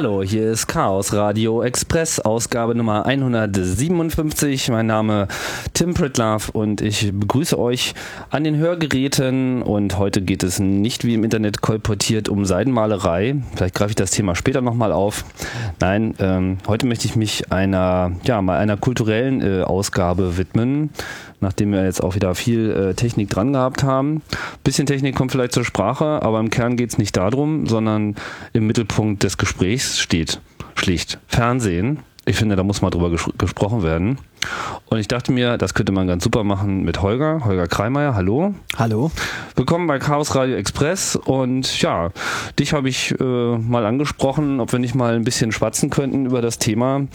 Hallo, hier ist Chaos Radio Express, Ausgabe Nummer 157. Mein Name Tim Pritlove und ich begrüße euch an den Hörgeräten. Und heute geht es nicht wie im Internet kolportiert um Seidenmalerei. Vielleicht greife ich das Thema später nochmal auf. Nein, ähm, heute möchte ich mich einer, ja, mal einer kulturellen äh, Ausgabe widmen nachdem wir jetzt auch wieder viel äh, Technik dran gehabt haben. Bisschen Technik kommt vielleicht zur Sprache, aber im Kern geht es nicht darum, sondern im Mittelpunkt des Gesprächs steht schlicht Fernsehen. Ich finde, da muss mal drüber ges gesprochen werden. Und ich dachte mir, das könnte man ganz super machen mit Holger, Holger Kreimeier. Hallo. Hallo. Willkommen bei Chaos Radio Express. Und ja, dich habe ich äh, mal angesprochen, ob wir nicht mal ein bisschen schwatzen könnten über das Thema,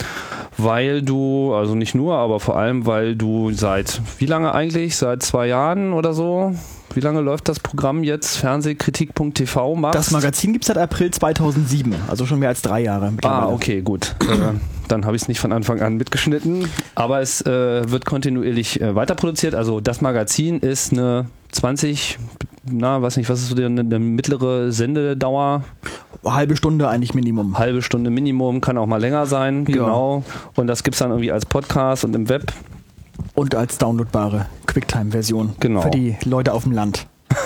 weil du, also nicht nur, aber vor allem, weil du seit, wie lange eigentlich? Seit zwei Jahren oder so? Wie lange läuft das Programm jetzt? Fernsehkritik.tv machst? Das Magazin gibt es seit April 2007, also schon mehr als drei Jahre. Ah, okay, gut. äh, dann habe ich es nicht von Anfang an mitgeschnitten. Aber es äh, wird kontinuierlich äh, weiter produziert. Also das Magazin ist eine 20, na, weiß nicht, was ist so eine, eine mittlere Sendedauer? Halbe Stunde eigentlich Minimum. Halbe Stunde Minimum, kann auch mal länger sein, ja. genau. Und das gibt es dann irgendwie als Podcast und im Web und als downloadbare Quicktime-Version genau. für die Leute auf dem Land.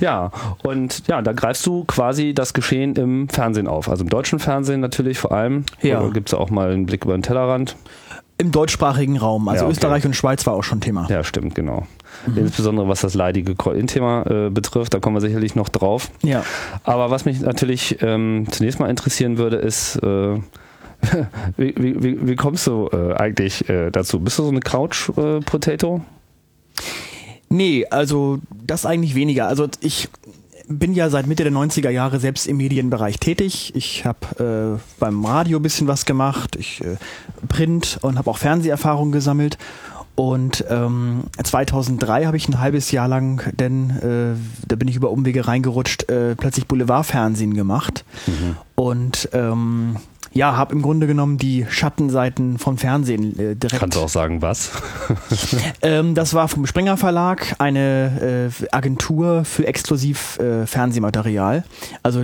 ja, und ja, da greifst du quasi das Geschehen im Fernsehen auf. Also im deutschen Fernsehen natürlich vor allem. Ja. Gibt es auch mal einen Blick über den Tellerrand? Im deutschsprachigen Raum. Also ja, okay. Österreich und Schweiz war auch schon Thema. Ja, stimmt, genau. Mhm. Insbesondere was das leidige Call-In-Thema äh, betrifft, da kommen wir sicherlich noch drauf. Ja. Aber was mich natürlich ähm, zunächst mal interessieren würde, ist, äh, wie, wie, wie, kommst du äh, eigentlich äh, dazu? Bist du so eine Couch-Potato? Äh, nee, also das eigentlich weniger. Also ich bin ja seit Mitte der 90er Jahre selbst im Medienbereich tätig. Ich habe äh, beim Radio bisschen was gemacht, ich äh, Print und habe auch Fernseherfahrung gesammelt. Und ähm, 2003 habe ich ein halbes Jahr lang, denn äh, da bin ich über Umwege reingerutscht, äh, plötzlich Boulevardfernsehen gemacht. Mhm. Und ähm, ja, habe im Grunde genommen die Schattenseiten vom Fernsehen äh, direkt. Kannst du auch sagen, was? ähm, das war vom Springer Verlag eine äh, Agentur für exklusiv äh, Fernsehmaterial. Also,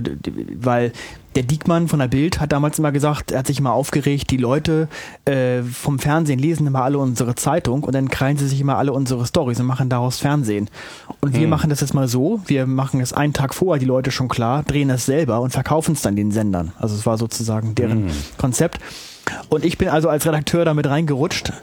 weil der Diekmann von der Bild hat damals immer gesagt, er hat sich immer aufgeregt, die Leute äh, vom Fernsehen lesen immer alle unsere Zeitung und dann kreien sie sich immer alle unsere Stories und machen daraus Fernsehen. Und wir hm. machen das jetzt mal so, wir machen es einen Tag vorher die Leute schon klar, drehen das selber und verkaufen es dann den Sendern. Also es war sozusagen deren hm. Konzept. Und ich bin also als Redakteur damit reingerutscht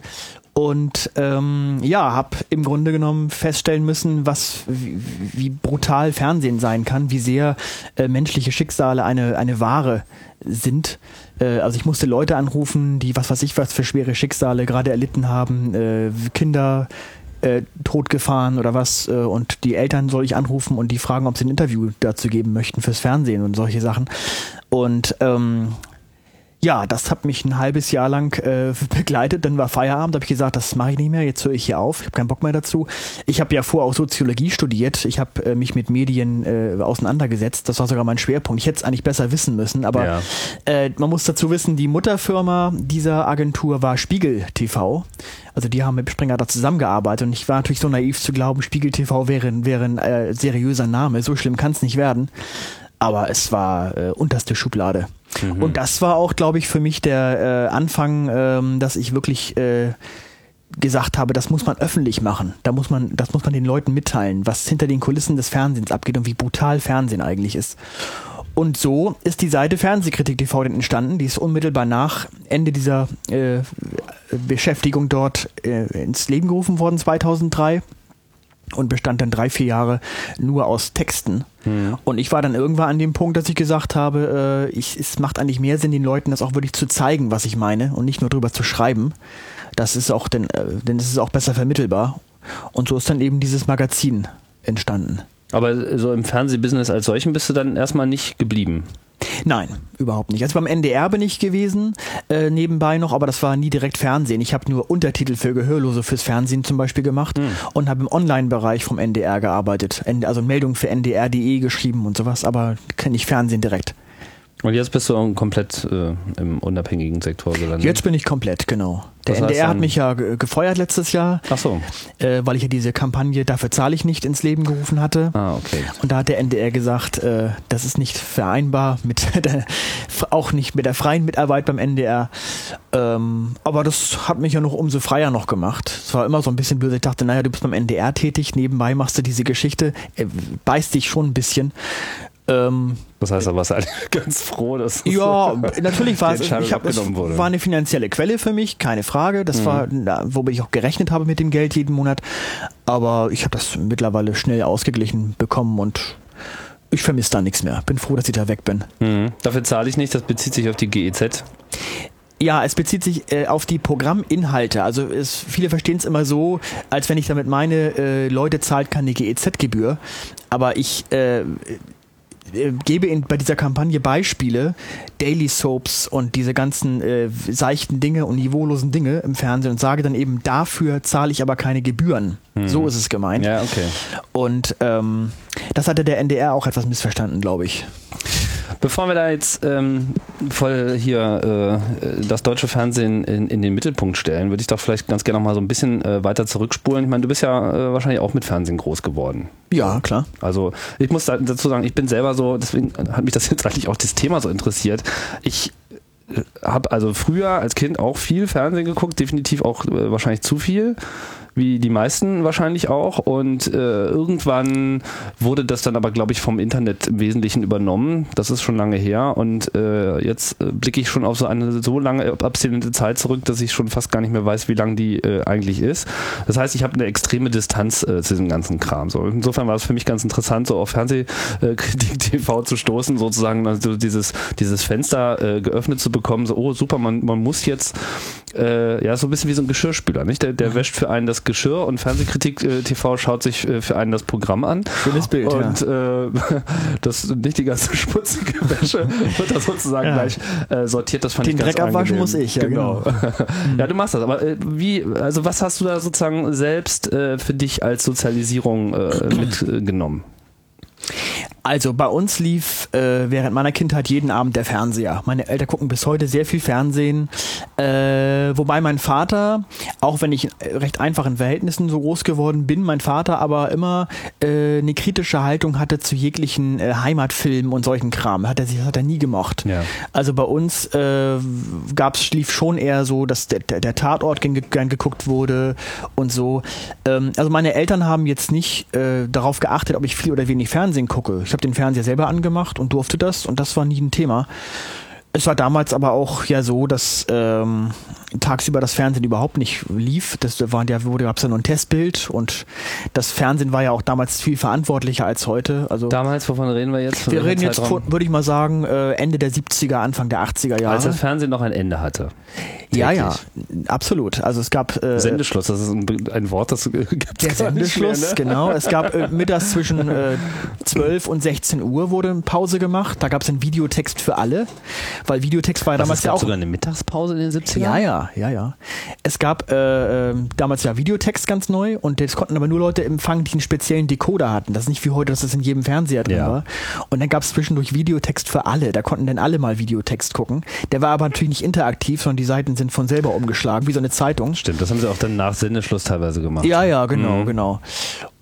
und ähm, ja, habe im Grunde genommen feststellen müssen, was wie, wie brutal Fernsehen sein kann, wie sehr äh, menschliche Schicksale eine eine Ware sind. Äh, also ich musste Leute anrufen, die was weiß ich was für schwere Schicksale gerade erlitten haben, äh, Kinder äh, totgefahren oder was äh, und die Eltern soll ich anrufen und die fragen, ob sie ein Interview dazu geben möchten fürs Fernsehen und solche Sachen. Und ähm, ja, das hat mich ein halbes Jahr lang äh, begleitet. Dann war Feierabend, habe ich gesagt, das mache ich nicht mehr, jetzt höre ich hier auf, ich habe keinen Bock mehr dazu. Ich habe ja vorher auch Soziologie studiert, ich habe äh, mich mit Medien äh, auseinandergesetzt, das war sogar mein Schwerpunkt. Ich hätte es eigentlich besser wissen müssen, aber ja. äh, man muss dazu wissen, die Mutterfirma dieser Agentur war Spiegel TV. Also die haben mit Springer da zusammengearbeitet und ich war natürlich so naiv zu glauben, Spiegel TV wäre, wäre ein äh, seriöser Name. So schlimm kann es nicht werden. Aber es war äh, unterste Schublade. Mhm. Und das war auch, glaube ich, für mich der äh, Anfang, ähm, dass ich wirklich äh, gesagt habe, das muss man öffentlich machen. Da muss man, das muss man den Leuten mitteilen, was hinter den Kulissen des Fernsehens abgeht und wie brutal Fernsehen eigentlich ist. Und so ist die Seite Fernsehkritik TV entstanden. Die ist unmittelbar nach Ende dieser äh, Beschäftigung dort äh, ins Leben gerufen worden, 2003 und bestand dann drei, vier Jahre nur aus Texten. Mhm. Und ich war dann irgendwann an dem Punkt, dass ich gesagt habe, äh, ich, es macht eigentlich mehr Sinn, den Leuten das auch wirklich zu zeigen, was ich meine und nicht nur drüber zu schreiben. Das ist auch, denn, äh, denn es ist auch besser vermittelbar. Und so ist dann eben dieses Magazin entstanden. Aber so im Fernsehbusiness als solchen bist du dann erstmal nicht geblieben? Nein, überhaupt nicht. Also beim NDR bin ich gewesen, äh, nebenbei noch, aber das war nie direkt Fernsehen. Ich habe nur Untertitel für Gehörlose fürs Fernsehen zum Beispiel gemacht mhm. und habe im Online-Bereich vom NDR gearbeitet. Also Meldungen für ndr.de geschrieben und sowas, aber kenne ich Fernsehen direkt. Und jetzt bist du komplett äh, im unabhängigen Sektor gelandet? Jetzt bin ich komplett, genau. Der Was NDR hat mich ja ge- gefeuert letztes Jahr, Ach so. äh, weil ich ja diese Kampagne Dafür zahle ich nicht ins Leben gerufen hatte. Ah, okay. Und da hat der NDR gesagt, äh, das ist nicht vereinbar mit der, auch nicht mit der freien Mitarbeit beim NDR. Ähm, aber das hat mich ja noch umso freier noch gemacht. Es war immer so ein bisschen böse. Ich dachte, naja, du bist beim NDR tätig, nebenbei machst du diese Geschichte, äh, beißt dich schon ein bisschen. Ähm, Das heißt, da warst du eigentlich ganz froh, dass ja, natürlich war es, ich hab, es wurde. war eine finanzielle Quelle für mich, keine Frage. Das war, na, wobei ich auch gerechnet habe mit dem Geld jeden Monat. Aber ich habe das mittlerweile schnell ausgeglichen bekommen und ich vermisse da nichts mehr. Bin froh, dass ich da weg bin. Mhm. Dafür zahle ich nicht, das bezieht sich auf die GEZ. Ja, es bezieht sich äh, auf die Programminhalte. Also es, viele verstehen es immer so, als wenn ich damit meine, äh, Leute zahlt keine GEZ-Gebühr. Aber ich äh, gebe in, bei dieser Kampagne Beispiele, Daily Soaps und diese ganzen äh, seichten Dinge und niveaulosen Dinge im Fernsehen und sage dann eben, dafür zahle ich aber keine Gebühren. So ist es gemeint. Ja, okay. Und ähm, das hatte der NDR auch etwas missverstanden, glaube ich. Bevor wir da jetzt ähm, voll hier äh, das deutsche Fernsehen in, in den Mittelpunkt stellen, würde ich doch vielleicht ganz gerne noch mal so ein bisschen äh, weiter zurückspulen. Ich meine, du bist ja äh, wahrscheinlich auch mit Fernsehen groß geworden. Ja, klar. Also ich muss da- dazu sagen, ich bin selber so, deswegen hat mich das jetzt eigentlich auch das Thema so interessiert. Ich habe also früher als Kind auch viel Fernsehen geguckt, definitiv auch äh, wahrscheinlich zu viel, wie die meisten wahrscheinlich auch. Und äh, irgendwann wurde das dann aber, glaube ich, vom Internet im Wesentlichen übernommen. Das ist schon lange her. Und äh, jetzt äh, blicke ich schon auf so eine so lange abstinente Zeit zurück, dass ich schon fast gar nicht mehr weiß, wie lang die äh, eigentlich ist. Das heißt, ich habe eine extreme Distanz äh, zu diesem ganzen Kram. So, insofern war es für mich ganz interessant, so auf Fernsehkritik TV zu stoßen, sozusagen also dieses, dieses Fenster äh, geöffnet zu bekommen. So, oh super, man, man muss jetzt äh, ja so ein bisschen wie so ein Geschirrspüler, nicht? Der, der wäscht für einen das Geschirr und Fernsehkritik äh, TV schaut sich äh, für einen das Programm an. Schönes Bild, Und äh, das nicht die ganze schmutzige Wäsche wird da sozusagen Ja. gleich äh, sortiert. Das fand Den ich ganz Dreck abwaschen muss ich, ja, genau. ja, du machst das. Aber äh, wie, also was hast du da sozusagen selbst äh, für dich als Sozialisierung mitgenommen? Also bei uns lief äh, während meiner Kindheit jeden Abend der Fernseher. Meine Eltern gucken bis heute sehr viel Fernsehen. Äh, wobei mein Vater, auch wenn ich in recht einfachen Verhältnissen so groß geworden bin, mein Vater aber immer äh, eine kritische Haltung hatte zu jeglichen äh, Heimatfilmen und solchen Kram. Hat er sich, das hat er nie gemocht. Ja. Also bei uns äh, gab's lief schon eher so, dass der, der, Tatort gern, ge- gern geguckt wurde und so. Ähm, also meine Eltern haben jetzt nicht äh, darauf geachtet, ob ich viel oder wenig Fernsehen gucke. Ich habe den Fernseher selber angemacht und durfte das und das war nie ein Thema. Es war damals aber auch ja so, dass ähm, tagsüber das Fernsehen überhaupt nicht lief. Das war ja, wurde gab's ja nur ein Testbild und das Fernsehen war ja auch damals viel verantwortlicher als heute. Also Damals, wovon reden wir jetzt? Von wir reden jetzt, würde ich mal sagen, äh, Ende der 70er, Anfang der 80er Jahre. als das Fernsehen noch ein Ende hatte. ja, ja, absolut. Also es gab äh, Sendeschluss, das ist ein, ein Wort, das äh, gibt's der Sendeschluss, mehr, ne? genau. Es gab äh, mittags zwischen äh, 12 und 16 Uhr wurde eine Pause gemacht. Da gab es einen Videotext für alle, weil Videotext war ja Was, damals es ja gab auch sogar eine Mittagspause in den 70ern? Ja, ja, ja, ja. Es gab äh, ähm, damals ja Videotext ganz neu und das konnten aber nur Leute empfangen, die einen speziellen Decoder hatten. Das ist nicht wie heute, dass das in jedem Fernseher drin Ja. war. Und dann gab es zwischendurch Videotext für alle. Da konnten dann alle mal Videotext gucken. Der war aber natürlich nicht interaktiv, sondern die Seiten sind von selber umgeschlagen, wie so eine Zeitung. Stimmt, das haben sie auch dann nach Sendeschluss teilweise gemacht. Ja, ja, genau, Mhm. genau.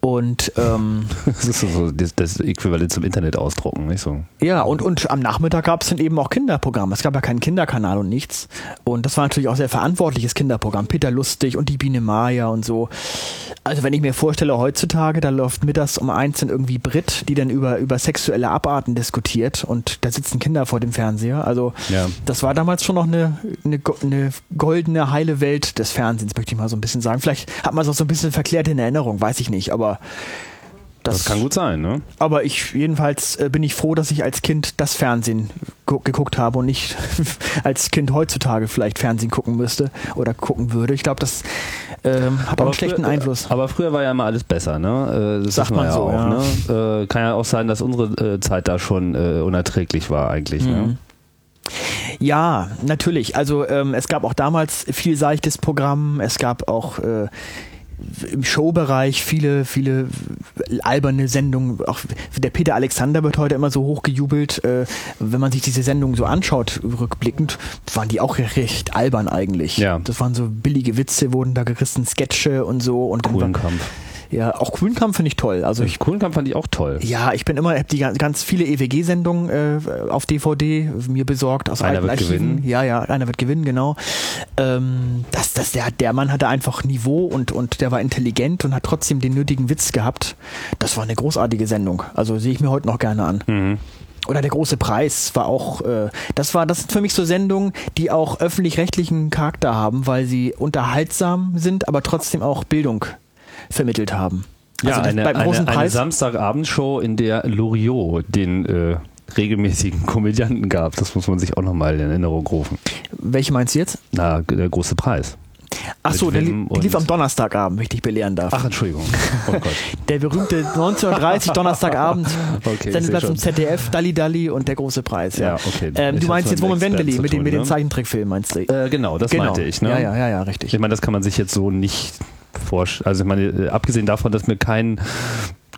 Und ähm, Das ist so das, das Äquivalent zum Internet ausdrucken, nicht so? Ja, und, und am Nachmittag gab es dann eben auch Kinderprogramme. Es gab ja keinen Kinderkanal und nichts. Und das war natürlich auch sehr verantwortliches Kinderprogramm. Peter Lustig und die Biene Maya und so. Also wenn ich mir vorstelle, heutzutage, da läuft mittags um eins dann irgendwie Brit, die dann über, über sexuelle Abarten diskutiert und da sitzen Kinder vor dem Fernseher. Also Ja. das war damals schon noch eine, eine, eine goldene, heile Welt des Fernsehens, möchte ich mal so ein bisschen sagen. Vielleicht hat man es auch so ein bisschen verklärt in Erinnerung, weiß ich nicht, aber Das, kann gut sein, ne? aber ich jedenfalls äh, bin ich froh, dass ich als Kind das Fernsehen gu geguckt habe und nicht als Kind heutzutage vielleicht Fernsehen gucken müsste oder gucken würde. Ich glaube, das ähm, hat auch einen schlechten früher, Einfluss. Aber früher war ja immer alles besser, ne? Äh, Das Sagt man ja so, auch, ja. ne? Äh, Kann ja auch sein, dass unsere äh, Zeit da schon äh, unerträglich war eigentlich, ne? Mhm. Ja, natürlich. Also ähm, es gab auch damals viel seichtes Programm. Es gab auch äh, im Showbereich viele, viele alberne Sendungen. Auch der Peter Alexander wird heute immer so hochgejubelt. Äh, wenn man sich diese Sendungen so anschaut, rückblickend, waren die auch recht albern eigentlich. Ja. Das waren so billige Witze, wurden da gerissen, Sketche und so. Und Coolen Kampf. Ja, auch Kuhlenkampf finde ich toll. Also ich, Kuhlenkampf fand ich auch toll. Ja, ich bin immer, hab die ganz viele EWG-Sendungen äh, auf DVD mir besorgt aus einer wird Archiven. gewinnen. Ja, ja, einer wird gewinnen, genau. Ähm, das, das, der, der Mann hatte einfach Niveau und, und der war intelligent und hat trotzdem den nötigen Witz gehabt. Das war eine großartige Sendung. Also sehe ich mir heute noch gerne an. Mhm. Oder der große Preis war auch, äh, das war, das sind für mich so Sendungen, die auch öffentlich-rechtlichen Charakter haben, weil sie unterhaltsam sind, aber trotzdem auch Bildung vermittelt haben. Ja, Also eine, beim eine, großen eine Preis- Samstagabendshow, in der Loriot den äh, regelmäßigen Komödianten gab. Das muss man sich auch nochmal in Erinnerung rufen. Welche meinst du jetzt? Na, der große Preis. Ach so, Mit der, li- der lief am Donnerstagabend, wenn ich dich belehren darf. Ach, Entschuldigung. Oh Gott. Der berühmte 1930 Donnerstagabend, Okay, Sendeplatz im. ZDF, Dalli Dalli und der große Preis. Ja, Ja, okay. Ähm, du meinst mit jetzt Woman zu mit, dem tun, mit dem ne? Zeichentrickfilm, meinst du? Äh, genau, das meinte ich. Ne? Ja, ja, ja, ja, richtig. Ich meine, das kann man sich jetzt so nicht vorstellen. Also ich meine, äh, abgesehen davon, dass mir kein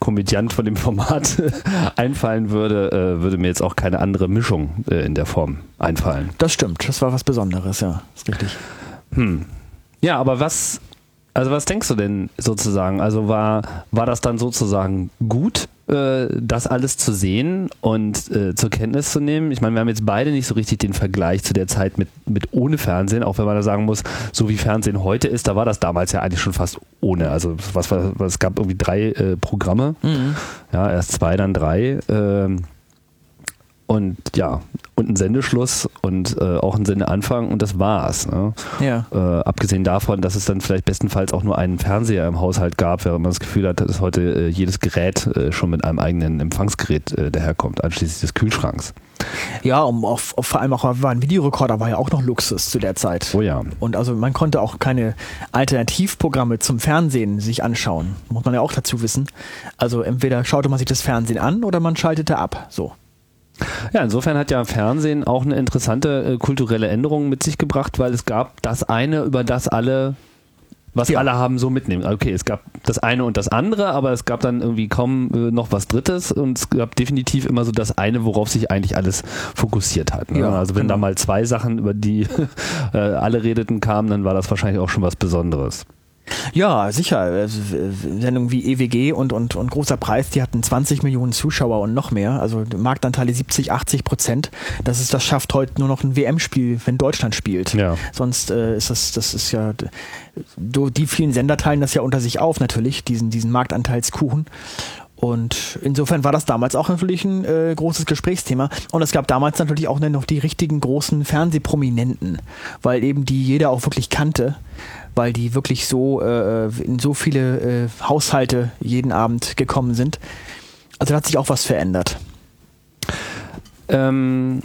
Komödiant von dem Format einfallen würde, äh, würde mir jetzt auch keine andere Mischung äh, in der Form einfallen. Das stimmt, das war was Besonderes, ja, ist richtig. Hm. Ja, aber was, also was denkst du denn sozusagen? Also war, war das dann sozusagen gut, äh, das alles zu sehen und äh, zur Kenntnis zu nehmen? Ich meine, wir haben jetzt beide nicht so richtig den Vergleich zu der Zeit mit, mit ohne Fernsehen, auch wenn man da sagen muss, so wie Fernsehen heute ist, da war das damals ja eigentlich schon fast ohne. Also was war, was, es gab irgendwie drei äh, Programme, ja, erst zwei, dann drei. Ähm, und ja, und ein Sendeschluss und äh, auch ein Sendeanfang und das war's. Ne? Ja. Äh, abgesehen davon, dass es dann vielleicht bestenfalls auch nur einen Fernseher im Haushalt gab, während man das Gefühl hat, dass heute äh, jedes Gerät äh, schon mit einem eigenen Empfangsgerät äh, daherkommt, einschließlich des Kühlschranks. Ja, um auf, auf, vor allem auch war ein Videorekorder war ja auch noch Luxus zu der Zeit. Oh ja. Und also man konnte auch keine Alternativprogramme zum Fernsehen sich anschauen. Muss man ja auch dazu wissen. Also entweder schaute man sich das Fernsehen an oder man schaltete ab. So. Ja, insofern hat ja Fernsehen auch eine interessante äh, kulturelle Änderung mit sich gebracht, weil es gab das eine, über das alle, was Ja. alle haben, so mitnehmen. Okay, es gab das eine und das andere, aber es gab dann irgendwie kaum äh, noch was Drittes und es gab definitiv immer so das eine, worauf sich eigentlich alles fokussiert hat. Ne? Ja, also wenn genau. da mal zwei Sachen, über die äh, alle redeten, kamen, dann war das wahrscheinlich auch schon was Besonderes. Ja, sicher. Also, Sendungen wie EWG und, und, und Großer Preis, die hatten 20 Millionen Zuschauer und noch mehr. Also Marktanteile 70, 80 Prozent. Das ist, das schafft heute nur noch ein WM-Spiel, wenn Deutschland spielt. Ja. Sonst äh, ist das, das ist ja, die vielen Sender teilen das ja unter sich auf natürlich, diesen, diesen Marktanteilskuchen. Und insofern war das damals auch natürlich ein äh, großes Gesprächsthema. Und es gab damals natürlich auch noch die richtigen großen Fernsehprominenten, weil eben die jeder auch wirklich kannte, weil die wirklich so äh, in so viele äh, Haushalte jeden Abend gekommen sind. Also da hat sich auch was verändert. Ähm,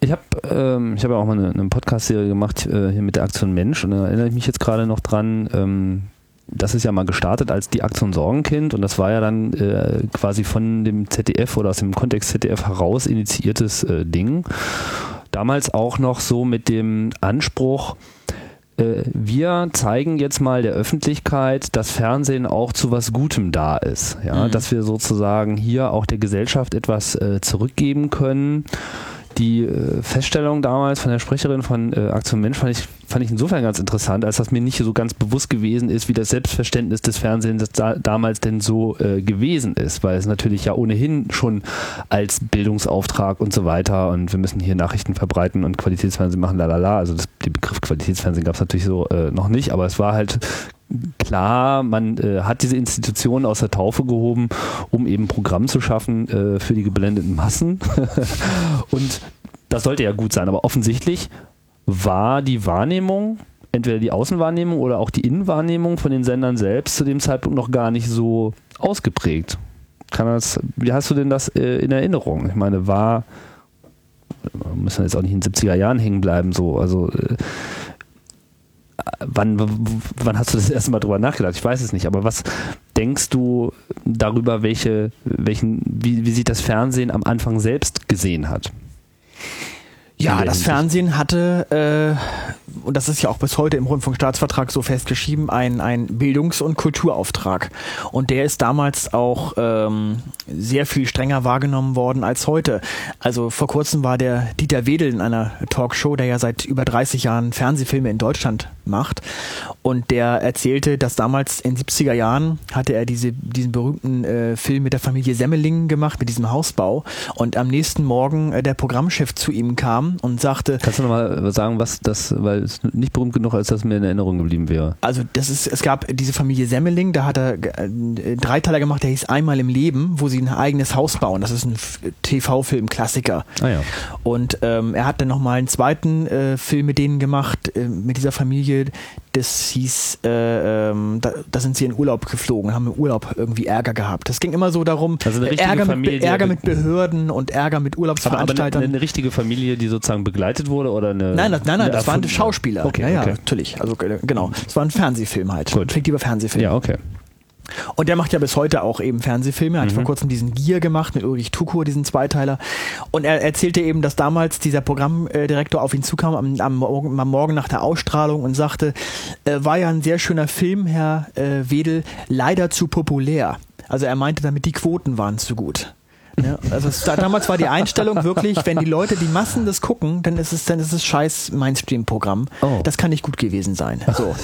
ich habe ähm, ich hab ja auch mal eine, eine Podcast-Serie gemacht äh, hier mit der Aktion Mensch und da erinnere ich mich jetzt gerade noch dran. Ähm, das ist ja mal gestartet als die Aktion Sorgenkind und das war ja dann äh, quasi von dem ZDF oder aus dem Kontext ZDF heraus initiiertes äh, Ding. Damals auch noch so mit dem Anspruch, äh, wir zeigen jetzt mal der Öffentlichkeit, dass Fernsehen auch zu was Gutem da ist. Ja? Mhm. Dass wir sozusagen hier auch der Gesellschaft etwas äh, zurückgeben können. Die äh, Feststellung damals von der Sprecherin von äh, Aktion Mensch fand ich, fand ich insofern ganz interessant, als das mir nicht so ganz bewusst gewesen ist, wie das Selbstverständnis des Fernsehens da, damals denn so äh, gewesen ist, weil es natürlich ja ohnehin schon als Bildungsauftrag und so weiter und wir müssen hier Nachrichten verbreiten und Qualitätsfernsehen machen, lalala. Also das, den Begriff Qualitätsfernsehen gab es natürlich so äh, noch nicht, aber es war halt klar, man äh, hat diese Institution aus der Taufe gehoben, um eben Programm zu schaffen äh, für die geblendeten Massen. und das sollte ja gut sein, aber offensichtlich war die Wahrnehmung, entweder die Außenwahrnehmung oder auch die Innenwahrnehmung von den Sendern selbst zu dem Zeitpunkt noch gar nicht so ausgeprägt. Kann das, wie hast du denn das äh, in Erinnerung? Ich meine, war, wir müssen jetzt auch nicht in den 70er Jahren hängen bleiben, so, also äh, wann, wann hast du das erste Mal drüber nachgedacht? Ich weiß es nicht, aber was denkst du darüber, welche, welchen, wie, wie sich das Fernsehen am Anfang selbst gesehen hat? Ja, das. Fernsehen hatte, äh, und das ist ja auch bis heute im Rundfunkstaatsvertrag so festgeschrieben, ein, ein Bildungs- und Kulturauftrag. Und der ist damals auch ähm, sehr viel strenger wahrgenommen worden als heute. Also vor kurzem war der Dieter Wedel in einer Talkshow, der ja seit über 30 Jahren Fernsehfilme in Deutschland macht. Und der erzählte, dass damals in 70er Jahren hatte er diese, diesen berühmten äh, Film mit der Familie Semmeling gemacht, mit diesem Hausbau. Und am nächsten Morgen äh, der Programmchef zu ihm kam und sagte. Kannst du nochmal sagen, was das, weil es nicht berühmt genug, als dass mir in Erinnerung geblieben wäre. Also das ist, es gab diese Familie Semmeling, da hat er äh, Dreiteiler gemacht, der hieß Einmal im Leben, wo sie ein eigenes Haus bauen. Das ist ein TV-Film-Klassiker. Ah ja. Und ähm, er hat dann nochmal einen zweiten äh, Film mit denen gemacht, äh, mit dieser Familie, das hieß, äh, ähm, da, da, sind sie in Urlaub geflogen, haben im Urlaub irgendwie Ärger gehabt. Das ging immer so darum, also Ärger, Familie, mit, Ärger mit Behörden und Ärger mit Urlaubsveranstaltern. Aber, eine, eine, richtige Familie, die sozusagen begleitet wurde oder eine? Nein, nein, nein, das waren Schauspieler. Okay, ja, ja, okay. natürlich. Also genau, es war ein Fernsehfilm halt, Gut. ein fiktiver Fernsehfilm. Ja, okay. Und der macht ja bis heute auch eben Fernsehfilme. Er hat mhm. vor kurzem diesen Gier gemacht mit Ulrich Tukur, diesen Zweiteiler. Und er erzählte eben, dass damals dieser Programmdirektor auf ihn zukam am, am, Morgen, am Morgen nach der Ausstrahlung und sagte, äh, war ja ein sehr schöner Film, Herr äh, Wedel, leider zu populär. Also er meinte damit, die Quoten waren zu gut. Ja, also es, damals war die Einstellung wirklich, wenn die Leute, die Massen das gucken, dann ist es, dann ist es scheiß Mainstream-Programm. Oh. Das kann nicht gut gewesen sein. So.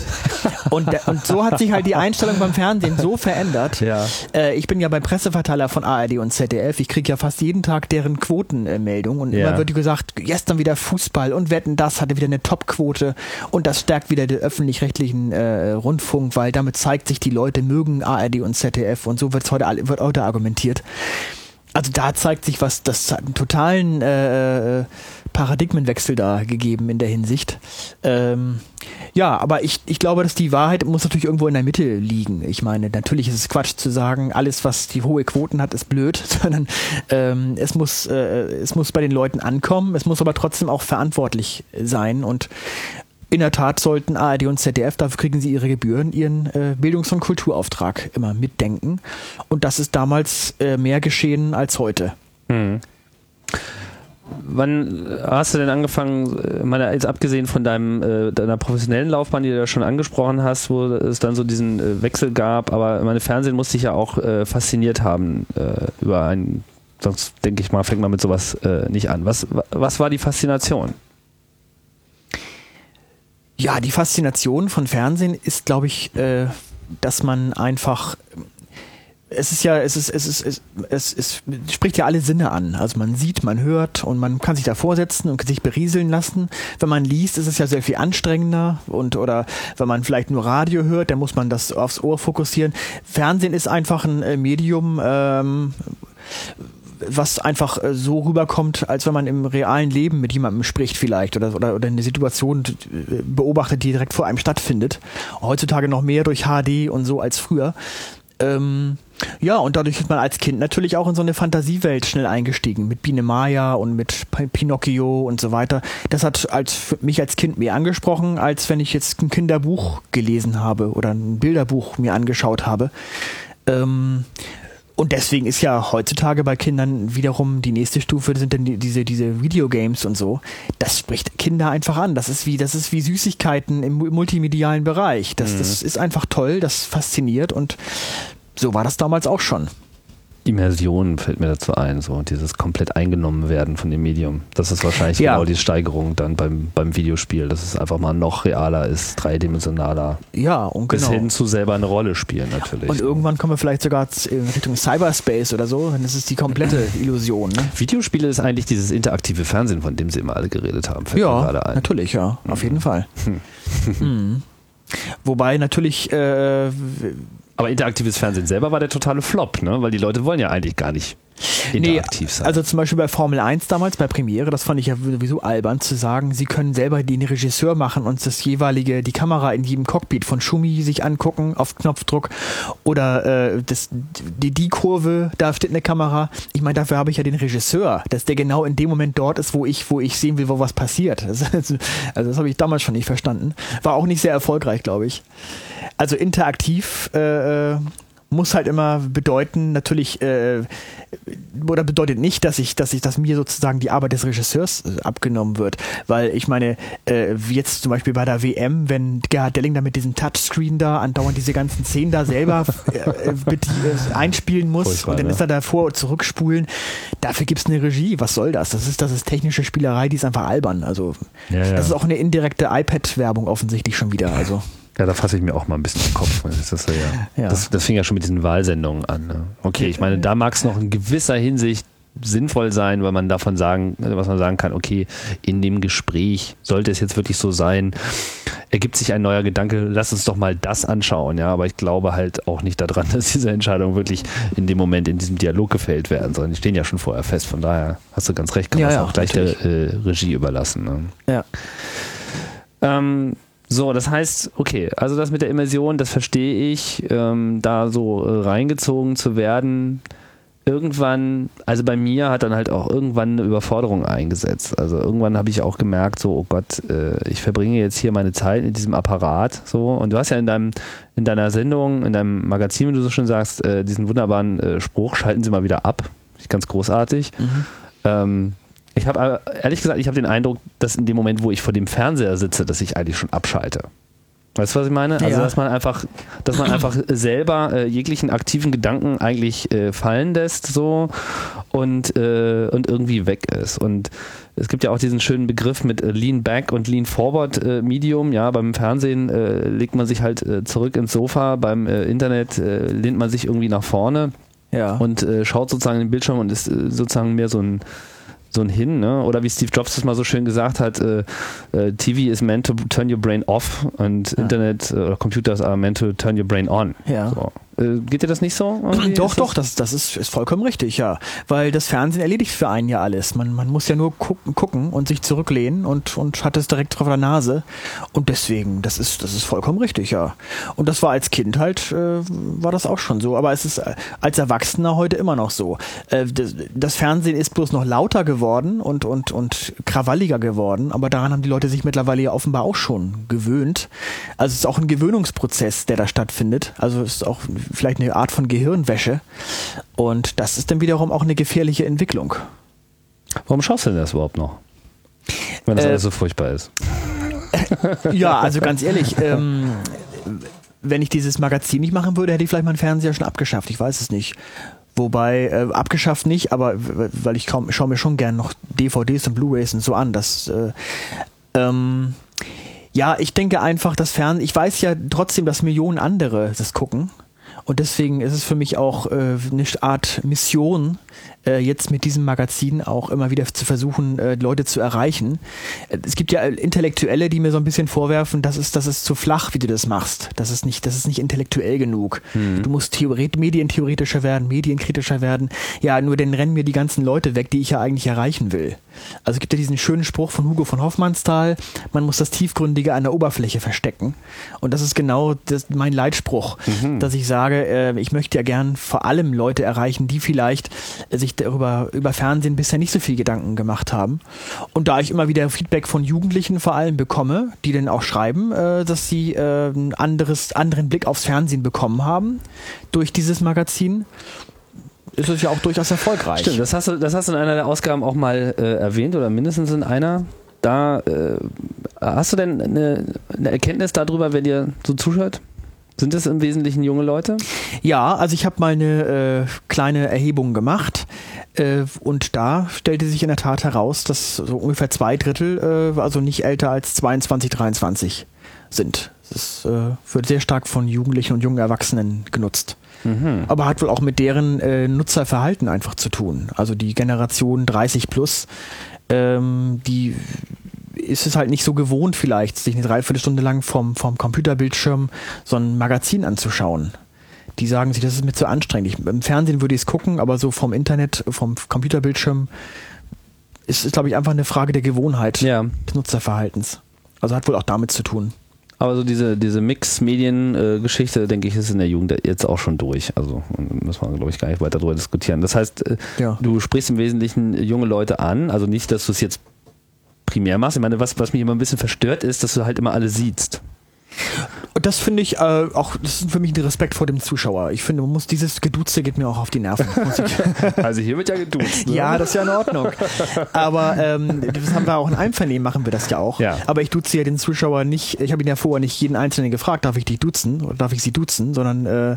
Und, und so hat sich halt die Einstellung beim Fernsehen so verändert. Ja. Äh, ich bin ja beim Presseverteiler von ARD und ZDF. Ich kriege ja fast jeden Tag deren Quotenmeldung und Ja. immer wird gesagt, gestern wieder Fußball und Wetten, das hatte wieder eine Topquote und das stärkt wieder den öffentlich-rechtlichen äh, Rundfunk, weil damit zeigt sich, die Leute mögen ARD und ZDF und so wird's heute, wird heute argumentiert. Also da zeigt sich was, das hat einen totalen äh, Paradigmenwechsel da gegeben in der Hinsicht. Ähm, ja, aber ich, ich glaube, dass die Wahrheit muss natürlich irgendwo in der Mitte liegen. Ich meine, natürlich ist es Quatsch zu sagen, alles, was die hohe Quoten hat, ist blöd, sondern ähm, es, muss, äh, es muss bei den Leuten ankommen, es muss aber trotzdem auch verantwortlich sein und in der Tat sollten ARD und ZDF, dafür kriegen sie ihre Gebühren, ihren äh, Bildungs- und Kulturauftrag immer mitdenken. Und das ist damals äh, mehr geschehen als heute. Hm. Wann hast du denn angefangen, äh, meine, jetzt abgesehen von deinem, äh, deiner professionellen Laufbahn, die du ja schon angesprochen hast, wo es dann so diesen äh, Wechsel gab, aber meine Fernsehen muss dich ja auch äh, fasziniert haben äh, über ein, sonst denke ich mal, fängt man mit sowas äh, nicht an. Was, wa- was war die Faszination? Ja, die Faszination von Fernsehen ist, glaube ich, äh, dass man einfach es ist ja, es ist, es ist, es, es, es spricht ja alle Sinne an. Also man sieht, man hört und man kann sich davor setzen und sich berieseln lassen. Wenn man liest, ist es ja sehr viel anstrengender und oder wenn man vielleicht nur Radio hört, dann muss man das aufs Ohr fokussieren. Fernsehen ist einfach ein äh, Medium, ähm, was einfach äh, so rüberkommt, als wenn man im realen Leben mit jemandem spricht vielleicht oder, oder, oder eine Situation äh, beobachtet, die direkt vor einem stattfindet. Heutzutage noch mehr durch HD und so als früher. Ähm, ja, und dadurch ist man als Kind natürlich auch in so eine Fantasiewelt schnell eingestiegen. Mit Biene Maya und mit Pinocchio und so weiter. Das hat als, mich als Kind mehr angesprochen, als wenn ich jetzt ein Kinderbuch gelesen habe oder ein Bilderbuch mir angeschaut habe. Ähm, und deswegen ist ja heutzutage bei Kindern wiederum die nächste Stufe sind dann die, diese diese Videogames und so. Das spricht Kinder einfach an. Das ist wie das ist wie Süßigkeiten im mu- multimedialen Bereich. Das das ist einfach toll. Das fasziniert und so war das damals auch schon. Immersion fällt mir dazu ein, so dieses komplett eingenommen werden von dem Medium. Das ist wahrscheinlich Ja. genau die Steigerung dann beim, beim Videospiel, dass es einfach mal noch realer ist, dreidimensionaler, Ja, und bis genau. hin zu selber eine Rolle spielen natürlich. Und irgendwann kommen wir vielleicht sogar in Richtung Cyberspace oder so. Dann ist es die komplette Illusion. Ne? Videospiele ist eigentlich dieses interaktive Fernsehen, von dem sie immer alle geredet haben, fällt mir Ja, gerade ein. natürlich, ja, auf jeden Fall. Mhm. Wobei natürlich äh, Aber interaktives Fernsehen selber war der totale Flop, ne? Weil die Leute wollen ja eigentlich gar nicht interaktiv sein. Also zum Beispiel bei Formel 1 damals, bei Premiere, das fand ich ja sowieso albern zu sagen, sie können selber den Regisseur machen und das jeweilige, die Kamera in jedem Cockpit von Schumi sich angucken auf Knopfdruck oder äh, das, die, die Kurve, da steht eine Kamera. Ich meine, dafür habe ich ja den Regisseur, dass der genau in dem Moment dort ist, wo ich, wo ich sehen will, wo was passiert. Das, also das habe ich damals schon nicht verstanden. War auch nicht sehr erfolgreich, glaube ich. Also interaktiv äh, äh, muss halt immer bedeuten, natürlich äh, oder bedeutet nicht, dass ich, dass ich, dass mir sozusagen die Arbeit des Regisseurs äh, abgenommen wird. Weil ich meine, äh, wie jetzt zum Beispiel bei der WM, wenn Gerhard Delling da mit diesem Touchscreen da andauernd diese ganzen Szenen da selber äh, mit, äh, einspielen muss Furchtbar, und dann ne? ist er da vor- und zurückspulen. Dafür gibt's eine Regie. Was soll das? Das ist, das ist technische Spielerei, die ist einfach albern. Also Ja, ja. das ist auch eine indirekte iPad-Werbung offensichtlich schon wieder. Also Ja, da fasse ich mir auch mal ein bisschen den Kopf. Das, ist ja, Ja. Das, das fing ja schon mit diesen Wahlsendungen an. Ne? Okay, ich meine, da mag es noch in gewisser Hinsicht sinnvoll sein, weil man davon sagen, was man sagen kann, okay, in dem Gespräch sollte es jetzt wirklich so sein, ergibt sich ein neuer Gedanke, lass uns doch mal das anschauen, ja, aber ich glaube halt auch nicht daran, dass diese Entscheidungen wirklich in dem Moment in diesem Dialog gefällt werden, sondern die stehen ja schon vorher fest, von daher hast du ganz recht, kann Ja, man es ja, auch gleich der äh, Regie überlassen. Ne? ja. Ähm, so, das heißt, okay, also das mit der Immersion, das verstehe ich, ähm, da so äh, reingezogen zu werden. Irgendwann, also bei mir hat dann halt auch irgendwann eine Überforderung eingesetzt. Also irgendwann habe ich auch gemerkt, so, oh Gott, äh, ich verbringe jetzt hier meine Zeit in diesem Apparat, so. Und du hast ja in deinem, in deiner Sendung, in deinem Magazin, wie du so schön sagst, äh, diesen wunderbaren äh, Spruch, schalten Sie mal wieder ab. Ganz großartig. Ähm, ich habe aber ehrlich gesagt, ich habe den Eindruck, dass in dem Moment, wo ich vor dem Fernseher sitze, dass ich eigentlich schon abschalte. Weißt du, was ich meine? Also, Ja. dass man einfach, dass man einfach selber äh, jeglichen aktiven Gedanken eigentlich äh, fallen lässt, so und, äh, und irgendwie weg ist. Und es gibt ja auch diesen schönen Begriff mit äh, Lean Back und Lean Forward äh, Medium. Ja, beim Fernsehen äh, legt man sich halt äh, zurück ins Sofa, beim äh, Internet äh, lehnt man sich irgendwie nach vorne Ja. und äh, schaut sozusagen in den Bildschirm und ist äh, sozusagen mehr so ein so ein Hin, ne? Oder wie Steve Jobs das mal so schön gesagt hat, äh, äh, TV is meant to turn your brain off und Ja. Internet äh, oder Computers are meant to turn your brain on. Ja. So. Äh, geht dir das nicht so? irgendwie? Doch, Ist doch, das, das ist, ist vollkommen richtig, ja. Weil das Fernsehen erledigt für einen ja alles. Man, man muss ja nur gucken, gucken und sich zurücklehnen und, und hat es direkt vor der Nase. Und deswegen, das ist, das ist vollkommen richtig, ja. Und das war als Kind halt, äh, war das auch schon so. Aber es ist äh, als Erwachsener heute immer noch so. Äh, das, das Fernsehen ist bloß noch lauter geworden und, und, und krawalliger geworden. Aber daran haben die Leute sich mittlerweile ja offenbar auch schon gewöhnt. Also es ist auch ein Gewöhnungsprozess, der da stattfindet. Also es ist auch vielleicht eine Art von Gehirnwäsche. Und das ist dann wiederum auch eine gefährliche Entwicklung. Warum schaust du denn das überhaupt noch? Wenn das Äh, alles so furchtbar ist. Ja, also ganz ehrlich, ähm, wenn ich dieses Magazin nicht machen würde, hätte ich vielleicht meinen Fernseher schon abgeschafft. Ich weiß es nicht. Wobei, äh, abgeschafft nicht, aber weil ich kaum, schaue mir schon gern noch DVDs und Blu-Rays und so an. Das, äh, ähm, ja, ich denke einfach, das Fernsehen, ich weiß ja trotzdem, dass Millionen andere das gucken. Und deswegen ist es für mich auch äh, eine Art Mission, äh, jetzt mit diesem Magazin auch immer wieder zu versuchen, äh, Leute zu erreichen. Äh, Es gibt ja Intellektuelle, die mir so ein bisschen vorwerfen, das ist, das ist zu flach, wie du das machst. Das ist nicht, das ist nicht intellektuell genug. Du musst Theoret medientheoretischer werden, medienkritischer werden. Ja, nur dann rennen mir die ganzen Leute weg, die ich ja eigentlich erreichen will. Also es gibt ja diesen schönen Spruch von Hugo von Hoffmannsthal, man muss das Tiefgründige an der Oberfläche verstecken. Und das ist genau das, mein Leitspruch, dass ich sage, äh, ich möchte ja gern vor allem Leute erreichen, die vielleicht äh, sich darüber über Fernsehen bisher nicht so viel Gedanken gemacht haben. Und da ich immer wieder Feedback von Jugendlichen vor allem bekomme, die dann auch schreiben, äh, dass sie einen anderes, anderen Blick aufs Fernsehen bekommen haben durch dieses Magazin, ist es ja auch durchaus erfolgreich. Stimmt, das hast du, das hast du in einer der Ausgaben auch mal äh, erwähnt oder mindestens in einer. Da äh, hast du denn eine, eine Erkenntnis darüber, wer dir so zuschaut? Sind das im Wesentlichen junge Leute? Ja, also ich habe mal eine äh, kleine Erhebung gemacht äh, und da stellte sich in der Tat heraus, dass so ungefähr zwei Drittel, äh, also nicht älter als 22, 23 sind. Das äh, wird sehr stark von Jugendlichen und jungen Erwachsenen genutzt. Aber hat wohl auch mit deren äh, Nutzerverhalten einfach zu tun. Also die Generation 30 plus, ähm, die ist es halt nicht so gewohnt vielleicht, sich eine Dreiviertelstunde lang vom, vom Computerbildschirm so ein Magazin anzuschauen. Die sagen sich, das ist mir zu anstrengend. Ich, Im Fernsehen würde ich es gucken, aber so vom Internet, vom Computerbildschirm ist es, glaube ich, einfach eine Frage der Gewohnheit Ja. des Nutzerverhaltens. Also hat wohl auch damit zu tun. Aber so diese, diese Mix-Medien-Geschichte, denke ich, ist in der Jugend jetzt auch schon durch. Also müssen wir, glaube ich, gar nicht weiter darüber diskutieren. Das heißt, äh, Ja. du sprichst im Wesentlichen junge Leute an. Also nicht, dass du es jetzt primär machst. Ich meine, was, was mich immer ein bisschen verstört ist, dass du halt immer alle siehst. Und das finde ich äh, auch, das ist für mich ein Respekt vor dem Zuschauer. Ich finde, man muss dieses Geduzte geht mir auch auf die Nerven. also hier wird ja geduzt. Ne? Ja, das ist ja in Ordnung. Aber ähm, das haben wir auch in Einvernehmen, machen wir das ja auch. Ja. Aber ich duze ja den Zuschauer nicht, ich habe ihn ja vorher nicht jeden Einzelnen gefragt, darf ich dich duzen oder darf ich sie duzen, sondern äh,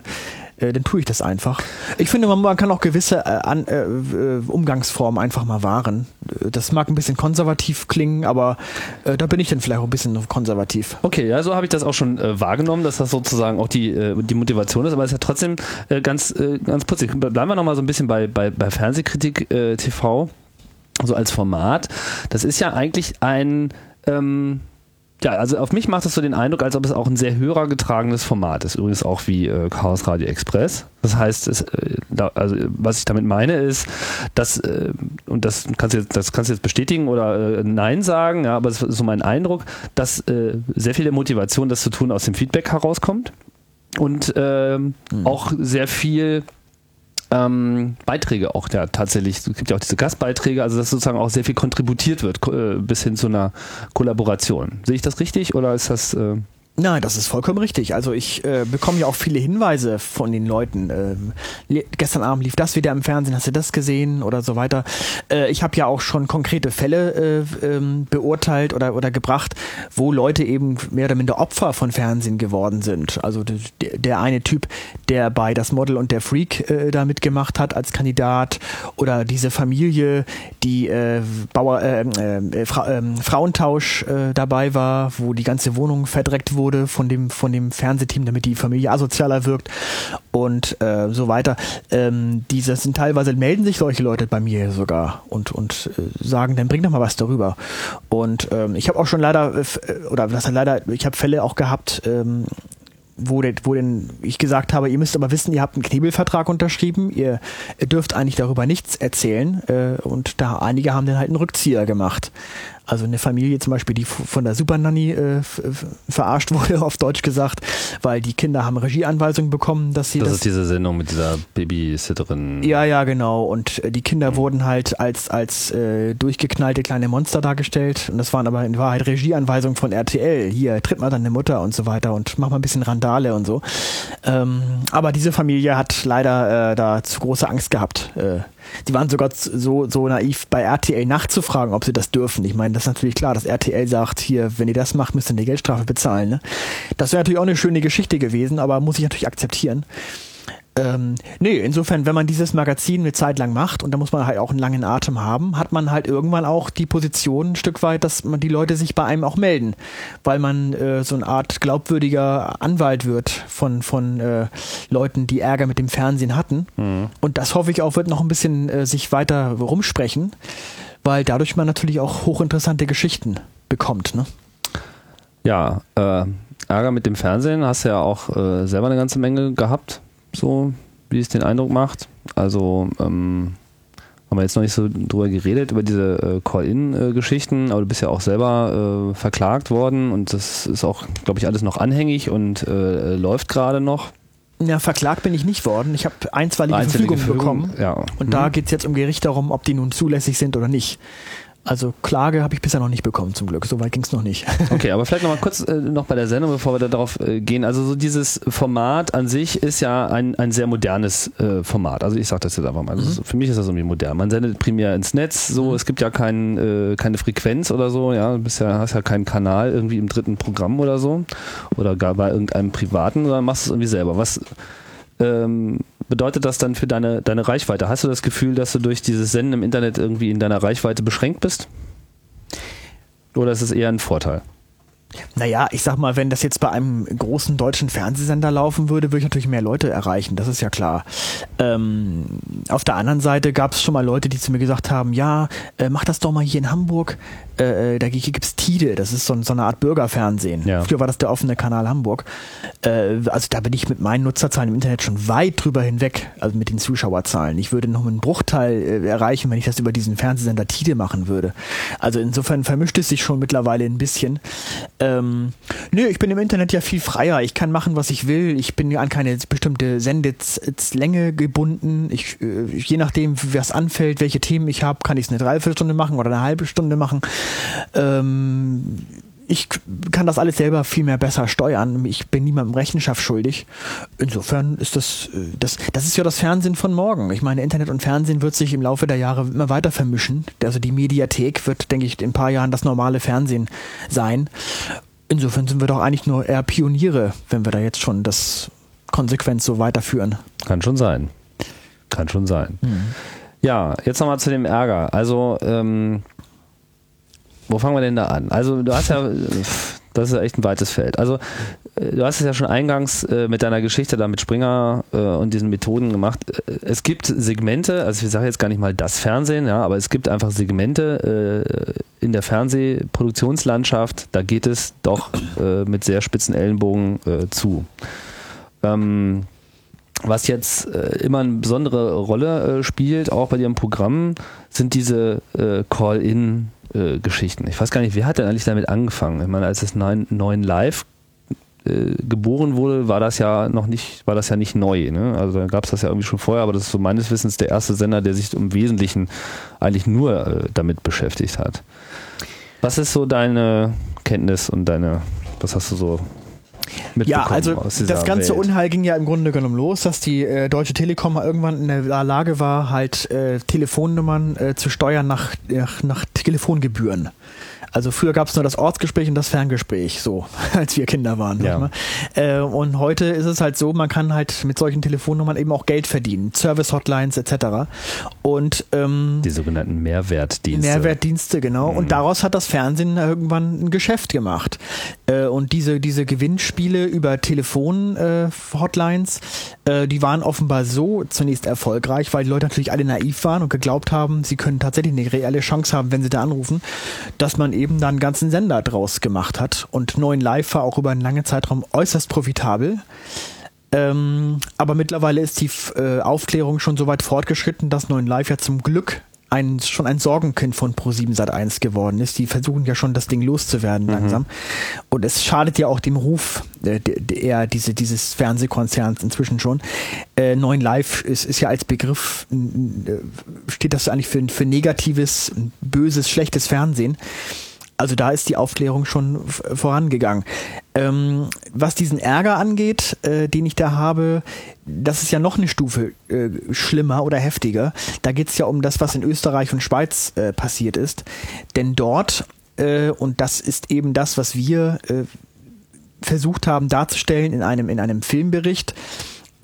äh, dann tue ich das einfach. Ich finde, man, man kann auch gewisse äh, an, äh, äh Umgangsformen einfach mal wahren. Äh, das mag ein bisschen konservativ klingen, aber da bin ich dann vielleicht auch ein bisschen konservativ. Okay, ja, so habe ich das auch schon wahrgenommen, dass das sozusagen auch die, die Motivation ist, aber es ist ja trotzdem ganz, ganz putzig. Bleiben wir nochmal so ein bisschen bei, bei, bei Fernsehkritik TV, so als Format. Das ist ja eigentlich ein ähm, ja, also auf mich macht es so den Eindruck, als ob es auch ein sehr hörergetragenes Format ist. Übrigens auch wie äh, Chaos Radio Express. Das heißt, es, äh, da, also was ich damit meine ist, dass, äh, und das kannst du jetzt, das kannst du jetzt bestätigen oder äh, Nein sagen, ja, aber es ist so mein Eindruck, dass äh, sehr viel der Motivation, das zu tun, aus dem Feedback herauskommt. Und mhm. auch sehr viel ähm, Beiträge auch ja, tatsächlich, es gibt ja auch diese Gastbeiträge, also dass sozusagen auch sehr viel kontributiert wird, äh, bis hin zu einer Kollaboration. Sehe ich das richtig oder ist das... Äh Nein, das ist vollkommen richtig. Also ich äh, bekomme ja auch viele Hinweise von den Leuten. Äh, gestern Abend lief das wieder im Fernsehen, hast du das gesehen oder so weiter. Äh, ich habe ja auch schon konkrete Fälle äh, ähm, beurteilt oder, oder gebracht, wo Leute eben mehr oder minder Opfer von Fernsehen geworden sind. Also der, eine Typ, der bei Das Model und der Freak äh, da mitgemacht hat als Kandidat oder diese Familie, die äh, Bauer, äh, äh, Fra äh, Frauentausch dabei war, wo die ganze Wohnung verdreckt wurde wurde von dem, von dem Fernsehteam, damit die Familie asozialer wirkt und äh, so weiter. Ähm, diese sind teilweise melden sich solche Leute bei mir sogar und, und äh, sagen, dann bring doch mal was darüber. Und ähm, ich habe auch schon leider, äh, äh oder was leider, ich habe Fälle auch gehabt, ähm, wo, denn, wo denn ich gesagt habe, ihr müsst aber wissen, ihr habt einen Knebelvertrag unterschrieben, ihr, ihr dürft eigentlich darüber nichts erzählen äh, und da einige haben dann halt einen Rückzieher gemacht. Also eine Familie zum Beispiel, die von der Supernanny äh, verarscht wurde, auf Deutsch gesagt, weil die Kinder haben Regieanweisungen bekommen, dass sie das... Das ist diese Sendung mit dieser Babysitterin. Ja, ja, genau. Und äh, die Kinder mhm. wurden halt als, als äh, durchgeknallte kleine Monster dargestellt. Und das waren aber in Wahrheit Regieanweisungen von RTL. Hier, tritt mal deine Mutter und so weiter und mach mal ein bisschen Randale und so. Ähm, aber diese Familie hat leider äh, da zu große Angst gehabt, äh, die waren sogar so, so naiv, bei RTL nachzufragen, ob sie das dürfen. Ich meine, das ist natürlich klar, dass RTL sagt, hier, wenn ihr das macht, müsst ihr eine Geldstrafe bezahlen. Ne? Das wäre natürlich auch eine schöne Geschichte gewesen, aber muss ich natürlich akzeptieren. Ähm, nee, insofern, wenn man dieses Magazin eine Zeit lang macht, und da muss man halt auch einen langen Atem haben, hat man halt irgendwann auch die Position ein Stück weit, dass man die Leute sich bei einem auch melden, weil man äh, so eine Art glaubwürdiger Anwalt wird von, von äh, Leuten, die Ärger mit dem Fernsehen hatten. Mhm. Und das hoffe ich auch, wird noch ein bisschen äh, sich weiter rumsprechen, weil dadurch man natürlich auch hochinteressante Geschichten bekommt. Ne? Ja, äh, Ärger mit dem Fernsehen hast du ja auch äh, selber eine ganze Menge gehabt so wie es den Eindruck macht. Also ähm, haben wir jetzt noch nicht so drüber geredet, über diese äh, Call-In-Geschichten, aber du bist ja auch selber äh, verklagt worden und das ist auch, glaube ich, alles noch anhängig und äh, läuft gerade noch. Ja, verklagt bin ich nicht worden. Ich habe einstweilige Verfügungen bekommen. Ja. Und hm. da geht es jetzt im Gericht darum, ob die nun zulässig sind oder nicht. Also Klage habe ich bisher noch nicht bekommen, zum Glück. Soweit ging es noch nicht. Okay, aber vielleicht nochmal kurz äh, noch bei der Sendung, bevor wir da darauf äh, gehen. Also so dieses Format an sich ist ja ein, ein sehr modernes äh, Format. Also ich sage das jetzt einfach mal. Also mhm. Für mich ist das irgendwie modern. Man sendet primär ins Netz. So, mhm. es gibt ja kein, äh, keine Frequenz oder so. Ja, du bist ja, hast ja keinen Kanal irgendwie im dritten Programm oder so oder gar bei irgendeinem privaten, sondern machst es irgendwie selber. Was ähm, bedeutet das dann für deine, deine Reichweite? Hast du das Gefühl, dass du durch dieses Senden im Internet irgendwie in deiner Reichweite beschränkt bist? Oder ist es eher ein Vorteil? Naja, ich sag mal, wenn das jetzt bei einem großen deutschen Fernsehsender laufen würde, würde ich natürlich mehr Leute erreichen, das ist ja klar. Ähm, auf der anderen Seite gab es schon mal Leute, die zu mir gesagt haben, ja, äh, mach das doch mal hier in Hamburg, äh, äh da gibt's Tide, das ist so, so eine Art Bürgerfernsehen. Ja. Früher war das der offene Kanal Hamburg. Äh, also da bin ich mit meinen Nutzerzahlen im Internet schon weit drüber hinweg, also mit den Zuschauerzahlen. Ich würde noch einen Bruchteil äh, erreichen, wenn ich das über diesen Fernsehsender Tide machen würde. Also insofern vermischt es sich schon mittlerweile ein bisschen. Ähm, nö, ich bin im Internet ja viel freier. Ich kann machen, was ich will. Ich bin an keine bestimmte Sendelänge gebunden. Ich, äh, je nachdem, was anfällt, welche Themen ich habe, kann ich es eine Dreiviertelstunde machen oder eine halbe Stunde machen. Ähm, ich kann das alles selber viel mehr besser steuern. Ich bin niemandem Rechenschaft schuldig. Insofern ist das, äh, das, das ist ja das Fernsehen von morgen. Ich meine, Internet und Fernsehen wird sich im Laufe der Jahre immer weiter vermischen. Also die Mediathek wird, denke ich, in ein paar Jahren das normale Fernsehen sein. Insofern sind wir doch eigentlich nur eher Pioniere, wenn wir da jetzt schon das konsequent so weiterführen. Kann schon sein. Kann schon sein. Mhm. Ja, jetzt nochmal zu dem Ärger. Also, ähm, wo fangen wir denn da an? Also du hast ja, das ist ja echt ein weites Feld. Also äh, du hast es ja schon eingangs äh, mit deiner Geschichte da mit Springer äh, und diesen Methoden gemacht. Äh, es gibt Segmente, also ich sage jetzt gar nicht mal das Fernsehen, ja, aber es gibt einfach Segmente äh, in der Fernsehproduktionslandschaft, da geht es doch äh, mit sehr spitzen Ellenbogen zu. Ähm, was jetzt äh, immer eine besondere Rolle äh, spielt, auch bei ihrem Programm, sind diese äh, Call-in Geschichten. Ich weiß gar nicht, wer hat denn eigentlich damit angefangen? Ich meine, als 9, 9 Live äh, geboren wurde, war das ja noch nicht, war das ja nicht neu. Ne? Also da gab es das ja irgendwie schon vorher, aber das ist so meines Wissens der erste Sender, der sich im Wesentlichen eigentlich nur äh, damit beschäftigt hat. Was ist so deine Kenntnis und deine, was hast du so ja, also das ganze Welt. Unheil ging ja im Grunde genommen los, dass die äh, Deutsche Telekom irgendwann in der Lage war, halt äh, Telefonnummern äh, zu steuern nach, nach, nach Telefongebühren. Also früher gab es nur das Ortsgespräch und das Ferngespräch, so als wir Kinder waren. Ja. Äh, und heute ist es halt so, man kann halt mit solchen Telefonnummern eben auch Geld verdienen, Service-Hotlines etc. Und ähm, die sogenannten Mehrwertdienste. Mehrwertdienste, genau. Mhm. Und daraus hat das Fernsehen irgendwann ein Geschäft gemacht. Äh, und diese diese Gewinnspiele über Telefon-Hotlines, äh, äh, die waren offenbar so zunächst erfolgreich, weil die Leute natürlich alle naiv waren und geglaubt haben, sie können tatsächlich eine reelle Chance haben, wenn sie da anrufen, dass man eben eben dann einen ganzen Sender draus gemacht hat. Und 9 Live war auch über einen langen Zeitraum äußerst profitabel. Ähm, aber mittlerweile ist die äh, Aufklärung schon so weit fortgeschritten, dass 9 Live ja zum Glück ein, schon ein Sorgenkind von Pro7 Sat1 geworden ist. Die versuchen ja schon das Ding loszuwerden mhm. langsam. Und es schadet ja auch dem Ruf äh, eher diese, dieses Fernsehkonzerns inzwischen schon. Äh, 9 Live ist, ist ja als Begriff, äh, steht das eigentlich für, für negatives, böses, schlechtes Fernsehen. Also da ist die Aufklärung schon vorangegangen. Ähm, was diesen Ärger angeht, äh, den ich da habe, das ist ja noch eine Stufe äh, schlimmer oder heftiger. Da geht es ja um das, was in Österreich und Schweiz äh, passiert ist. Denn dort, äh, und das ist eben das, was wir äh, versucht haben darzustellen in einem, in einem Filmbericht,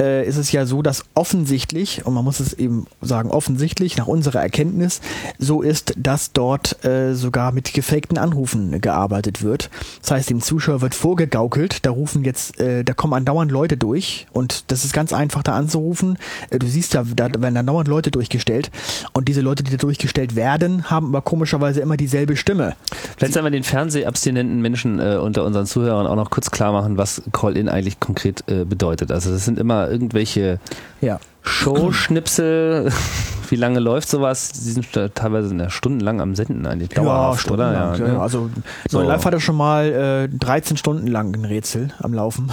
äh, ist es ja so, dass offensichtlich, und man muss es eben sagen, offensichtlich nach unserer Erkenntnis so ist, dass dort äh, sogar mit gefakten Anrufen gearbeitet wird. Das heißt, dem Zuschauer wird vorgegaukelt, da rufen jetzt, äh, da kommen andauernd Leute durch und das ist ganz einfach da anzurufen. Äh, du siehst ja, da werden andauernd Leute durchgestellt und diese Leute, die da durchgestellt werden, haben aber komischerweise immer dieselbe Stimme. Vielleicht sollen wir den fernsehabstinenten Menschen äh, unter unseren Zuhörern auch noch kurz klar machen, was Call-In eigentlich konkret äh, bedeutet. Also das sind immer irgendwelche ja. Showschnipsel. Wie lange läuft sowas? Die sind teilweise stundenlang am Senden eigentlich. Dauerhaft, ja, oder? Ja, ne? Also so. Live hatte schon mal äh, 13 Stunden lang ein Rätsel am Laufen.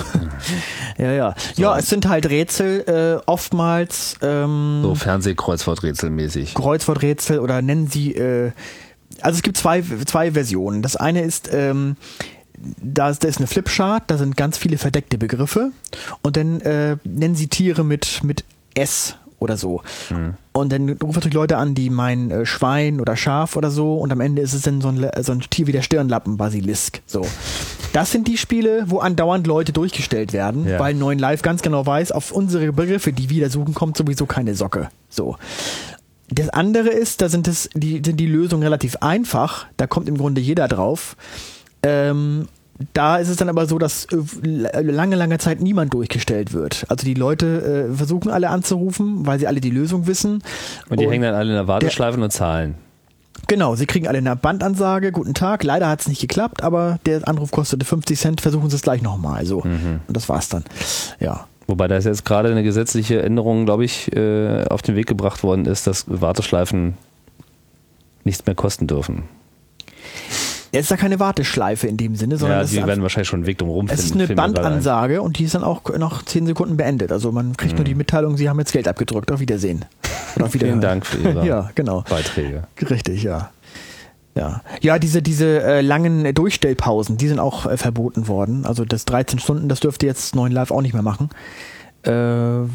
ja, ja. So. Ja, es sind halt Rätsel, äh, oftmals ähm, so Fernsehkreuzworträtsel mäßig. Kreuzworträtsel oder nennen sie äh, also es gibt zwei, zwei Versionen. Das eine ist ähm, da ist, da ist eine Flipchart, da sind ganz viele verdeckte Begriffe und dann äh, nennen sie Tiere mit, mit S oder so. Mhm. Und dann rufen natürlich Leute an, die meinen äh, Schwein oder Schaf oder so und am Ende ist es dann so ein, so ein Tier wie der Stirnlappen-Basilisk. So. Das sind die Spiele, wo andauernd Leute durchgestellt werden, ja. weil Neuen Live ganz genau weiß, auf unsere Begriffe, die wir da suchen, kommt sowieso keine Socke. So. Das andere ist, da sind, es, die, sind die Lösungen relativ einfach, da kommt im Grunde jeder drauf. Ähm, da ist es dann aber so, dass äh, lange, lange Zeit niemand durchgestellt wird. Also die Leute äh, versuchen alle anzurufen, weil sie alle die Lösung wissen. Und die und hängen dann alle in der Warteschleife und zahlen. Genau, sie kriegen alle eine Bandansage, guten Tag, leider hat es nicht geklappt, aber der Anruf kostete 50 Cent, versuchen sie es gleich nochmal. So. Mhm. Und das war's dann. Ja. Wobei da ist jetzt gerade eine gesetzliche Änderung, glaube ich, äh, auf den Weg gebracht worden ist, dass Warteschleifen nichts mehr kosten dürfen. Es ist ja keine Warteschleife in dem Sinne, sondern ja, sie werden wahrscheinlich schon einen Weg drum Es ist eine Bandansage und die ist dann auch nach zehn Sekunden beendet. Also man kriegt mhm. nur die Mitteilung, sie haben jetzt Geld abgedrückt. Auf Wiedersehen. Oder auf Wiederhören. Vielen Dank für Ihre ja, genau. Beiträge. Richtig, ja. Ja, ja diese, diese äh, langen Durchstellpausen, die sind auch äh, verboten worden. Also das 13 Stunden, das dürfte jetzt 9 Live auch nicht mehr machen. Äh,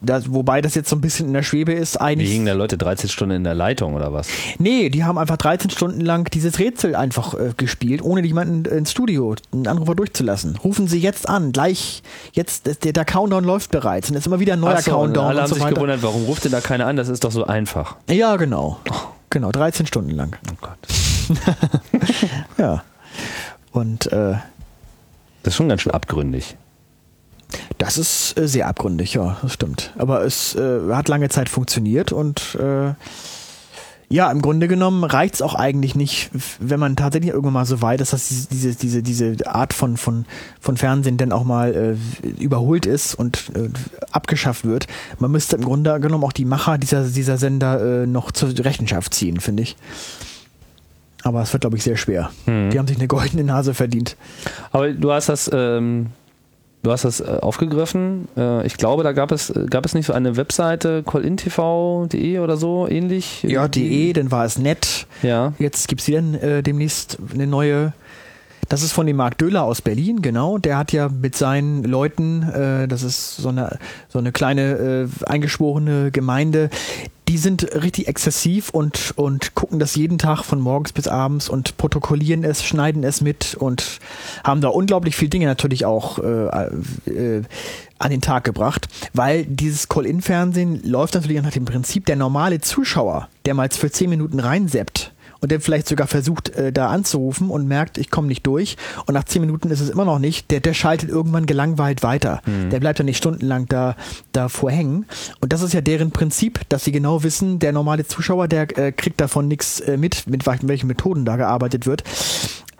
das, wobei das jetzt so ein bisschen in der Schwebe ist. Eigentlich, Wie hingen da Leute 13 Stunden in der Leitung oder was? Nee, die haben einfach 13 Stunden lang dieses Rätsel einfach äh, gespielt, ohne jemanden ins Studio, einen Anrufer durchzulassen. Rufen Sie jetzt an, gleich, jetzt, der, der Countdown läuft bereits und es ist immer wieder ein neuer so, Countdown. Alle haben so sich weiter. gewundert, warum ruft denn da keiner an? Das ist doch so einfach. Ja, genau. Oh. Genau, 13 Stunden lang. Oh Gott. ja. Und äh, das ist schon ganz schön abgründig. Das ist äh, sehr abgründig, ja, das stimmt. Aber es äh, hat lange Zeit funktioniert und äh, ja, im Grunde genommen reicht es auch eigentlich nicht, wenn man tatsächlich irgendwann mal so weit ist, dass diese, diese, diese Art von, von, von Fernsehen dann auch mal äh, überholt ist und äh, abgeschafft wird. Man müsste im Grunde genommen auch die Macher dieser, dieser Sender äh, noch zur Rechenschaft ziehen, finde ich. Aber es wird, glaube ich, sehr schwer. Hm. Die haben sich eine goldene Nase verdient. Aber du hast das ähm, Du hast das äh, aufgegriffen. Äh, ich glaube, da gab es, gab es nicht so eine Webseite, callintv.de oder so ähnlich? Ja, de, dann war es nett. Ja. Jetzt gibt es hier äh, demnächst eine neue. Das ist von dem Marc Döhler aus Berlin, genau. Der hat ja mit seinen Leuten, äh, das ist so eine, so eine kleine äh, eingeschworene Gemeinde, die sind richtig exzessiv und, und gucken das jeden Tag von morgens bis abends und protokollieren es, schneiden es mit und haben da unglaublich viele Dinge natürlich auch äh, äh, an den Tag gebracht, weil dieses Call-In-Fernsehen läuft natürlich nach dem Prinzip, der normale Zuschauer, der mal für zehn Minuten reinseppt, und der vielleicht sogar versucht, äh, da anzurufen und merkt, ich komme nicht durch und nach zehn Minuten ist es immer noch nicht, der, der schaltet irgendwann gelangweilt weiter. Mhm. Der bleibt ja nicht stundenlang da davor hängen. Und das ist ja deren Prinzip, dass sie genau wissen, der normale Zuschauer, der äh, kriegt davon nichts äh, mit, mit welchen Methoden da gearbeitet wird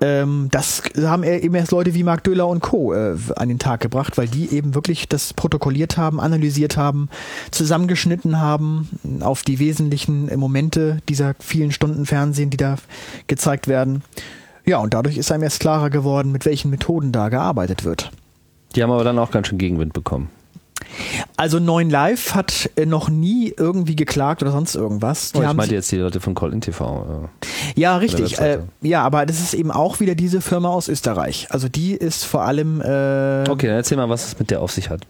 ähm, das haben eben erst Leute wie Marc Döhler und Co. Äh, an den Tag gebracht, weil die eben wirklich das protokolliert haben, analysiert haben, zusammengeschnitten haben auf die wesentlichen Momente dieser vielen Stunden Fernsehen, die da gezeigt werden. Ja, und dadurch ist einem erst klarer geworden, mit welchen Methoden da gearbeitet wird. Die haben aber dann auch ganz schön Gegenwind bekommen. Also 9 Live hat äh, noch nie irgendwie geklagt oder sonst irgendwas. Die oh, ich meinte jetzt die Leute von Call in TV. Äh, ja, richtig. Äh, ja, aber das ist eben auch wieder diese Firma aus Österreich. Also die ist vor allem. Äh, okay, dann erzähl mal, was es mit der auf sich hat.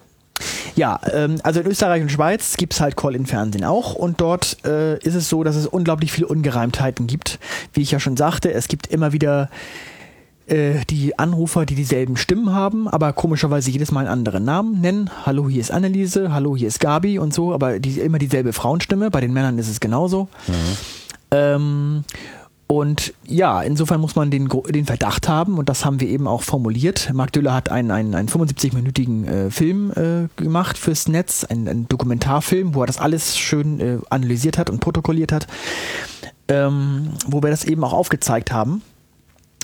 Ja, ähm, also in Österreich und Schweiz gibt es halt Call-in-Fernsehen auch und dort äh, ist es so, dass es unglaublich viele Ungereimtheiten gibt. Wie ich ja schon sagte, es gibt immer wieder äh, die Anrufer, die dieselben Stimmen haben, aber komischerweise jedes Mal einen anderen Namen nennen. Hallo, hier ist Anneliese, hallo, hier ist Gabi und so, aber die, immer dieselbe Frauenstimme. Bei den Männern ist es genauso. Mhm. Ähm, und ja, insofern muss man den, den Verdacht haben, und das haben wir eben auch formuliert. Marc Döller hat einen, einen, einen 75-minütigen äh, Film äh, gemacht fürs Netz, einen, einen, Dokumentarfilm, wo er das alles schön äh, analysiert hat und protokolliert hat, ähm, wo wir das eben auch aufgezeigt haben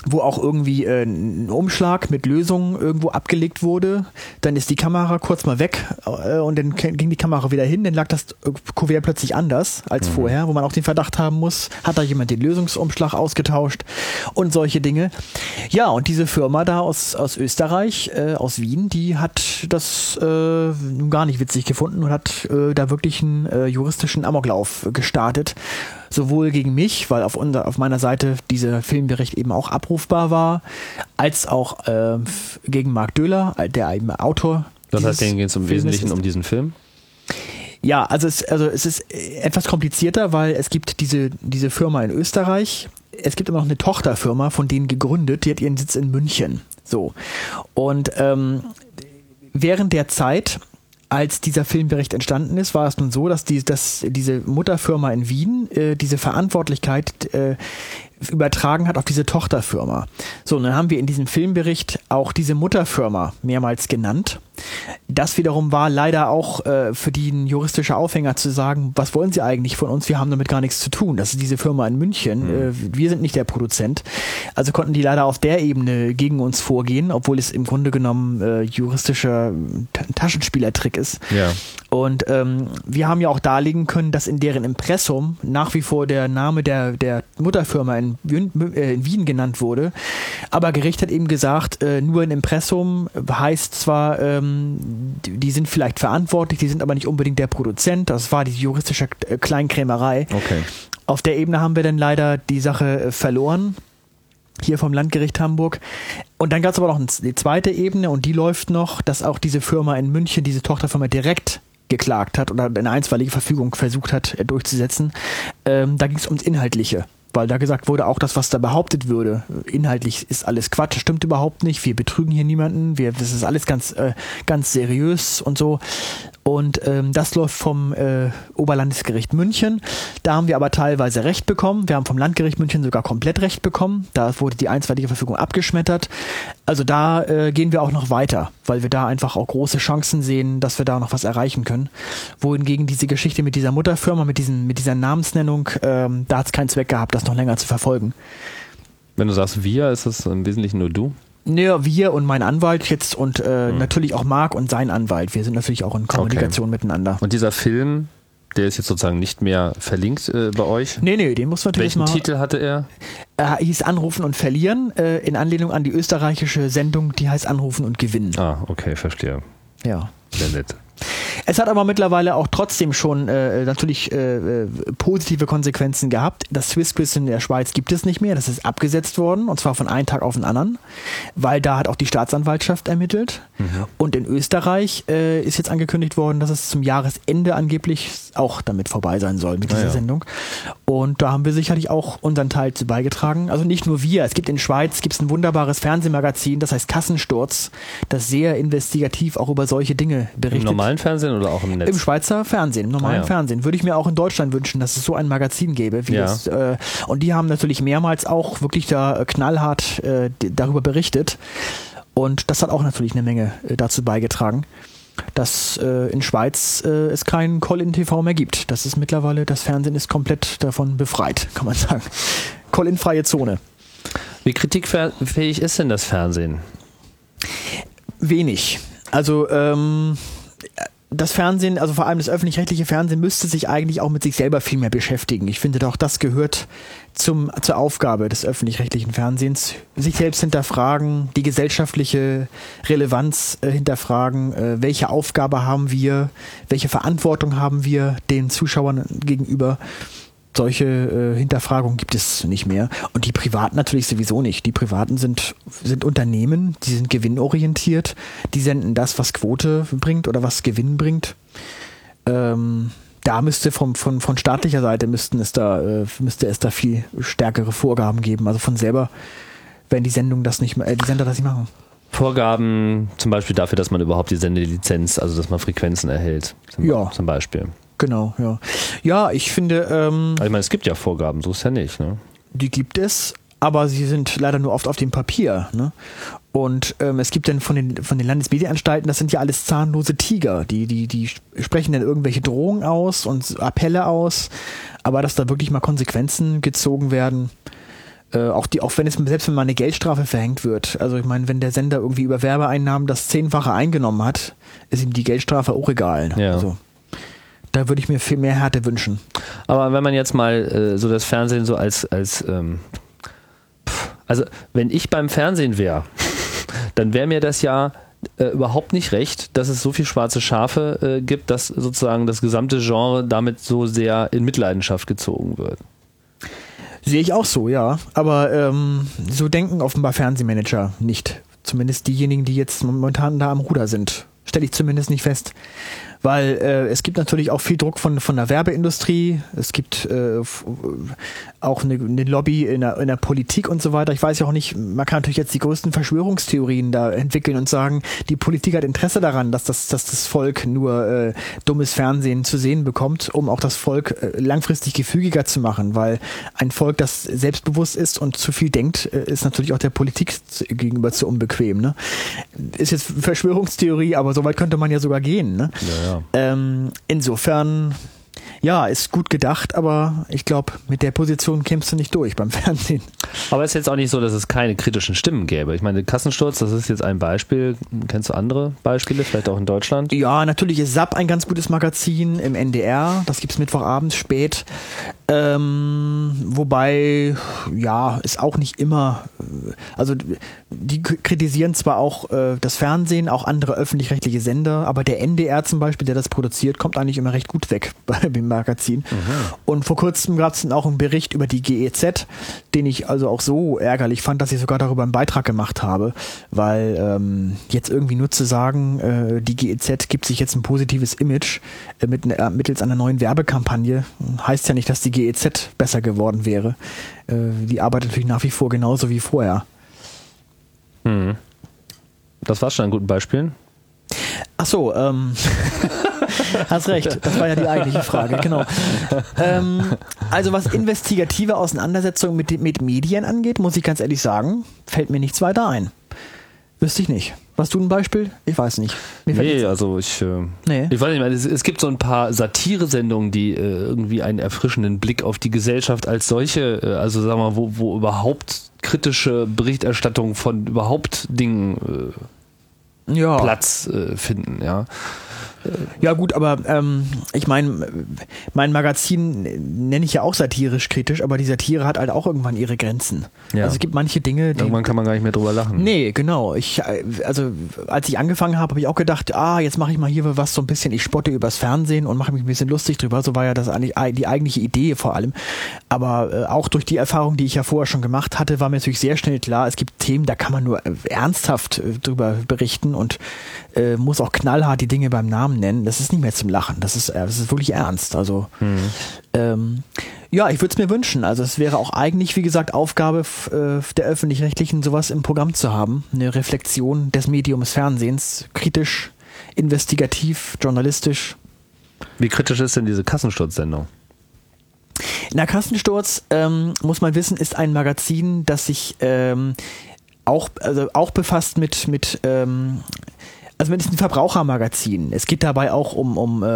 wo auch irgendwie äh, ein Umschlag mit Lösungen irgendwo abgelegt wurde. Dann ist die Kamera kurz mal weg äh, und dann ging die Kamera wieder hin. Dann lag das Kuvert plötzlich anders als mhm. vorher, wo man auch den Verdacht haben muss, hat da jemand den Lösungsumschlag ausgetauscht und solche Dinge. Ja, und diese Firma da aus, aus Österreich, äh, aus Wien, die hat das äh, gar nicht witzig gefunden und hat äh, da wirklich einen äh, juristischen Amoklauf gestartet sowohl gegen mich, weil auf, unser, auf meiner Seite dieser Filmbericht eben auch abrufbar war, als auch äh, gegen Marc Döhler, der eben Autor. Das heißt, denen geht es im Wesentlichen um diesen Film? Ja, also es, also es ist etwas komplizierter, weil es gibt diese, diese Firma in Österreich. Es gibt immer noch eine Tochterfirma von denen gegründet, die hat ihren Sitz in München. So. Und ähm, während der Zeit als dieser Filmbericht entstanden ist, war es nun so, dass, die, dass diese Mutterfirma in Wien äh, diese Verantwortlichkeit äh, übertragen hat auf diese Tochterfirma. So, und dann haben wir in diesem Filmbericht auch diese Mutterfirma mehrmals genannt. Das wiederum war leider auch äh, für die ein juristischer Aufhänger zu sagen, was wollen Sie eigentlich von uns? Wir haben damit gar nichts zu tun. Das ist diese Firma in München. Mhm. Äh, wir sind nicht der Produzent. Also konnten die leider auf der Ebene gegen uns vorgehen, obwohl es im Grunde genommen äh, juristischer Taschenspielertrick ist. Ja. Und ähm, wir haben ja auch darlegen können, dass in deren Impressum nach wie vor der Name der, der Mutterfirma in Wien, äh, in Wien genannt wurde. Aber Gericht hat eben gesagt, äh, nur ein Impressum heißt zwar, ähm, die, die, sind vielleicht verantwortlich, die sind aber nicht unbedingt der Produzent. Das war die juristische äh, Kleinkrämerei. Okay. Auf der Ebene haben wir dann leider die Sache äh, verloren. Hier vom Landgericht Hamburg. Und dann gab es aber noch eine zweite Ebene und die läuft noch, dass auch diese Firma in München, diese Tochterfirma direkt geklagt hat oder eine einstweilige Verfügung versucht hat äh, durchzusetzen. Ähm, da ging es ums Inhaltliche weil da gesagt wurde, auch das, was da behauptet würde, inhaltlich ist alles Quatsch, stimmt überhaupt nicht, wir betrügen hier niemanden, wir, das ist alles ganz, äh, ganz seriös und so. Und ähm, das läuft vom äh, Oberlandesgericht München. Da haben wir aber teilweise Recht bekommen. Wir haben vom Landgericht München sogar komplett Recht bekommen. Da wurde die einstweilige Verfügung abgeschmettert. Also da äh, gehen wir auch noch weiter, weil wir da einfach auch große Chancen sehen, dass wir da noch was erreichen können. Wohingegen diese Geschichte mit dieser Mutterfirma, mit, diesen, mit dieser Namensnennung, ähm, da hat es keinen Zweck gehabt, das noch länger zu verfolgen. Wenn du sagst wir, ist es im Wesentlichen nur du? Naja, wir und mein Anwalt jetzt und äh, hm. natürlich auch Marc und sein Anwalt. Wir sind natürlich auch in Kommunikation okay. miteinander. Und dieser Film, der ist jetzt sozusagen nicht mehr verlinkt äh, bei euch? Nee, nee, den muss man natürlich Welchen mal. Titel hatte er? Er hieß Anrufen und Verlieren, äh, in Anlehnung an die österreichische Sendung, die heißt Anrufen und Gewinnen. Ah, okay, verstehe. Ja. Sehr nett. Es hat aber mittlerweile auch trotzdem schon äh, natürlich äh, positive Konsequenzen gehabt. Das Swiss Quiz in der Schweiz gibt es nicht mehr. Das ist abgesetzt worden und zwar von einem Tag auf den anderen, weil da hat auch die Staatsanwaltschaft ermittelt. Mhm. Und in Österreich äh, ist jetzt angekündigt worden, dass es zum Jahresende angeblich auch damit vorbei sein soll mit dieser ja. Sendung. Und da haben wir sicherlich auch unseren Teil zu beigetragen. Also nicht nur wir. Es gibt in Schweiz gibt's ein wunderbares Fernsehmagazin, das heißt Kassensturz, das sehr investigativ auch über solche Dinge berichtet. Im normalen Fernsehen oder auch im Netz? Im Schweizer Fernsehen, im normalen ah, ja. Fernsehen. Würde ich mir auch in Deutschland wünschen, dass es so ein Magazin gäbe. Wie ja. es, äh, und die haben natürlich mehrmals auch wirklich da knallhart äh, darüber berichtet. Und das hat auch natürlich eine Menge äh, dazu beigetragen, dass äh, in Schweiz äh, es keinen Call-in-TV mehr gibt. Das ist mittlerweile, das Fernsehen ist komplett davon befreit, kann man sagen. Call-in-freie Zone. Wie kritikfähig ist denn das Fernsehen? Wenig. Also ähm, das Fernsehen, also vor allem das öffentlich-rechtliche Fernsehen, müsste sich eigentlich auch mit sich selber viel mehr beschäftigen. Ich finde doch, das gehört zum, zur Aufgabe des öffentlich-rechtlichen Fernsehens. Sich selbst hinterfragen, die gesellschaftliche Relevanz äh, hinterfragen, äh, welche Aufgabe haben wir, welche Verantwortung haben wir den Zuschauern gegenüber solche äh, Hinterfragungen gibt es nicht mehr. Und die Privaten natürlich sowieso nicht. Die Privaten sind, sind Unternehmen, die sind gewinnorientiert, die senden das, was Quote bringt oder was Gewinn bringt. Ähm, da müsste vom, von, von staatlicher Seite müssten es da, äh, müsste es da viel stärkere Vorgaben geben. Also von selber werden die Sendungen das nicht äh, die Sender das nicht machen. Vorgaben zum Beispiel dafür, dass man überhaupt die Sendelizenz, also dass man Frequenzen erhält. Zum, ja. Zum Beispiel. Genau, ja. Ja, ich finde. Ähm, also ich meine, es gibt ja Vorgaben, so ist ja nicht, ne? Die gibt es, aber sie sind leider nur oft auf dem Papier. Ne? Und ähm, es gibt dann von den, von den Landesmedienanstalten, das sind ja alles zahnlose Tiger. Die, die, die sprechen dann irgendwelche Drohungen aus und Appelle aus, aber dass da wirklich mal Konsequenzen gezogen werden, äh, auch, die, auch wenn es selbst wenn mal eine Geldstrafe verhängt wird. Also ich meine, wenn der Sender irgendwie über Werbeeinnahmen das Zehnfache eingenommen hat, ist ihm die Geldstrafe auch egal. Ja. Also, da würde ich mir viel mehr Härte wünschen. Aber wenn man jetzt mal äh, so das Fernsehen so als, als ähm, also wenn ich beim Fernsehen wäre, dann wäre mir das ja äh, überhaupt nicht recht, dass es so viel schwarze Schafe äh, gibt, dass sozusagen das gesamte Genre damit so sehr in Mitleidenschaft gezogen wird. Sehe ich auch so, ja. Aber ähm, so denken offenbar Fernsehmanager nicht. Zumindest diejenigen, die jetzt momentan da am Ruder sind. Stelle ich zumindest nicht fest weil äh, es gibt natürlich auch viel Druck von, von der Werbeindustrie, es gibt äh, auch eine, eine Lobby in der, in der Politik und so weiter. Ich weiß ja auch nicht, man kann natürlich jetzt die größten Verschwörungstheorien da entwickeln und sagen, die Politik hat Interesse daran, dass das, dass das Volk nur äh, dummes Fernsehen zu sehen bekommt, um auch das Volk äh, langfristig gefügiger zu machen, weil ein Volk, das selbstbewusst ist und zu viel denkt, äh, ist natürlich auch der Politik gegenüber zu unbequem. Ne? Ist jetzt Verschwörungstheorie, aber so weit könnte man ja sogar gehen. Ne? Ja, ja. Ähm, insofern, ja, ist gut gedacht, aber ich glaube, mit der Position kämpfst du nicht durch beim Fernsehen. Aber es ist jetzt auch nicht so, dass es keine kritischen Stimmen gäbe. Ich meine, Kassensturz, das ist jetzt ein Beispiel. Kennst du andere Beispiele, vielleicht auch in Deutschland? Ja, natürlich ist SAP ein ganz gutes Magazin im NDR. Das gibt es Mittwochabends spät. Ähm, wobei, ja, ist auch nicht immer, also die kritisieren zwar auch äh, das Fernsehen, auch andere öffentlich-rechtliche Sender, aber der NDR zum Beispiel, der das produziert, kommt eigentlich immer recht gut weg bei dem Magazin. Mhm. Und vor kurzem gab es dann auch einen Bericht über die GEZ, den ich also auch so ärgerlich fand, dass ich sogar darüber einen Beitrag gemacht habe, weil ähm, jetzt irgendwie nur zu sagen, äh, die GEZ gibt sich jetzt ein positives Image äh, mit, äh, mittels einer neuen Werbekampagne, heißt ja nicht, dass die GEZ besser geworden wäre. Äh, die arbeitet natürlich nach wie vor genauso wie vorher. Hm. Das war schon ein gutes Beispiel. Ach so, ähm, hast recht. Das war ja die eigentliche Frage, genau. Ähm, also was investigative Auseinandersetzungen mit, mit Medien angeht, muss ich ganz ehrlich sagen, fällt mir nichts weiter ein. Wüsste ich nicht. Hast du ein Beispiel? Ich weiß nicht. nee, also ich, äh, nee. ich weiß nicht, es, es, gibt so ein paar Satire-Sendungen, die äh, irgendwie einen erfrischenden Blick auf die Gesellschaft als solche, äh, also sagen wir mal, wo, wo überhaupt kritische Berichterstattung von überhaupt Dingen äh, ja. Platz äh, finden, ja. Ja gut, aber ähm, ich meine, mein Magazin nenne ich ja auch satirisch kritisch, aber die Satire hat halt auch irgendwann ihre Grenzen. Ja. Also es gibt manche Dinge, die... Irgendwann kann man gar nicht mehr drüber lachen. Nee, genau. Ich, äh, also als ich angefangen habe, habe ich auch gedacht, ah, jetzt mache ich mal hier was so ein bisschen, ich spotte übers Fernsehen und mache mich ein bisschen lustig drüber. So war ja das eigentlich die eigentliche Idee vor allem. Aber äh, auch durch die Erfahrung, die ich ja vorher schon gemacht hatte, war mir natürlich sehr schnell klar, es gibt Themen, da kann man nur äh, ernsthaft äh, drüber berichten und äh, muss auch knallhart die Dinge beim Namen nennen, das ist nicht mehr zum Lachen. Das ist, äh, das ist wirklich ernst. Also mhm. ähm, ja, ich würde es mir wünschen. Also es wäre auch eigentlich, wie gesagt, Aufgabe äh, der öffentlich-rechtlichen, sowas im Programm zu haben. Eine Reflexion des Mediums Fernsehens, kritisch, investigativ, journalistisch. Wie kritisch ist denn diese Kassensturzsendung? Na, Kassensturz, ähm, muss man wissen, ist ein Magazin, das sich ähm, auch, also auch befasst mit, mit ähm, also es ist ein Verbrauchermagazin. Es geht dabei auch um, um äh,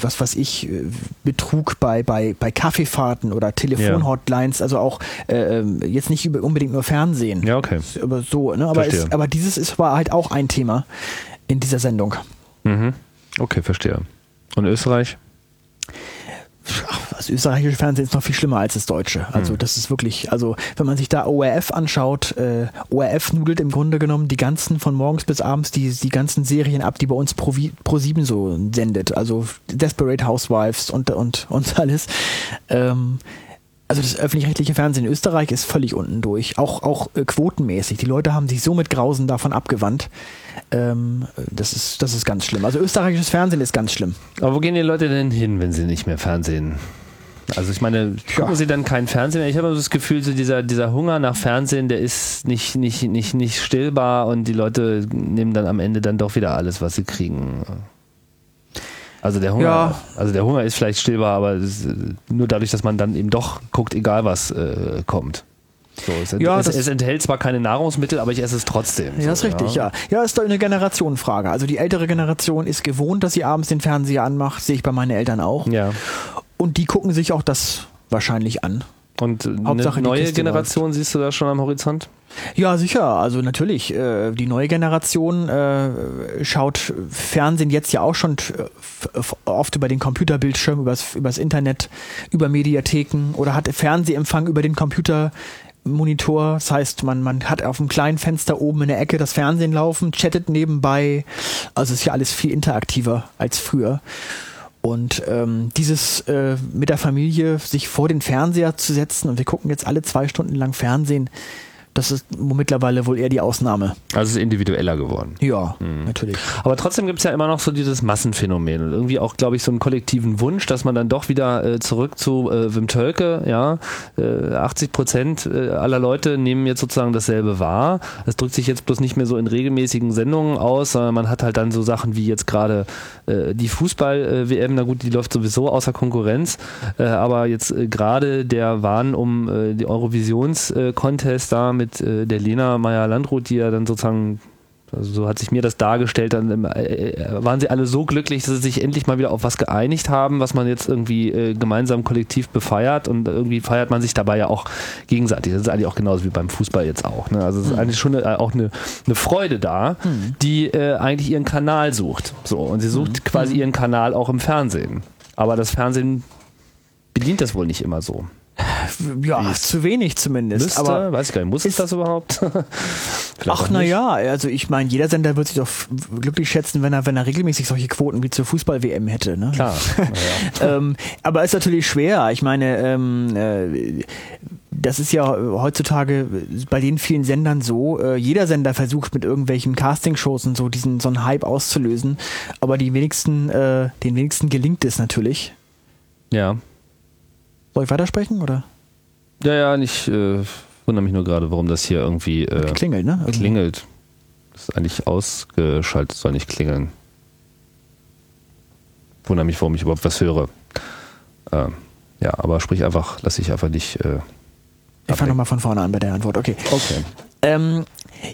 was weiß ich, Betrug bei, bei, bei Kaffeefahrten oder Telefonhotlines, ja. also auch äh, ähm, jetzt nicht unbedingt nur Fernsehen. Ja, okay. Aber so, ne? Aber, ist, aber dieses ist war halt auch ein Thema in dieser Sendung. Mhm. Okay, verstehe. Und Österreich? Das österreichische Fernsehen ist noch viel schlimmer als das deutsche. Also mhm. das ist wirklich, also wenn man sich da ORF anschaut, äh, ORF nudelt im Grunde genommen die ganzen von morgens bis abends die, die ganzen Serien ab, die bei uns Pro, Pro 7 so sendet. Also Desperate Housewives und, und, und alles. Ähm, also das öffentlich-rechtliche Fernsehen in Österreich ist völlig unten durch, auch, auch äh, quotenmäßig. Die Leute haben sich so mit Grausen davon abgewandt. Ähm, das, ist, das ist ganz schlimm. Also österreichisches Fernsehen ist ganz schlimm. Aber wo gehen die Leute denn hin, wenn sie nicht mehr Fernsehen? Also ich meine, gucken ja. sie dann kein Fernsehen mehr? Ich habe das Gefühl, so dieser, dieser Hunger nach Fernsehen, der ist nicht, nicht, nicht, nicht stillbar und die Leute nehmen dann am Ende dann doch wieder alles, was sie kriegen. Also der Hunger, ja. also der Hunger ist vielleicht stillbar, aber nur dadurch, dass man dann eben doch guckt, egal was äh, kommt. So, es, ja, es, es, enthält zwar keine Nahrungsmittel, aber ich esse es trotzdem. Ja, so, ist richtig, ja. Ja, ist doch eine Generationenfrage. Also die ältere Generation ist gewohnt, dass sie abends den Fernseher anmacht, sehe ich bei meinen Eltern auch. Ja. Und die gucken sich auch das wahrscheinlich an. Und Hauptsache eine neue Generation läuft. siehst du da schon am Horizont? Ja, sicher. Also natürlich. Äh, die neue Generation äh, schaut Fernsehen jetzt ja auch schon oft über den Computerbildschirm, übers, übers Internet, über Mediatheken oder hat Fernsehempfang über den Computermonitor. Das heißt, man, man hat auf einem kleinen Fenster oben in der Ecke das Fernsehen laufen, chattet nebenbei. Also ist ja alles viel interaktiver als früher. Und ähm, dieses äh, mit der Familie sich vor den Fernseher zu setzen und wir gucken jetzt alle zwei Stunden lang Fernsehen, das ist mittlerweile wohl eher die Ausnahme. Also es ist individueller geworden. Ja, mhm. natürlich. Aber trotzdem gibt es ja immer noch so dieses Massenphänomen und irgendwie auch, glaube ich, so einen kollektiven Wunsch, dass man dann doch wieder äh, zurück zu äh, Wim Tölke, ja, äh, 80 Prozent äh, aller Leute nehmen jetzt sozusagen dasselbe wahr. Das drückt sich jetzt bloß nicht mehr so in regelmäßigen Sendungen aus, sondern man hat halt dann so Sachen wie jetzt gerade äh, die Fußball-WM, na gut, die läuft sowieso außer Konkurrenz, äh, aber jetzt gerade der Wahn um die Eurovisions-Contest da mit mit äh, der Lena Meyer-Landrut, die ja dann sozusagen also so hat sich mir das dargestellt, dann äh, äh, waren sie alle so glücklich, dass sie sich endlich mal wieder auf was geeinigt haben, was man jetzt irgendwie äh, gemeinsam kollektiv befeiert und irgendwie feiert man sich dabei ja auch gegenseitig. Das ist eigentlich auch genauso wie beim Fußball jetzt auch. Ne? Also es ist mhm. eigentlich schon eine, auch eine, eine Freude da, mhm. die äh, eigentlich ihren Kanal sucht. So und sie sucht mhm. quasi hm. ihren Kanal auch im Fernsehen. Aber das Fernsehen bedient das wohl nicht immer so. Ja, zu wenig zumindest. Müsste, aber weiß ich gar nicht, muss es das überhaupt? Ach naja, also ich meine, jeder Sender würde sich doch glücklich schätzen, wenn er, wenn er regelmäßig solche Quoten wie zur Fußball-WM hätte. Ne? Klar. ähm, aber ist natürlich schwer. Ich meine, ähm, äh, das ist ja heutzutage bei den vielen Sendern so, äh, jeder Sender versucht mit irgendwelchen Castingshows und so diesen so einen Hype auszulösen, aber die wenigsten, äh, den wenigsten gelingt es natürlich. Ja. Soll ich weitersprechen oder? Ja, ja, ich äh, wundere mich nur gerade, warum das hier irgendwie äh, klingelt, ne? Irgendwie. Klingelt. Das ist eigentlich ausgeschaltet, soll nicht klingeln. Wundere mich, warum ich überhaupt was höre. Ähm, ja, aber sprich einfach, lass ich einfach nicht. Äh, ich fange nochmal von vorne an bei der Antwort, okay. Okay. Ähm,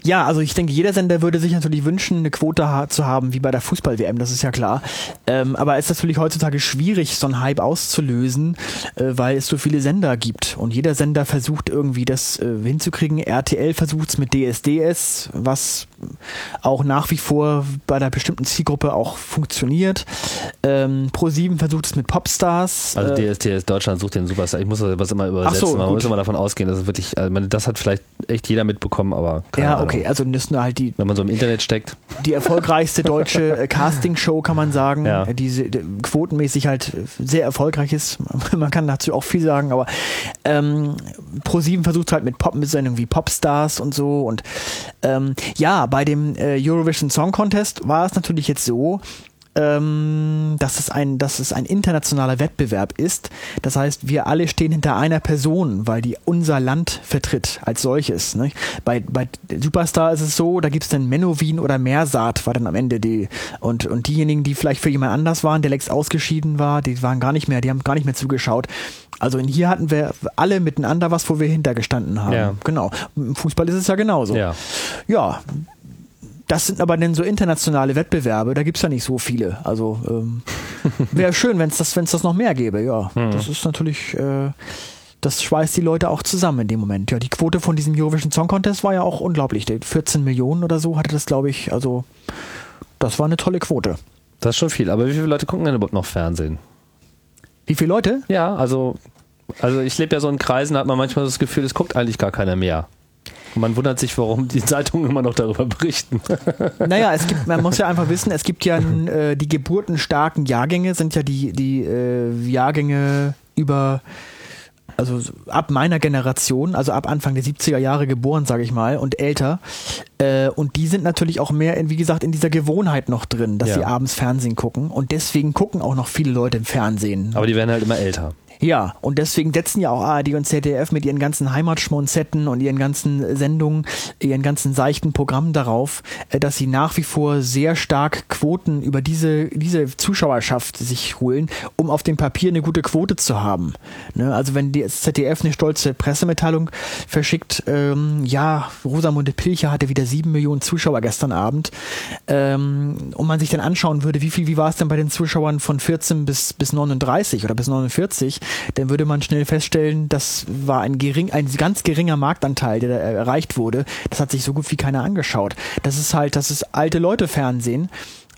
ja, also ich denke, jeder Sender würde sich natürlich wünschen, eine Quote ha zu haben, wie bei der Fußball-WM, das ist ja klar. Ähm, aber es ist natürlich heutzutage schwierig, so einen Hype auszulösen, äh, weil es so viele Sender gibt. Und jeder Sender versucht irgendwie das äh, hinzukriegen. RTL versucht es mit DSDS, was auch nach wie vor bei einer bestimmten Zielgruppe auch funktioniert. Ähm, Pro7 versucht es mit Popstars. Also DSDS Deutschland sucht den Superstar. Ich muss das immer übersetzen. So, Man muss immer davon ausgehen, dass es wirklich, also das hat vielleicht echt jeder mitbekommen, aber keine Ja, okay, also das sind halt die. Wenn man so im Internet steckt. Die erfolgreichste deutsche äh, Castingshow, kann man sagen, ja. die, die quotenmäßig halt sehr erfolgreich ist. Man kann dazu auch viel sagen, aber ähm, Pro7 versucht halt mit Pop, mit Sendungen wie Popstars und so. Und ähm, ja, bei dem äh, Eurovision Song Contest war es natürlich jetzt so, ähm, dass, es ein, dass es ein internationaler Wettbewerb ist. Das heißt, wir alle stehen hinter einer Person, weil die unser Land vertritt als solches. Ne? Bei, bei Superstar ist es so, da gibt es dann Menowin oder Meersaat, war dann am Ende die. Und, und diejenigen, die vielleicht für jemand anders waren, der längst ausgeschieden war, die waren gar nicht mehr, die haben gar nicht mehr zugeschaut. Also in hier hatten wir alle miteinander was, wo wir hintergestanden haben. Ja. Genau. Im Fußball ist es ja genauso. Ja. ja das sind aber dann so internationale Wettbewerbe, da gibt es ja nicht so viele. Also ähm, wäre schön, wenn es das, wenn's das noch mehr gäbe, ja. Mhm. Das ist natürlich, äh, das schweißt die Leute auch zusammen in dem Moment. Ja, die Quote von diesem Eurovision Song Contest war ja auch unglaublich. 14 Millionen oder so hatte das, glaube ich. Also, das war eine tolle Quote. Das ist schon viel, aber wie viele Leute gucken denn überhaupt noch Fernsehen? Wie viele Leute? Ja, also, also ich lebe ja so in Kreisen, da hat man manchmal das Gefühl, es guckt eigentlich gar keiner mehr. Und man wundert sich, warum die Zeitungen immer noch darüber berichten. Naja, es gibt, man muss ja einfach wissen, es gibt ja äh, die geburtenstarken Jahrgänge, sind ja die, die äh, Jahrgänge über also ab meiner Generation, also ab Anfang der 70er Jahre geboren, sage ich mal, und älter. Äh, und die sind natürlich auch mehr, in, wie gesagt, in dieser Gewohnheit noch drin, dass ja. sie abends Fernsehen gucken. Und deswegen gucken auch noch viele Leute im Fernsehen. Aber die werden halt immer älter. Ja, und deswegen setzen ja auch ARD und ZDF mit ihren ganzen Heimatschmonzetten und ihren ganzen Sendungen, ihren ganzen seichten Programmen darauf, äh, dass sie nach wie vor sehr stark Quoten über diese, diese Zuschauerschaft sich holen, um auf dem Papier eine gute Quote zu haben. Ne? Also wenn die ZDF eine stolze Pressemitteilung verschickt, ähm, ja, Rosamunde Pilcher hatte wieder sieben Millionen Zuschauer gestern Abend, ähm, und man sich dann anschauen würde, wie viel, wie war es denn bei den Zuschauern von 14 bis, bis 39 oder bis 49, dann würde man schnell feststellen, das war ein gering, ein ganz geringer Marktanteil, der da erreicht wurde. Das hat sich so gut wie keiner angeschaut. Das ist halt, das ist alte Leute Fernsehen.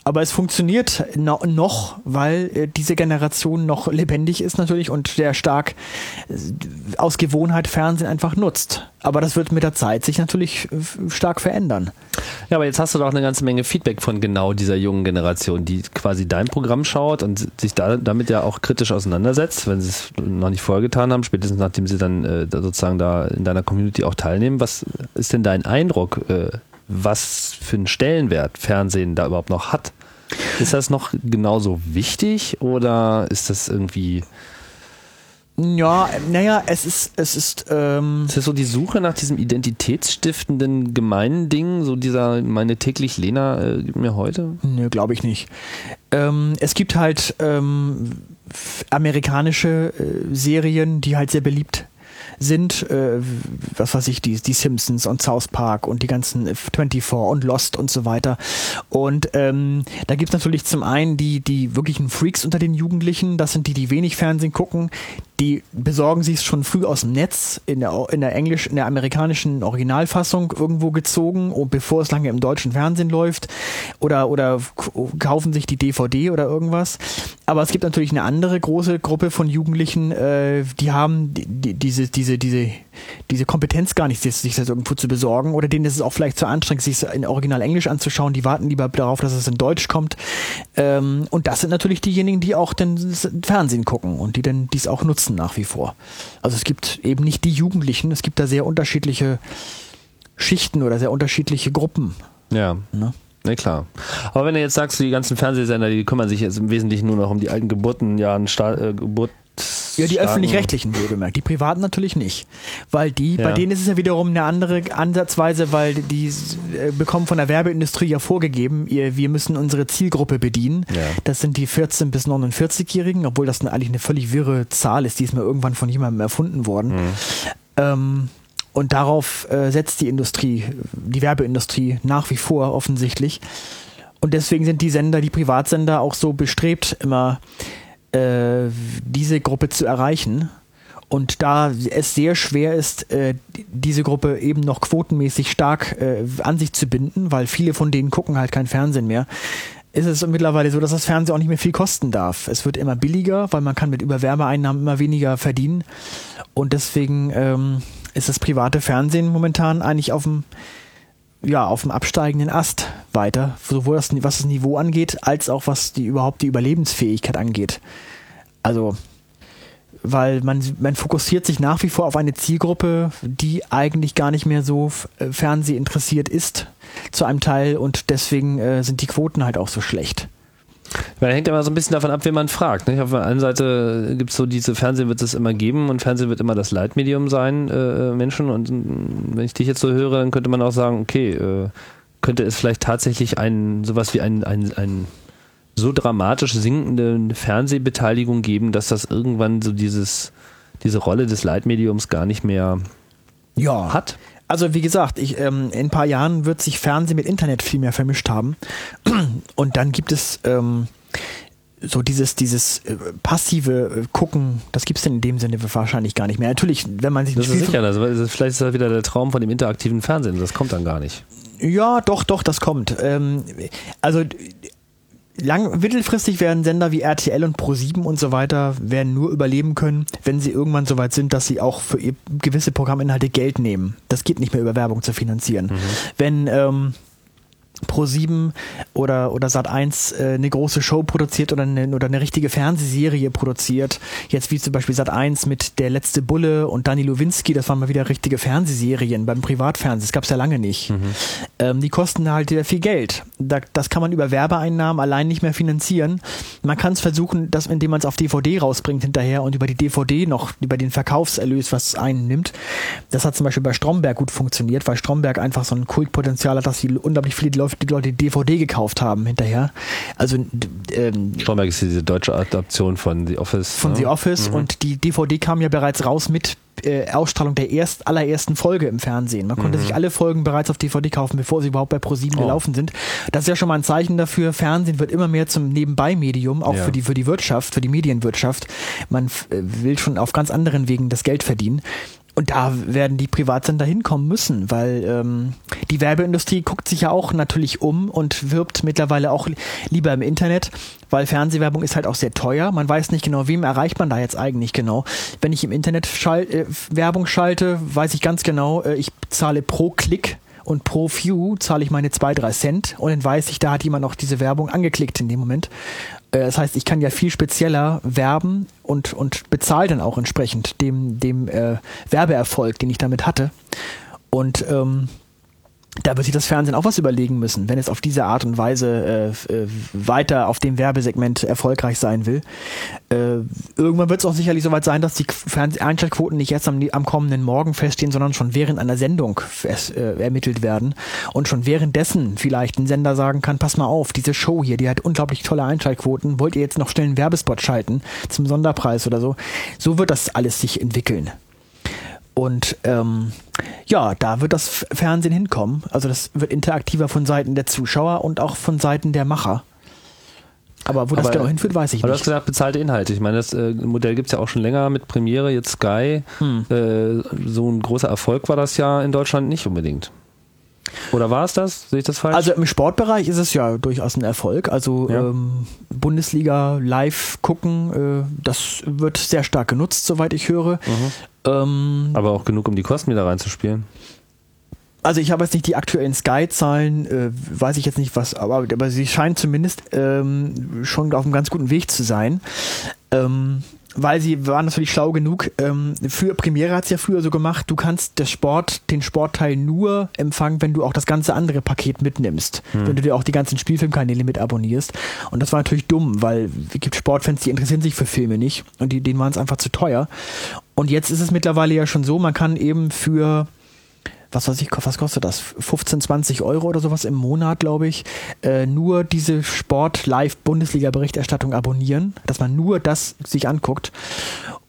Aber es funktioniert no noch, weil äh, diese Generation noch lebendig ist natürlich und sehr stark äh, aus Gewohnheit Fernsehen einfach nutzt. Aber das wird mit der Zeit sich natürlich äh, stark verändern. Ja, aber jetzt hast du doch eine ganze Menge Feedback von genau dieser jungen Generation, die quasi dein Programm schaut und sich da, damit ja auch kritisch auseinandersetzt, wenn sie es noch nicht vorher getan haben, spätestens nachdem sie dann äh, sozusagen da in deiner Community auch teilnehmen. Was ist denn dein Eindruck, äh, was für einen Stellenwert Fernsehen da überhaupt noch hat? Ist das noch genauso wichtig oder ist das irgendwie. Ja, naja, es ist, es ist, ähm Es ist so die Suche nach diesem identitätsstiftenden gemeinen Ding, so dieser meine täglich Lena äh, gibt mir heute? Nö, glaube ich nicht. Ähm, es gibt halt ähm, amerikanische äh, Serien, die halt sehr beliebt sind, äh, was weiß ich, die, die Simpsons und South Park und die ganzen 24 und Lost und so weiter. Und ähm, da gibt's natürlich zum einen die, die wirklichen Freaks unter den Jugendlichen, das sind die, die wenig Fernsehen gucken, die besorgen sich schon früh aus dem Netz in der, in der englisch, in der amerikanischen Originalfassung irgendwo gezogen, und bevor es lange im deutschen Fernsehen läuft oder, oder kaufen sich die DVD oder irgendwas. Aber es gibt natürlich eine andere große Gruppe von Jugendlichen, äh, die haben die, die, diese, diese, diese, diese Kompetenz gar nicht, sich das irgendwo zu besorgen oder denen ist es auch vielleicht zu anstrengend, sich in Original Englisch anzuschauen. Die warten lieber darauf, dass es in Deutsch kommt. Ähm, und das sind natürlich diejenigen, die auch den Fernsehen gucken und die dann dies auch nutzen nach wie vor. Also es gibt eben nicht die Jugendlichen, es gibt da sehr unterschiedliche Schichten oder sehr unterschiedliche Gruppen. Ja. Ne? Ne, klar. Aber wenn du jetzt sagst, die ganzen Fernsehsender, die kümmern sich jetzt im Wesentlichen nur noch um die alten Geburten, ja, äh, Geburt, ja, die öffentlich-rechtlichen wohlgemerkt. Die privaten natürlich nicht. Weil die, ja. bei denen ist es ja wiederum eine andere Ansatzweise, weil die äh, bekommen von der Werbeindustrie ja vorgegeben, ihr, wir müssen unsere Zielgruppe bedienen. Ja. Das sind die 14- bis 49-Jährigen, obwohl das eine, eigentlich eine völlig wirre Zahl ist, die ist mal irgendwann von jemandem erfunden worden. Mhm. Ähm, und darauf äh, setzt die Industrie, die Werbeindustrie nach wie vor offensichtlich. Und deswegen sind die Sender, die Privatsender auch so bestrebt, immer äh, diese Gruppe zu erreichen. Und da es sehr schwer ist, äh, diese Gruppe eben noch quotenmäßig stark äh, an sich zu binden, weil viele von denen gucken halt kein Fernsehen mehr, ist es mittlerweile so, dass das Fernsehen auch nicht mehr viel kosten darf. Es wird immer billiger, weil man kann mit Überwerbeeinnahmen immer weniger verdienen. Und deswegen ähm, ist das private Fernsehen momentan eigentlich auf dem ja, auf dem absteigenden Ast weiter, sowohl das, was das Niveau angeht, als auch was die überhaupt die Überlebensfähigkeit angeht. Also, weil man, man fokussiert sich nach wie vor auf eine Zielgruppe, die eigentlich gar nicht mehr so äh, fernsehinteressiert ist, zu einem Teil, und deswegen äh, sind die Quoten halt auch so schlecht. Weil hängt immer so ein bisschen davon ab, wen man fragt. Nicht? Auf der einen Seite gibt es so diese Fernsehen wird es immer geben und Fernsehen wird immer das Leitmedium sein, äh, Menschen. Und wenn ich dich jetzt so höre, dann könnte man auch sagen, okay, äh, könnte es vielleicht tatsächlich ein sowas wie ein, ein, ein so dramatisch sinkende Fernsehbeteiligung geben, dass das irgendwann so dieses, diese Rolle des Leitmediums gar nicht mehr ja. hat? Also wie gesagt, ich, ähm, in ein paar Jahren wird sich Fernsehen mit Internet viel mehr vermischt haben. Und dann gibt es ähm, so dieses, dieses äh, passive äh, Gucken, das gibt es in dem Sinne wahrscheinlich gar nicht mehr. Natürlich, wenn man sich Das ist sicher, also, vielleicht ist das wieder der Traum von dem interaktiven Fernsehen, das kommt dann gar nicht. Ja, doch, doch, das kommt. Ähm, also lang, mittelfristig werden Sender wie RTL und Pro7 und so weiter werden nur überleben können, wenn sie irgendwann so weit sind, dass sie auch für gewisse Programminhalte Geld nehmen. Das geht nicht mehr über Werbung zu finanzieren. Mhm. Wenn ähm, Pro7 oder, oder Sat1 äh, eine große Show produziert oder eine, oder eine richtige Fernsehserie produziert. Jetzt wie zum Beispiel Sat1 mit Der letzte Bulle und Dani Lowinski, das waren mal wieder richtige Fernsehserien beim Privatfernsehen. Das gab es ja lange nicht. Mhm. Ähm, die kosten halt wieder viel Geld. Da, das kann man über Werbeeinnahmen allein nicht mehr finanzieren. Man kann es versuchen, dass, indem man es auf DVD rausbringt hinterher und über die DVD noch, über den Verkaufserlös was einnimmt. Das hat zum Beispiel bei Stromberg gut funktioniert, weil Stromberg einfach so ein Kultpotenzial hat, dass sie unglaublich viele die Leute die DVD gekauft haben hinterher. Also ähm, Stromberg ist diese deutsche Adaption von The Office. Von ne? The Office mhm. und die DVD kam ja bereits raus mit äh, Ausstrahlung der erst, allerersten Folge im Fernsehen. Man konnte mhm. sich alle Folgen bereits auf DVD kaufen, bevor sie überhaupt bei ProSieben oh. gelaufen sind. Das ist ja schon mal ein Zeichen dafür, Fernsehen wird immer mehr zum Nebenbei-Medium, auch ja. für, die, für die Wirtschaft, für die Medienwirtschaft. Man äh, will schon auf ganz anderen Wegen das Geld verdienen. Und da werden die Privatsender hinkommen müssen, weil ähm, die Werbeindustrie guckt sich ja auch natürlich um und wirbt mittlerweile auch lieber im Internet, weil Fernsehwerbung ist halt auch sehr teuer. Man weiß nicht genau, wem erreicht man da jetzt eigentlich genau. Wenn ich im Internet schal äh, Werbung schalte, weiß ich ganz genau, äh, ich zahle pro Klick und pro View zahle ich meine zwei, drei Cent und dann weiß ich, da hat jemand noch diese Werbung angeklickt in dem Moment. Äh, das heißt, ich kann ja viel spezieller werben und, und bezahle dann auch entsprechend dem, dem äh, Werbeerfolg, den ich damit hatte. Und ähm, da wird sich das Fernsehen auch was überlegen müssen, wenn es auf diese Art und Weise äh, äh, weiter auf dem Werbesegment erfolgreich sein will. Äh, irgendwann wird es auch sicherlich soweit sein, dass die Einschaltquoten nicht erst am, am, kommenden Morgen feststehen, sondern schon während einer Sendung äh, ermittelt werden und schon währenddessen vielleicht ein Sender sagen kann, pass mal auf, diese Show hier, die hat unglaublich tolle Einschaltquoten, wollt ihr jetzt noch schnell einen Werbespot schalten zum Sonderpreis oder so? So wird das alles sich entwickeln. Und ähm, ja, da wird das Fernsehen hinkommen. Also das wird interaktiver von Seiten der Zuschauer und auch von Seiten der Macher. Aber wo das Aber- genau hinführt, weiß ich Aber du hast nicht. gesagt, bezahlte Inhalte. Ich meine, das äh, Modell gibt es ja auch schon länger mit Premiere, jetzt Sky. Hm. Äh, so ein großer Erfolg war das ja in Deutschland nicht unbedingt. Oder war es das? Sehe ich das falsch? Also im Sportbereich ist es ja durchaus ein Erfolg. Also Ja. ähm, Bundesliga live gucken, äh, das wird sehr stark genutzt, soweit ich höre. Ähm, Aber auch genug, um die Kosten wieder reinzuspielen. Also ich habe jetzt nicht die aktuellen Sky-Zahlen, äh, weiß ich jetzt nicht was, aber, aber sie scheinen zumindest ähm, schon auf einem ganz guten Weg zu sein. Ähm, weil sie waren natürlich schlau genug. Ähm, für Premiere hat es ja früher so gemacht, du kannst das Sport, den Sportteil nur empfangen, wenn du auch das ganze andere Paket mitnimmst. Wenn du dir auch die ganzen Spielfilmkanäle mit abonnierst. Und das war natürlich dumm, weil es gibt Sportfans, die interessieren sich für Filme nicht und die, denen waren es einfach zu teuer. Und jetzt ist es mittlerweile ja schon so, man kann eben für was weiß ich, was kostet das? 15, 20 Euro oder sowas im Monat, glaube ich, äh, nur diese Sport-Live-Bundesliga-Berichterstattung abonnieren, dass man nur das sich anguckt.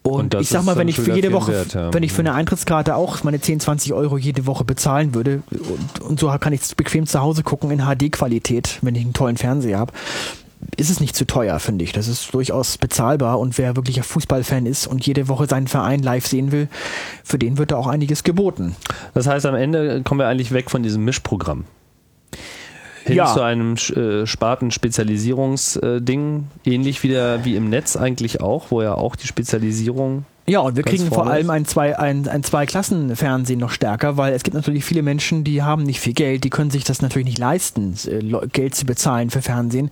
Und, Und ich sag mal, wenn ich für jede Woche, wert, ja. wenn ich für eine Eintrittskarte auch meine 10, 20 Euro jede Woche bezahlen würde und, und so kann ich es bequem zu Hause gucken in HD-Qualität, wenn ich einen tollen Fernseher habe, ist es nicht zu teuer, finde ich. Das ist durchaus bezahlbar und wer wirklich ein Fußballfan ist und jede Woche seinen Verein live sehen will, für den wird da auch einiges geboten. Das heißt, am Ende kommen wir eigentlich weg von diesem Mischprogramm. Hin Ja. zu einem äh, Sparten-Spezialisierungsding, ähnlich wie, der, wie im Netz eigentlich auch, wo ja auch die Spezialisierung Ja, und wir Ganz kriegen vor allem ein, zwei, ein, ein Zwei-Klassen-Fernsehen noch stärker, weil es gibt natürlich viele Menschen, die haben nicht viel Geld, die können sich das natürlich nicht leisten, äh, Geld zu bezahlen für Fernsehen.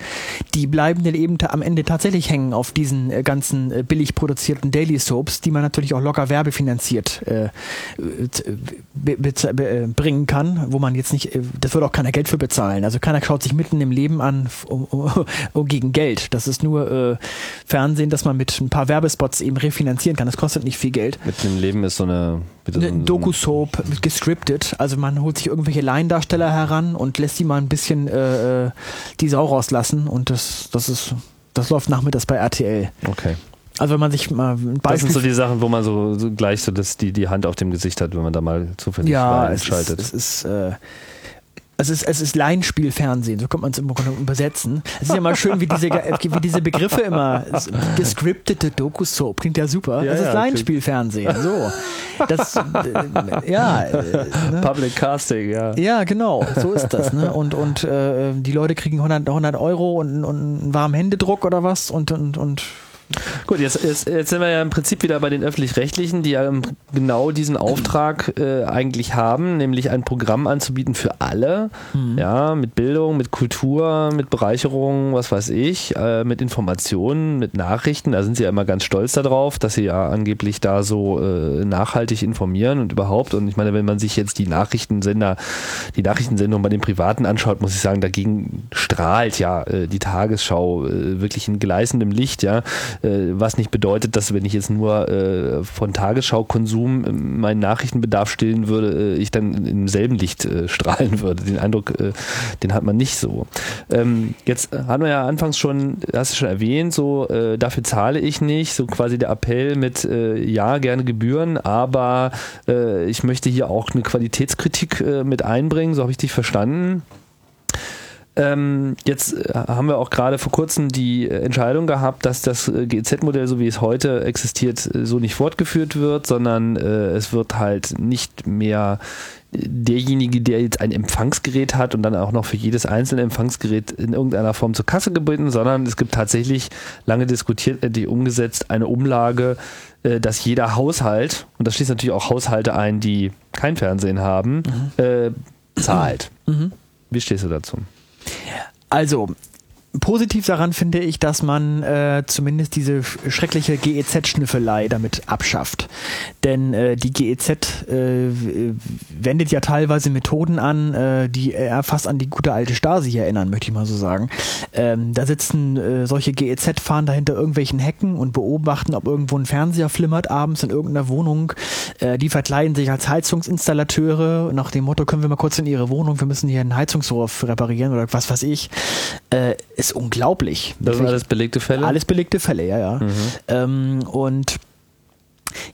Die bleiben dann eben am Ende tatsächlich hängen auf diesen äh, ganzen äh, billig produzierten Daily Soaps, die man natürlich auch locker werbefinanziert äh, bringen kann, wo man jetzt nicht, das wird auch keiner Geld für bezahlen. Also keiner schaut sich mitten im Leben an um, um, um, gegen Geld. Das ist nur äh, Fernsehen, das man mit ein paar Werbespots eben refinanzieren kann. Das kostet nicht viel Geld. mit dem Leben ist so eine, bitte so Eine ein- Doku-Soap gescriptet. Also man holt sich irgendwelche Laiendarsteller heran und lässt die mal ein bisschen äh, äh, die Sau rauslassen und das, das ist, das läuft nachmittags bei RTL. Okay. Also wenn man sich mal ein Das Beispiel sind so die Sachen, wo man so, so gleich so das, die, die Hand auf dem Gesicht hat, wenn man da mal zufällig ja, es ist, schaltet. es ist äh, es ist, es ist Laienspielfernsehen, so kann man es immer übersetzen. Es ist ja mal schön, wie diese, wie diese Begriffe immer, gescriptete Doku-Soap, klingt ja super. Ja, es ist ja, Laienspielfernsehen, so. Das, äh, ja, äh, ne? Public Casting, ja. Ja, genau, so ist das. Ne? Und, und äh, die Leute kriegen 100, 100 Euro und, und einen warmen Händedruck oder was und, und, und Gut, jetzt, jetzt, jetzt sind wir ja im Prinzip wieder bei den öffentlich-rechtlichen, die ja im- genau diesen Auftrag äh, eigentlich haben, nämlich ein Programm anzubieten für alle, ja, mit Bildung, mit Kultur, mit Bereicherung, was weiß ich, äh, mit Informationen, mit Nachrichten. Da sind sie ja immer ganz stolz darauf, dass sie ja angeblich da so äh, nachhaltig informieren und überhaupt. Und ich meine, wenn man sich jetzt die Nachrichtensender, die Nachrichtensendung bei den Privaten anschaut, muss ich sagen, dagegen strahlt ja äh, die Tagesschau äh, wirklich in gleißendem Licht, ja was nicht bedeutet, dass wenn ich jetzt nur äh, von Tagesschau-Konsum äh, meinen Nachrichtenbedarf stillen würde, äh, ich dann im selben Licht äh, strahlen würde. Den Eindruck, äh, den hat man nicht so. Ähm, jetzt haben wir ja anfangs schon, hast du schon erwähnt, so äh, dafür zahle ich nicht, so quasi der Appell mit äh, ja, gerne Gebühren, aber äh, ich möchte hier auch eine Qualitätskritik äh, mit einbringen, so habe ich dich verstanden. Ähm, jetzt äh, haben wir auch gerade vor kurzem die äh, Entscheidung gehabt, dass das äh, GEZ-Modell, so wie es heute existiert, so nicht fortgeführt wird, sondern äh, es wird halt nicht mehr derjenige, der jetzt ein Empfangsgerät hat und dann auch noch für jedes einzelne Empfangsgerät in irgendeiner Form zur Kasse gebeten, sondern es gibt tatsächlich lange diskutiert, endlich umgesetzt, eine Umlage, dass jeder Haushalt, und das schließt natürlich auch Haushalte ein, die kein Fernsehen haben, äh, zahlt. Wie stehst du dazu? Also, positiv daran finde ich, dass man äh, zumindest diese sch- schreckliche GEZ-Schnüffelei damit abschafft. Denn äh, die GEZ äh, wendet ja teilweise Methoden an, äh, die eher fast an die gute alte Stasi erinnern, möchte ich mal so sagen. Ähm, da sitzen äh, solche GEZ-Fahnen dahinter irgendwelchen Hecken und beobachten, ob irgendwo ein Fernseher flimmert abends in irgendeiner Wohnung. Äh, die verkleiden sich als Heizungsinstallateure nach dem Motto, können wir mal kurz in ihre Wohnung, wir müssen hier einen Heizungsrohr reparieren oder was weiß ich. Äh, ist unglaublich. Das sind alles belegte Fälle? alles belegte Fälle, ja, ja. Ähm, und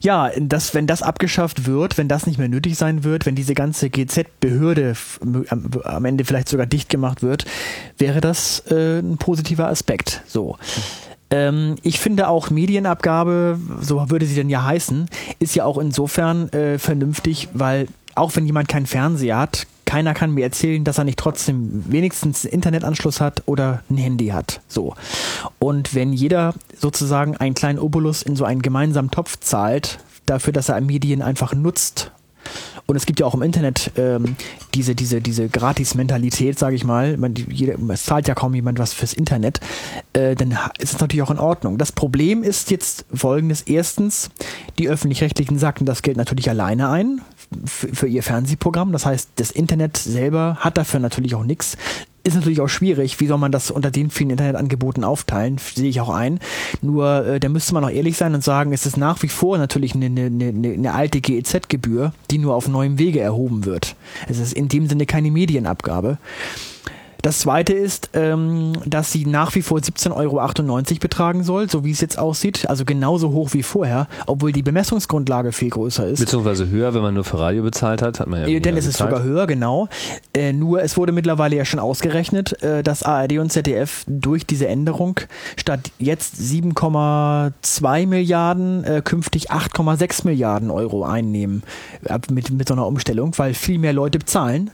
Ja, das, wenn das abgeschafft wird, wenn das nicht mehr nötig sein wird, wenn diese ganze GZ-Behörde am Ende vielleicht sogar dicht gemacht wird, wäre das äh, ein positiver Aspekt. So. Ähm, ich finde auch Medienabgabe, so würde sie denn ja heißen, ist ja auch insofern äh, vernünftig, weil auch wenn jemand keinen Fernseher hat, keiner kann mir erzählen, dass er nicht trotzdem wenigstens einen Internetanschluss hat oder ein Handy hat. So. Und wenn jeder sozusagen einen kleinen Obolus in so einen gemeinsamen Topf zahlt, dafür, dass er Medien einfach nutzt und es gibt ja auch im Internet ähm, diese, diese, diese Gratis-Mentalität, sage ich mal. Man, jeder, es zahlt ja kaum jemand was fürs Internet. Äh, dann ist es natürlich auch in Ordnung. Das Problem ist jetzt folgendes. Erstens, die Öffentlich-Rechtlichen sagten das Geld natürlich alleine ein für, ihr Fernsehprogramm. Das heißt, das Internet selber hat dafür natürlich auch nichts. Ist natürlich auch schwierig. Wie soll man das unter den vielen Internetangeboten aufteilen? Sehe ich auch ein. Nur, äh, da müsste man auch ehrlich sein und sagen, es ist nach wie vor natürlich eine, eine, eine, eine alte GEZ-Gebühr, die nur auf neuem Wege erhoben wird. Es ist in dem Sinne keine Medienabgabe. Das zweite ist, ähm, dass sie nach wie vor 17,98 Euro betragen soll, so wie es jetzt aussieht. Also genauso hoch wie vorher, obwohl die Bemessungsgrundlage viel größer ist. Beziehungsweise höher, wenn man nur für Radio bezahlt hat, hat man ja. Äh, denn es ist sogar höher, genau. Äh, nur es wurde mittlerweile ja schon ausgerechnet, äh, dass ARD und ZDF durch diese Änderung statt jetzt 7,2 Milliarden äh, künftig 8,6 Milliarden Euro einnehmen äh, mit, mit so einer Umstellung, weil viel mehr Leute bezahlen.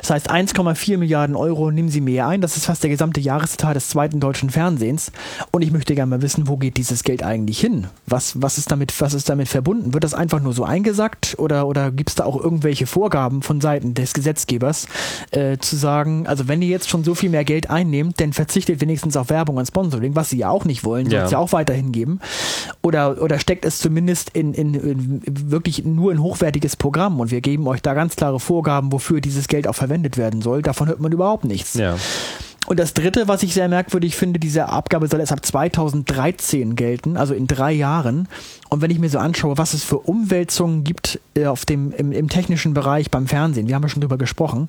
Das heißt 1,4 Milliarden Euro nehmen sie mehr ein. Das ist fast der gesamte Jahresetat des zweiten deutschen Fernsehens. Und ich möchte gerne mal wissen, wo geht dieses Geld eigentlich hin? Was, was, ist, damit, was ist damit verbunden? Wird das einfach nur so eingesackt oder, oder gibt es da auch irgendwelche Vorgaben von Seiten des Gesetzgebers äh, zu sagen, also wenn ihr jetzt schon so viel mehr Geld einnehmt, dann verzichtet wenigstens auf Werbung und Sponsoring, was sie ja auch nicht wollen, soll es ja. ja auch weiterhin geben. Oder, oder steckt es zumindest in, in, in wirklich nur ein hochwertiges Programm und wir geben euch da ganz klare Vorgaben, wofür dieses Geld auch verwendet werden soll. Davon hört man überhaupt nichts. Ja. Und das dritte, was ich sehr merkwürdig finde, diese Abgabe soll erst ab 2013 gelten, also in drei Jahren. Und wenn ich mir so anschaue, was es für Umwälzungen gibt äh, auf dem, im, im, technischen Bereich beim Fernsehen, wir haben ja schon drüber gesprochen,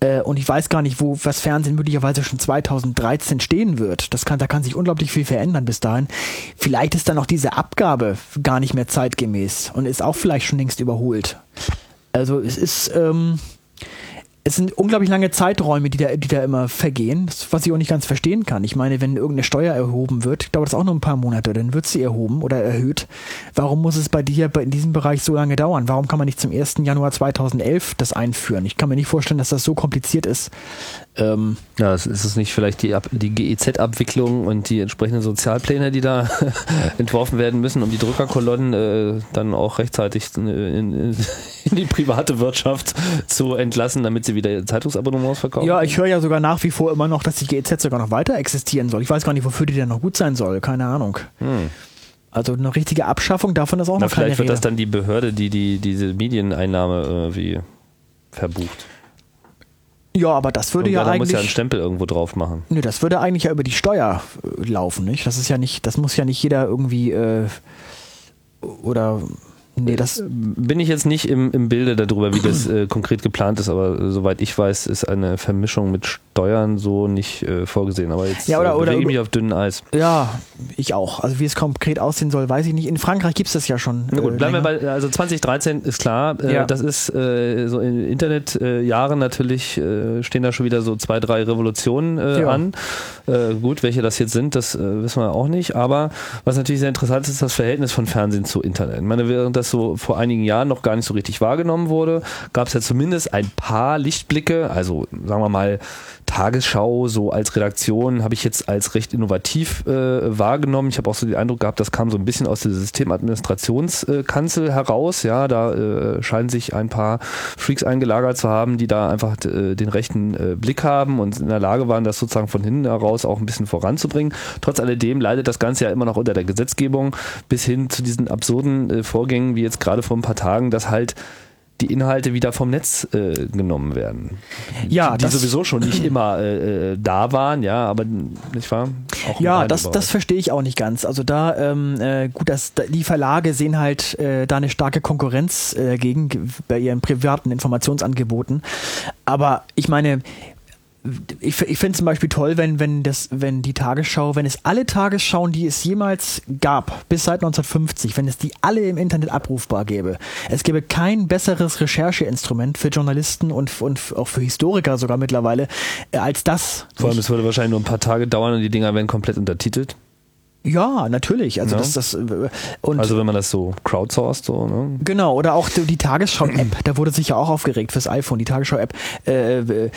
äh, und ich weiß gar nicht, wo was Fernsehen möglicherweise schon 2013 stehen wird. Das kann, da kann sich unglaublich viel verändern bis dahin. Vielleicht ist dann auch diese Abgabe gar nicht mehr zeitgemäß und ist auch vielleicht schon längst überholt. Also es ist, ähm, es sind unglaublich lange Zeiträume, die da, die da immer vergehen, was ich auch nicht ganz verstehen kann. Ich meine, wenn irgendeine Steuer erhoben wird, dauert es auch nur ein paar Monate, dann wird sie erhoben oder erhöht. Warum muss es bei dir in diesem Bereich so lange dauern? Warum kann man nicht zum 1. Januar 2011 das einführen? Ich kann mir nicht vorstellen, dass das so kompliziert ist. Ähm, ja, ist es nicht vielleicht die, die GEZ-Abwicklung und die entsprechenden Sozialpläne, die da entworfen werden müssen, um die Druckerkolonnen äh, dann auch rechtzeitig in, in, in, die private Wirtschaft zu entlassen, damit sie wieder Zeitungsabonnements verkaufen? Ja, ich höre ja sogar nach wie vor immer noch, dass die GEZ sogar noch weiter existieren soll. Ich weiß gar nicht, wofür die denn noch gut sein soll. Keine Ahnung. Hm. Also eine richtige Abschaffung davon ist auch Na, noch keine Vielleicht wird Rede. das dann die Behörde, die, die diese Medieneinnahme irgendwie verbucht. Ja, aber das würde ja, ja eigentlich. muss ja einen Stempel irgendwo drauf machen. Nö, das würde eigentlich ja über die Steuer äh, laufen, nicht? Das ist ja nicht, das muss ja nicht jeder irgendwie äh, oder Nee, das bin ich jetzt nicht im, im Bilde darüber, wie das äh, konkret geplant ist, aber äh, soweit ich weiß, ist eine Vermischung mit Steuern so nicht äh, vorgesehen. Aber jetzt ja, oder, äh, oder, ich mich auf dünnem Eis. Ja, ich auch. Also wie es konkret aussehen soll, weiß ich nicht. In Frankreich gibt es das ja schon. Na gut, bleiben wir bei, also 2013 ist klar, äh, ja. das ist äh, so in Internetjahren natürlich stehen da schon wieder so zwei, drei Revolutionen ja. an. gut, welche das jetzt sind, das wissen wir auch nicht. Aber was natürlich sehr interessant ist, ist das Verhältnis von Fernsehen zu Internet. Ich meine, während das so vor einigen Jahren noch gar nicht so richtig wahrgenommen wurde, gab es ja zumindest ein paar Lichtblicke, also sagen wir mal Tagesschau so als Redaktion habe ich jetzt als recht innovativ äh, wahrgenommen. Ich habe auch so den Eindruck gehabt, das kam so ein bisschen aus der Systemadministrationskanzel heraus. Ja, da äh, scheinen sich ein paar Freaks eingelagert zu haben, die da einfach äh, den rechten äh, Blick haben und in der Lage waren, das sozusagen von hinten heraus auch ein bisschen voranzubringen. Trotz alledem leidet das Ganze ja immer noch unter der Gesetzgebung bis hin zu diesen absurden äh, Vorgängen, wie jetzt gerade vor ein paar Tagen, dass halt die Inhalte wieder vom Netz äh, genommen werden. Ja, die sowieso schon nicht immer äh, äh, da waren, ja, aber nicht wahr? Auch ja, das, das verstehe ich auch nicht ganz. Also da, ähm, äh, gut, dass die Verlage sehen halt äh, da eine starke Konkurrenz äh, gegen bei ihren privaten Informationsangeboten. Aber ich meine, ich, ich finde zum Beispiel toll, wenn, wenn, das, wenn die Tagesschau, wenn es alle Tagesschauen, die es jemals gab, bis seit 1950, wenn es die alle im Internet abrufbar gäbe. Es gäbe kein besseres Rechercheinstrument für Journalisten und, und auch für Historiker sogar mittlerweile äh, als das. Vor allem, es würde wahrscheinlich nur ein paar Tage dauern und die Dinger werden komplett untertitelt. Ja, natürlich. Also, ja. Das, das, äh, und also wenn man das so crowdsourced, so, ne? Genau, oder auch die Tagesschau-App, da wurde sich ja auch aufgeregt fürs iPhone, die Tagesschau-App. Äh,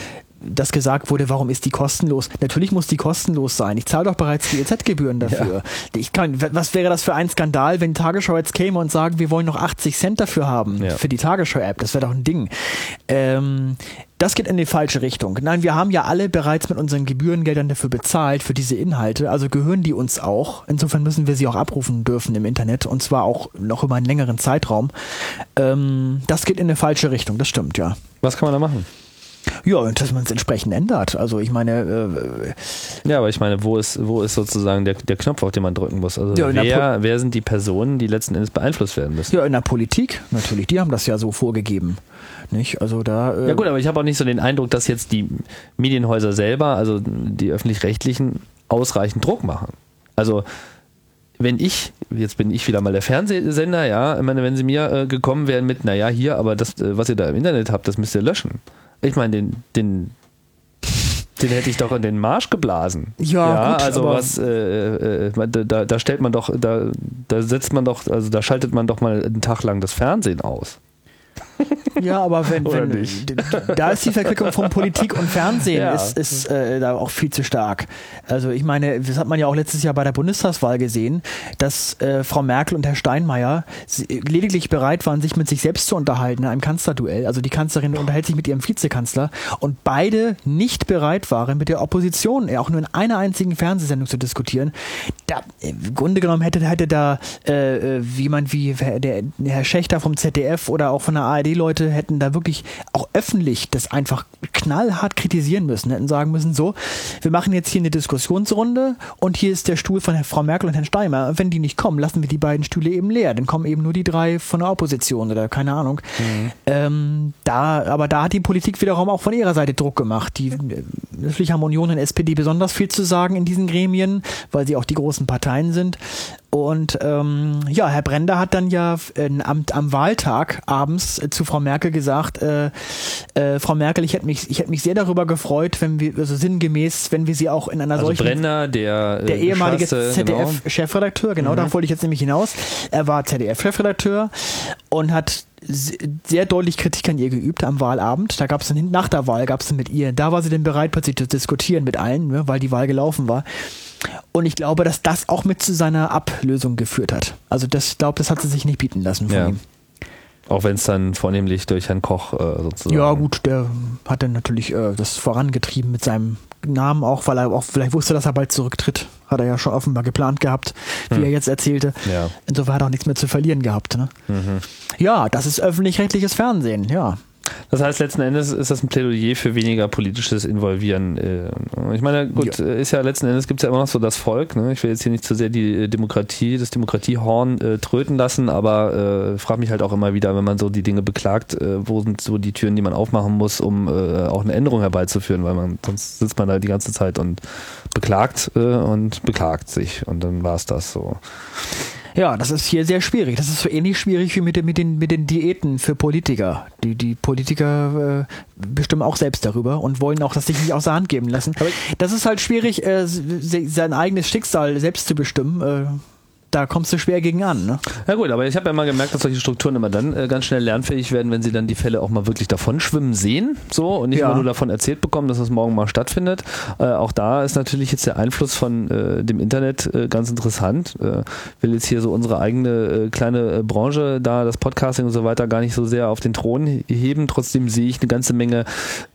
dass gesagt wurde, warum ist die kostenlos? Natürlich muss die kostenlos sein. Ich zahle doch bereits die EZ-Gebühren dafür. Ja. Ich kann, was wäre das für ein Skandal, wenn Tagesschau jetzt käme und sagen, wir wollen noch 80 Cent dafür haben, ja. für die Tagesschau-App? Das wäre doch ein Ding. Ähm, das geht in die falsche Richtung. Nein, wir haben ja alle bereits mit unseren Gebührengeldern dafür bezahlt, für diese Inhalte. Also gehören die uns auch. Insofern müssen wir sie auch abrufen dürfen im Internet und zwar auch noch über einen längeren Zeitraum. Ähm, das geht in eine falsche Richtung, das stimmt, ja. Was kann man da machen? Ja, dass man es entsprechend ändert. Also ich meine. Äh, ja, aber ich meine, wo ist, wo ist sozusagen der, der Knopf, auf den man drücken muss? Also ja, wer, wer sind die Personen, die letzten Endes beeinflusst werden müssen? Ja, in der Politik natürlich. Die haben das ja so vorgegeben. Nicht? Also da. Äh ja gut, aber ich habe auch nicht so den Eindruck, dass jetzt die Medienhäuser selber, also die öffentlich-rechtlichen, ausreichend Druck machen. Also wenn ich, jetzt bin ich wieder mal der Fernsehsender, ja, ich meine, wenn sie mir äh, gekommen wären mit, naja, hier, aber das, äh, was ihr da im Internet habt, das müsst ihr löschen. Ich meine, den, den, den hätte ich doch in den Marsch geblasen. Ja, ja gut, also was, äh, äh, da, da stellt man doch, da, da setzt man doch, also da schaltet man doch mal einen Tag lang das Fernsehen aus. Ja, aber wenn, wenn da ist die Verquickung von Politik und Fernsehen ja. ist, ist äh, da auch viel zu stark. Also ich meine, das hat man ja auch letztes Jahr bei der Bundestagswahl gesehen, dass äh, Frau Merkel und Herr Steinmeier lediglich bereit waren, sich mit sich selbst zu unterhalten in einem Kanzlerduell. Also die Kanzlerin unterhält sich mit ihrem Vizekanzler und beide nicht bereit waren, mit der Opposition auch nur in einer einzigen Fernsehsendung zu diskutieren. Da, Im Grunde genommen hätte, hätte da äh, äh jemand wie der, der Herr Schächter vom ZDF oder auch von der ARD-Leute hätten da wirklich auch öffentlich das einfach knallhart kritisieren müssen, hätten sagen müssen, so, wir machen jetzt hier eine Diskussionsrunde und hier ist der Stuhl von Frau Merkel und Herrn Steimer. Wenn die nicht kommen, lassen wir die beiden Stühle eben leer. Dann kommen eben nur die drei von der Opposition oder keine Ahnung. Mhm. Ähm, da, aber da hat die Politik wiederum auch von ihrer Seite Druck gemacht. Die, natürlich haben Union und SPD besonders viel zu sagen in diesen Gremien, weil sie auch die großen Parteien sind. Und ähm, ja, Herr Brender hat dann ja äh, am, am Wahltag abends äh, zu Frau Merkel gesagt, äh, äh, Frau Merkel, ich hätte mich, ich hätte mich sehr darüber gefreut, wenn wir, also sinngemäß, wenn wir sie auch in einer also solchen. Brenner, der, äh, der ehemalige ZDF-Chefredakteur, genau, mhm. da wollte ich jetzt nämlich hinaus. Er war ZDF-Chefredakteur und hat sehr deutlich Kritik an ihr geübt am Wahlabend. Da gab es dann nach der Wahl gab es mit ihr. Da war sie dann bereit, plötzlich zu diskutieren mit allen, ne, weil die Wahl gelaufen war. Und ich glaube, dass das auch mit zu seiner Ablösung geführt hat. Also das, ich glaube, das hat sie sich nicht bieten lassen von ja. ihm. Auch wenn es dann vornehmlich durch Herrn Koch äh, sozusagen. Ja, gut, der hat dann natürlich äh, das vorangetrieben mit seinem Namen auch, weil er auch vielleicht wusste, dass er bald zurücktritt. Hat er ja schon offenbar geplant gehabt, wie hm. er jetzt erzählte. Ja. Insofern hat er auch nichts mehr zu verlieren gehabt. Ne? Mhm. Ja, das ist öffentlich-rechtliches Fernsehen, ja. Das heißt, letzten Endes ist das ein Plädoyer für weniger politisches Involvieren. Äh, ich meine, gut, ja. ist ja letzten Endes gibt es ja immer noch so das Volk. Ne? Ich will jetzt hier nicht zu sehr die äh, Demokratie, das Demokratiehorn äh, tröten lassen, aber äh, frage mich halt auch immer wieder, wenn man so die Dinge beklagt, äh, wo sind so die Türen, die man aufmachen muss, um äh, auch eine Änderung herbeizuführen, weil man sonst sitzt man da die ganze Zeit und beklagt äh, und beklagt sich und dann war es das so. Ja, das ist hier sehr schwierig. Das ist so ähnlich schwierig wie mit den, mit den, mit den Diäten für Politiker. Die, die Politiker äh, bestimmen auch selbst darüber und wollen auch das sich nicht aus der Hand geben lassen. Das ist halt schwierig, äh, sein eigenes Schicksal selbst zu bestimmen. Äh, da kommst du schwer gegen an. Ne? Ja gut, aber ich habe ja mal gemerkt, dass solche Strukturen immer dann äh, ganz schnell lernfähig werden, wenn sie dann die Fälle auch mal wirklich davon schwimmen sehen, so und nicht ja. nur davon erzählt bekommen, dass das morgen mal stattfindet. Äh, auch da ist natürlich jetzt der Einfluss von äh, dem Internet äh, ganz interessant. Äh, will jetzt hier so unsere eigene äh, kleine Branche, da das Podcasting und so weiter gar nicht so sehr auf den Thron heben. Trotzdem sehe ich eine ganze Menge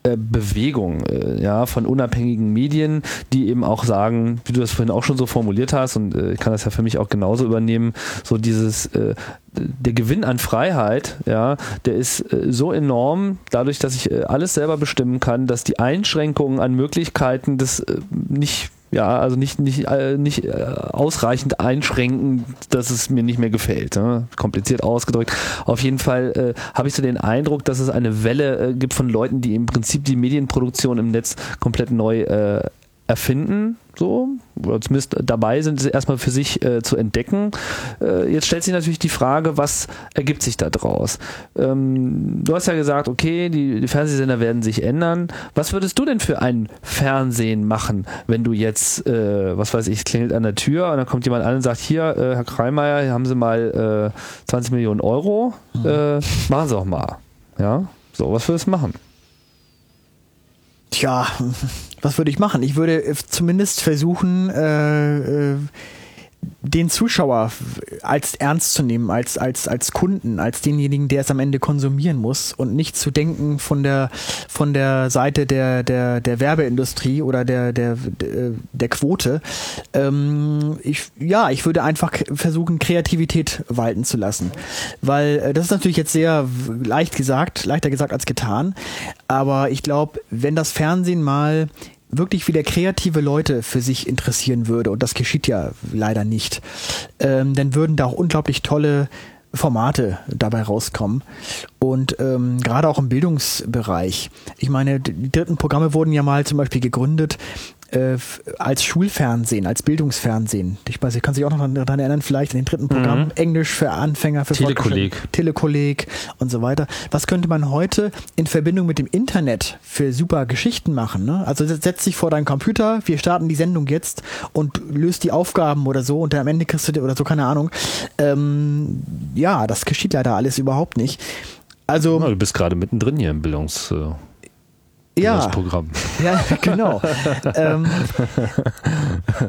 Bewegung, ja, von unabhängigen Medien, die eben auch sagen, wie du das vorhin auch schon so formuliert hast, und ich kann das ja für mich auch genau genauso übernehmen. So dieses äh, der Gewinn an Freiheit, ja, der ist äh, so enorm, dadurch, dass ich äh, alles selber bestimmen kann, dass die Einschränkungen an Möglichkeiten das äh, nicht Ja, also nicht, nicht, äh, nicht äh, ausreichend einschränken, dass es mir nicht mehr gefällt. Ne? Kompliziert ausgedrückt. Auf jeden Fall äh, habe ich so den Eindruck, dass es eine Welle äh, gibt von Leuten, die im Prinzip die Medienproduktion im Netz komplett neu äh, erfinden, so, oder zumindest dabei sind, es erstmal für sich äh, zu entdecken. Äh, jetzt stellt sich natürlich die Frage, was ergibt sich da draus? Ähm, du hast ja gesagt, okay, die, die, Fernsehsender werden sich ändern. Was würdest du denn für ein Fernsehen machen, wenn du jetzt, äh, was weiß ich, klingelt an der Tür und dann kommt jemand an und sagt, hier, äh, Herr Kreimeier, hier haben Sie mal 20 äh, Millionen Euro, mhm. Äh, machen Sie auch mal. Ja, so, was würdest du machen? Tja, was würde ich machen? Ich würde zumindest versuchen, äh, äh, den Zuschauer als ernst zu nehmen, als, als, als Kunden, als denjenigen, der es am Ende konsumieren muss und nicht zu denken von der, von der Seite der, der, der Werbeindustrie oder der, der, der Quote. Ähm, ich, ja, ich würde einfach versuchen, Kreativität walten zu lassen. Weil äh, das ist natürlich jetzt sehr leicht gesagt, leichter gesagt als getan. Aber ich glaube, wenn das Fernsehen mal wirklich wieder kreative Leute für sich interessieren würde, und das geschieht ja leider nicht, ähm, dann würden da auch unglaublich tolle Formate dabei rauskommen. Und ähm, gerade auch im Bildungsbereich. Ich meine, die dritten Programme wurden ja mal zum Beispiel gegründet, äh, als Schulfernsehen, als Bildungsfernsehen. Ich weiß, ich kann sich auch noch daran erinnern, vielleicht in den dritten Programm mhm. Englisch für Anfänger, für Telekolleg. Telekolleg und so weiter. Was könnte man heute in Verbindung mit dem Internet für super Geschichten machen? Ne? Also setz dich vor deinen Computer, wir starten die Sendung jetzt und löst die Aufgaben oder so und dann am Ende kriegst du oder so, keine Ahnung. Ähm, ja, das geschieht leider alles überhaupt nicht. Also, du bist gerade mittendrin hier im Bildungs. Ja, das Programm. Ja, genau. ähm,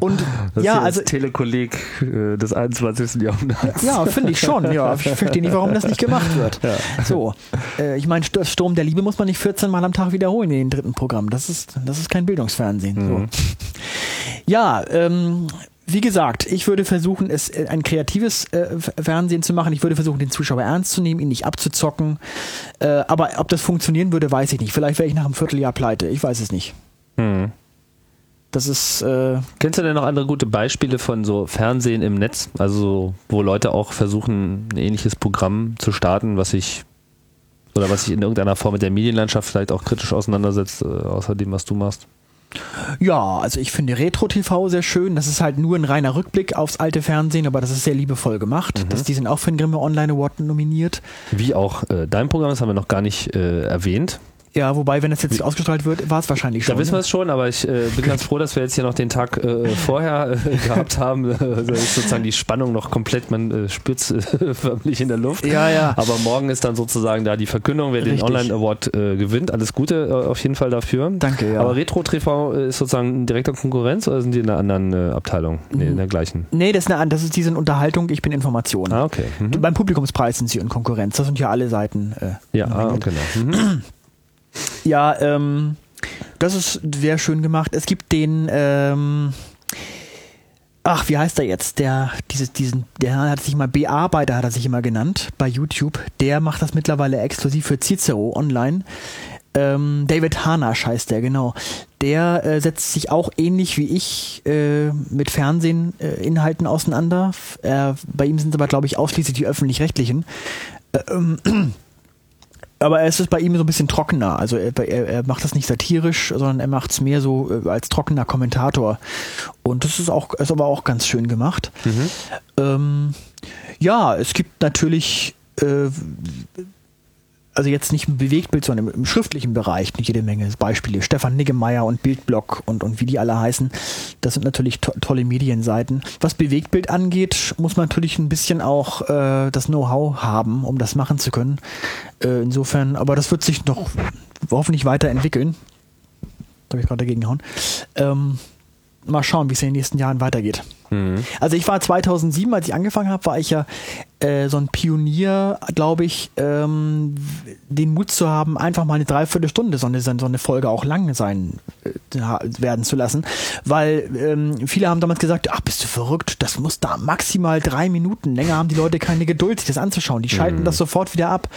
und das ja, also Telekolleg äh, des 21. Jahrhunderts. Ja, finde ich schon. Ja, ich verstehe nicht, warum das nicht gemacht wird. Ja. So, äh, ich meine, Sturm der Liebe muss man nicht 14 Mal am Tag wiederholen in den dritten Programm. Das ist, das ist kein Bildungsfernsehen. Mhm. So. Ja, ähm, wie gesagt, ich würde versuchen, es äh, ein kreatives äh, Fernsehen zu machen. Ich würde versuchen, den Zuschauer ernst zu nehmen, ihn nicht abzuzocken. Äh, aber ob das funktionieren würde, weiß ich nicht. Vielleicht wäre ich nach einem Vierteljahr pleite. Ich weiß es nicht. Hm. Das ist. Äh Kennst du denn noch andere gute Beispiele von so Fernsehen im Netz? Also, wo Leute auch versuchen, ein ähnliches Programm zu starten, was sich oder was sich in irgendeiner Form mit der Medienlandschaft vielleicht auch kritisch auseinandersetzt, äh, außer dem, was du machst? Ja, also ich finde Retro-TV sehr schön. Das ist halt nur ein reiner Rückblick aufs alte Fernsehen, aber das ist sehr liebevoll gemacht. Mhm. Das, die sind auch für den Grimme Online Award nominiert. Wie auch äh, dein Programm, das haben wir noch gar nicht äh, erwähnt. Ja, wobei, wenn das jetzt ausgestrahlt wird, war es wahrscheinlich schon. Da wissen wir es schon, aber ich äh, bin ganz froh, dass wir jetzt hier noch den Tag äh, vorher äh, gehabt haben. Also ist sozusagen die Spannung noch komplett, man äh, spürt es äh, förmlich in der Luft. Ja, ja. Aber morgen ist dann sozusagen da die Verkündung, wer Richtig. den Online Award äh, gewinnt. Alles Gute auf jeden Fall dafür. Danke, ja. Aber Retro TV ist sozusagen ein direkter Konkurrenz oder sind die in einer anderen Abteilung? Nee, in der gleichen. Nee, das ist, eine, das ist diese Unterhaltung, ich bin Information. Ah, okay. Mhm. Beim Publikumspreis sind sie in Konkurrenz. Das sind ja alle Seiten. ja, ah, genau. Mhm. Ja, ähm, das ist sehr schön gemacht. Es gibt den, ähm, ach, wie heißt er jetzt? Der, dieses, diesen, der hat sich mal Bearbeiter, hat er sich immer genannt, bei YouTube. Der macht das mittlerweile exklusiv für Cicero online. Ähm, David Hanasch heißt der, genau. Der äh, setzt sich auch ähnlich wie ich äh, mit Fernsehinhalten äh, auseinander. bei ihm sind es aber, glaube ich, ausschließlich die öffentlich-rechtlichen. Ähm, aber es ist bei ihm so ein bisschen trockener. Also er, er, er macht das nicht satirisch, sondern er macht es mehr so äh, als trockener Kommentator. Und das ist auch, ist aber auch ganz schön gemacht. Mhm. Ähm, ja, es gibt natürlich äh, also jetzt nicht im Bewegtbild, sondern im, im schriftlichen Bereich jede Menge Beispiele. Stefan Niggemeier und Bildblock und, und wie die alle heißen. Das sind natürlich to tolle Medienseiten. Was Bewegtbild angeht, muss man natürlich ein bisschen auch äh, das Know-how haben, um das machen zu können. Äh, insofern, aber das wird sich noch hoffentlich weiterentwickeln. Da habe ich gerade dagegen gehauen. Ähm, mal schauen, wie es in den nächsten Jahren weitergeht. Mhm. Also ich war 2007, als ich angefangen habe, war ich ja äh, so ein Pionier, glaube ich, ähm, den Mut zu haben, einfach mal eine Dreiviertelstunde so eine, so eine Folge auch lang sein äh, werden zu lassen. Weil ähm, viele haben damals gesagt, ach, bist du verrückt, das muss da maximal drei Minuten. Länger haben die Leute keine Geduld, sich das anzuschauen. Die schalten mhm. das sofort wieder ab.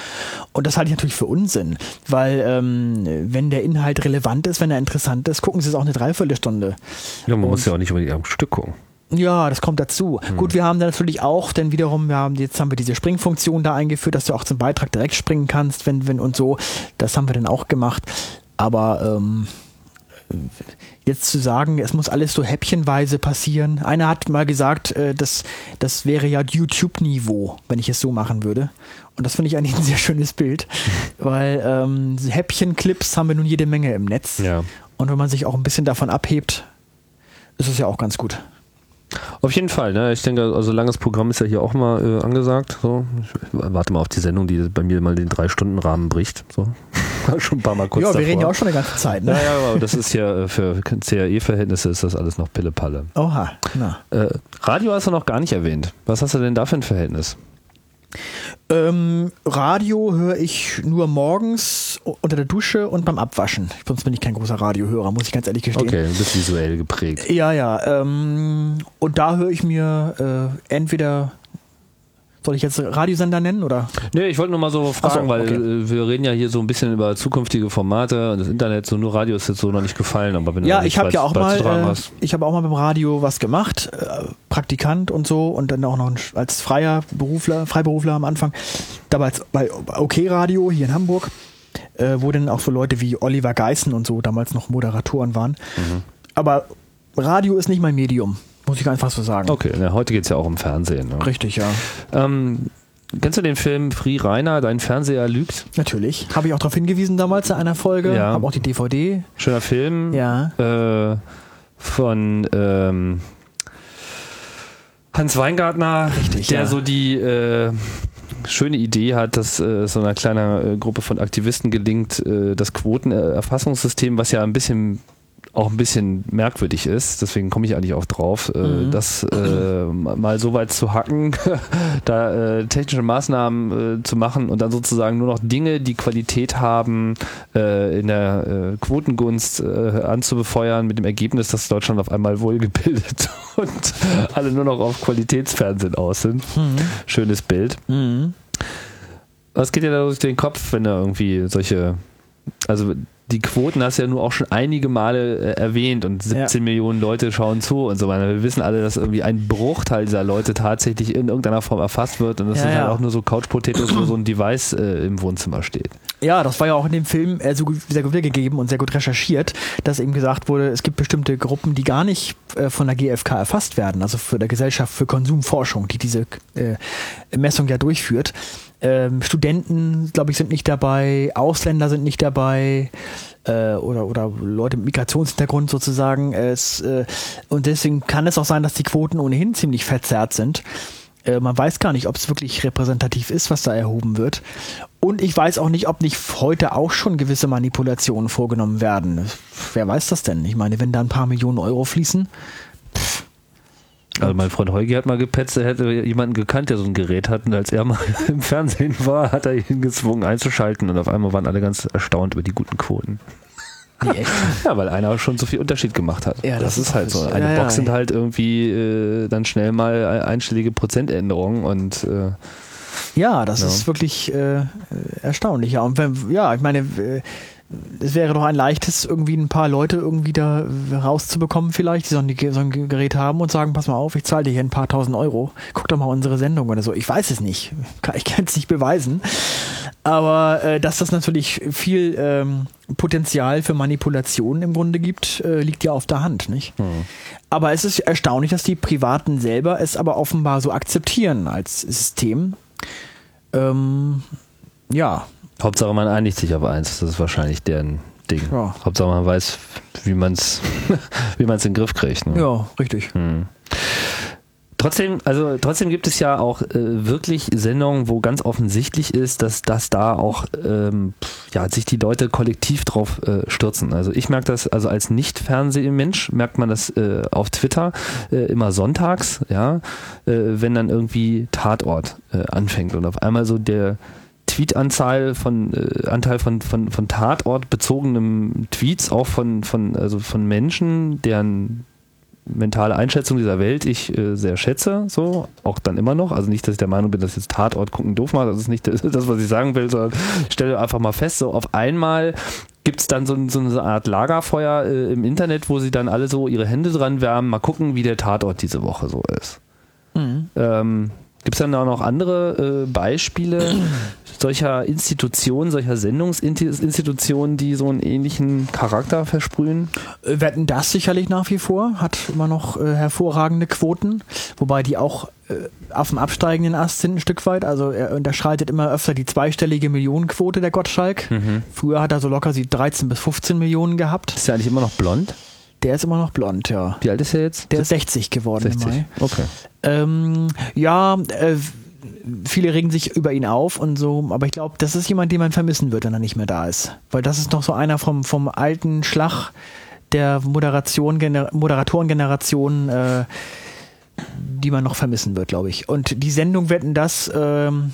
Und das halte ich natürlich für Unsinn. Weil ähm, wenn der Inhalt relevant ist, wenn er interessant ist, gucken sie es auch eine Dreiviertelstunde. Ja, man Und muss ja auch nicht unbedingt am Stück gucken. Ja, das kommt dazu. Hm. Gut, wir haben da natürlich auch, denn wiederum, wir haben, jetzt haben wir diese Springfunktion da eingeführt, dass du auch zum Beitrag direkt springen kannst, wenn, wenn und so. Das haben wir dann auch gemacht. Aber ähm, jetzt zu sagen, es muss alles so häppchenweise passieren. Einer hat mal gesagt, äh, das, das wäre ja YouTube-Niveau, wenn ich es so machen würde. Und das finde ich eigentlich ein sehr schönes Bild, weil ähm, Häppchen-Clips haben wir nun jede Menge im Netz. Ja. Und wenn man sich auch ein bisschen davon abhebt, ist es ja auch ganz gut. Auf jeden Fall, ne? Ich denke, also langes Programm ist ja hier auch mal äh, angesagt. So. Ich warte mal auf die Sendung, die bei mir mal den Drei-Stunden-Rahmen bricht. So. schon ein paar Mal kurz Ja, wir reden ja auch schon eine ganze Zeit, ne? Naja, aber das ist ja äh, für CAE-Verhältnisse ist das alles noch Pille-Palle. Oha, na. Äh, Radio hast du noch gar nicht erwähnt. Was hast du denn da für ein Verhältnis? Ähm, Radio höre ich nur morgens unter der Dusche und beim Abwaschen. Sonst bin ich kein großer Radiohörer, muss ich ganz ehrlich gestehen. Okay, du bist visuell geprägt. Ja, ja. Ähm, und da höre ich mir äh, entweder soll ich jetzt Radiosender nennen oder? Nee, ich wollte nur mal so fragen, so, okay. weil äh, wir reden ja hier so ein bisschen über zukünftige Formate und das Internet, so nur Radio ist jetzt so noch nicht gefallen, aber wenn Ja, ich habe ja auch mal äh, ich habe auch mal beim Radio was gemacht, äh, Praktikant und so und dann auch noch als freier Berufler, Freiberufler am Anfang, damals bei OK Radio hier in Hamburg, äh, wo dann auch so Leute wie Oliver Geissen und so damals noch Moderatoren waren. Mhm. Aber Radio ist nicht mein Medium. Muss ich einfach so sagen. Okay, ja, heute geht es ja auch um Fernsehen. Ne? Richtig, ja. Ähm, Kennst du den Film Free Rainer, dein Fernseher lügt? Natürlich. Habe ich auch darauf hingewiesen damals in einer Folge. Ja. Habe auch die DVD. Schöner Film. Ja. Äh, von ähm, Hans Weingartner, Richtig, der ja. so die äh, schöne Idee hat, dass äh, so einer kleinen äh, Gruppe von Aktivisten gelingt, äh, das Quotenerfassungssystem, was ja ein bisschen auch ein bisschen merkwürdig ist, deswegen komme ich eigentlich auch drauf, äh, mhm. das äh, mal so weit zu hacken, da äh, technische Maßnahmen äh, zu machen und dann sozusagen nur noch Dinge, die Qualität haben, äh, in der äh, Quotengunst anzubefeuern, mit dem Ergebnis, dass Deutschland auf einmal wohlgebildet und alle nur noch auf Qualitätsfernsehen aus sind. Mhm. Schönes Bild. Mhm. Was geht dir da durch den Kopf, wenn da irgendwie solche, also die Quoten hast du ja nur auch schon einige Male äh, erwähnt und 17 ja. Millionen Leute schauen zu und so weiter. Wir wissen alle, dass irgendwie ein Bruchteil dieser Leute tatsächlich in irgendeiner Form erfasst wird und das ja, sind ja. halt auch nur so Couch-Potatoes, wo so ein Device äh, im Wohnzimmer steht. Ja, das war ja auch in dem Film äh, so sehr gut wiedergegeben und sehr gut recherchiert, dass eben gesagt wurde, es gibt bestimmte Gruppen, die gar nicht äh, von der GfK erfasst werden, also für der Gesellschaft für Konsumforschung, die diese äh, Messung ja durchführt. Ähm, Studenten, glaube ich, sind nicht dabei, Ausländer sind nicht dabei äh, oder, oder Leute mit Migrationshintergrund sozusagen. Es, äh, und deswegen kann es auch sein, dass die Quoten ohnehin ziemlich verzerrt sind. Äh, man weiß gar nicht, ob es wirklich repräsentativ ist, was da erhoben wird. Und ich weiß auch nicht, ob nicht heute auch schon gewisse Manipulationen vorgenommen werden. Wer weiß das denn? Ich meine, wenn da ein paar Millionen Euro fließen, pff, also mein Freund Heugi hat mal gepetzt, er hätte jemanden gekannt, der so ein Gerät hat und als er mal im Fernsehen war, hat er ihn gezwungen einzuschalten und auf einmal waren alle ganz erstaunt über die guten Quoten. Nee, echt? Ja, weil einer schon so viel Unterschied gemacht hat. Ja, das, das ist halt so. Eine ja, Box sind halt irgendwie äh, dann schnell mal einstellige Prozentänderungen und äh, ja, das ist wirklich äh, erstaunlich. Ja, und wenn, ja, ich meine, äh, es wäre doch ein leichtes, irgendwie ein paar Leute irgendwie da rauszubekommen, vielleicht, die so ein, so ein Gerät haben und sagen, pass mal auf, ich zahle dir hier ein paar tausend Euro, guck doch mal unsere Sendung oder so. Ich weiß es nicht. Ich kann es nicht beweisen. Aber äh, dass das natürlich viel ähm, Potenzial für Manipulation im Grunde gibt, äh, liegt ja auf der Hand, nicht? Hm. Aber es ist erstaunlich, dass die Privaten selber es aber offenbar so akzeptieren als System. Ähm, ja, Hauptsache man einigt sich auf eins, das ist wahrscheinlich deren Ding. Ja. Hauptsache man weiß, wie man es wie man's in den Griff kriegt. Ne? Ja, richtig. Hm. Trotzdem, also trotzdem gibt es ja auch äh, wirklich Sendungen, wo ganz offensichtlich ist, dass, dass da auch ähm, ja, sich die Leute kollektiv drauf äh, stürzen. Also ich merke das, also als Nicht-Fernsehmensch merkt man das äh, auf Twitter äh, immer sonntags, ja, äh, wenn dann irgendwie Tatort äh, anfängt und auf einmal so der Tweetanzahl von äh, Anteil von, von, von Tatort bezogenem Tweets auch von, von, also von Menschen, deren mentale Einschätzung dieser Welt ich äh, sehr schätze, so, auch dann immer noch. Also nicht, dass ich der Meinung bin, dass jetzt Tatort gucken doof macht, das ist nicht das, was ich sagen will, sondern ich stelle einfach mal fest, so auf einmal gibt es dann so, so, eine Art Lagerfeuer äh, im Internet, wo sie dann alle so ihre Hände dran wärmen, mal gucken, wie der Tatort diese Woche so ist. Mhm. Ähm, Gibt es dann auch noch andere äh, Beispiele solcher Institutionen, solcher Sendungsinstitutionen, die so einen ähnlichen Charakter versprühen? Äh, Wetten das sicherlich nach wie vor, hat immer noch äh, hervorragende Quoten, wobei die auch äh, auf dem absteigenden Ast sind ein Stück weit. Also er unterschreitet immer öfter die zweistellige Millionenquote der Gottschalk. Mhm. Früher hat er so locker sie 13 bis 15 Millionen gehabt. Ist er eigentlich immer noch blond? Der ist immer noch blond, ja. Wie alt ist er jetzt? Der ist 60 geworden 60. im Mai. Okay. Ähm, ja, äh, viele regen sich über ihn auf und so, aber ich glaube, das ist jemand, den man vermissen wird, wenn er nicht mehr da ist. Weil das ist noch so einer vom, vom alten Schlag der Moderation, Moderatorengeneration, äh, die man noch vermissen wird, glaube ich. Und die Sendung Wetten das, ähm,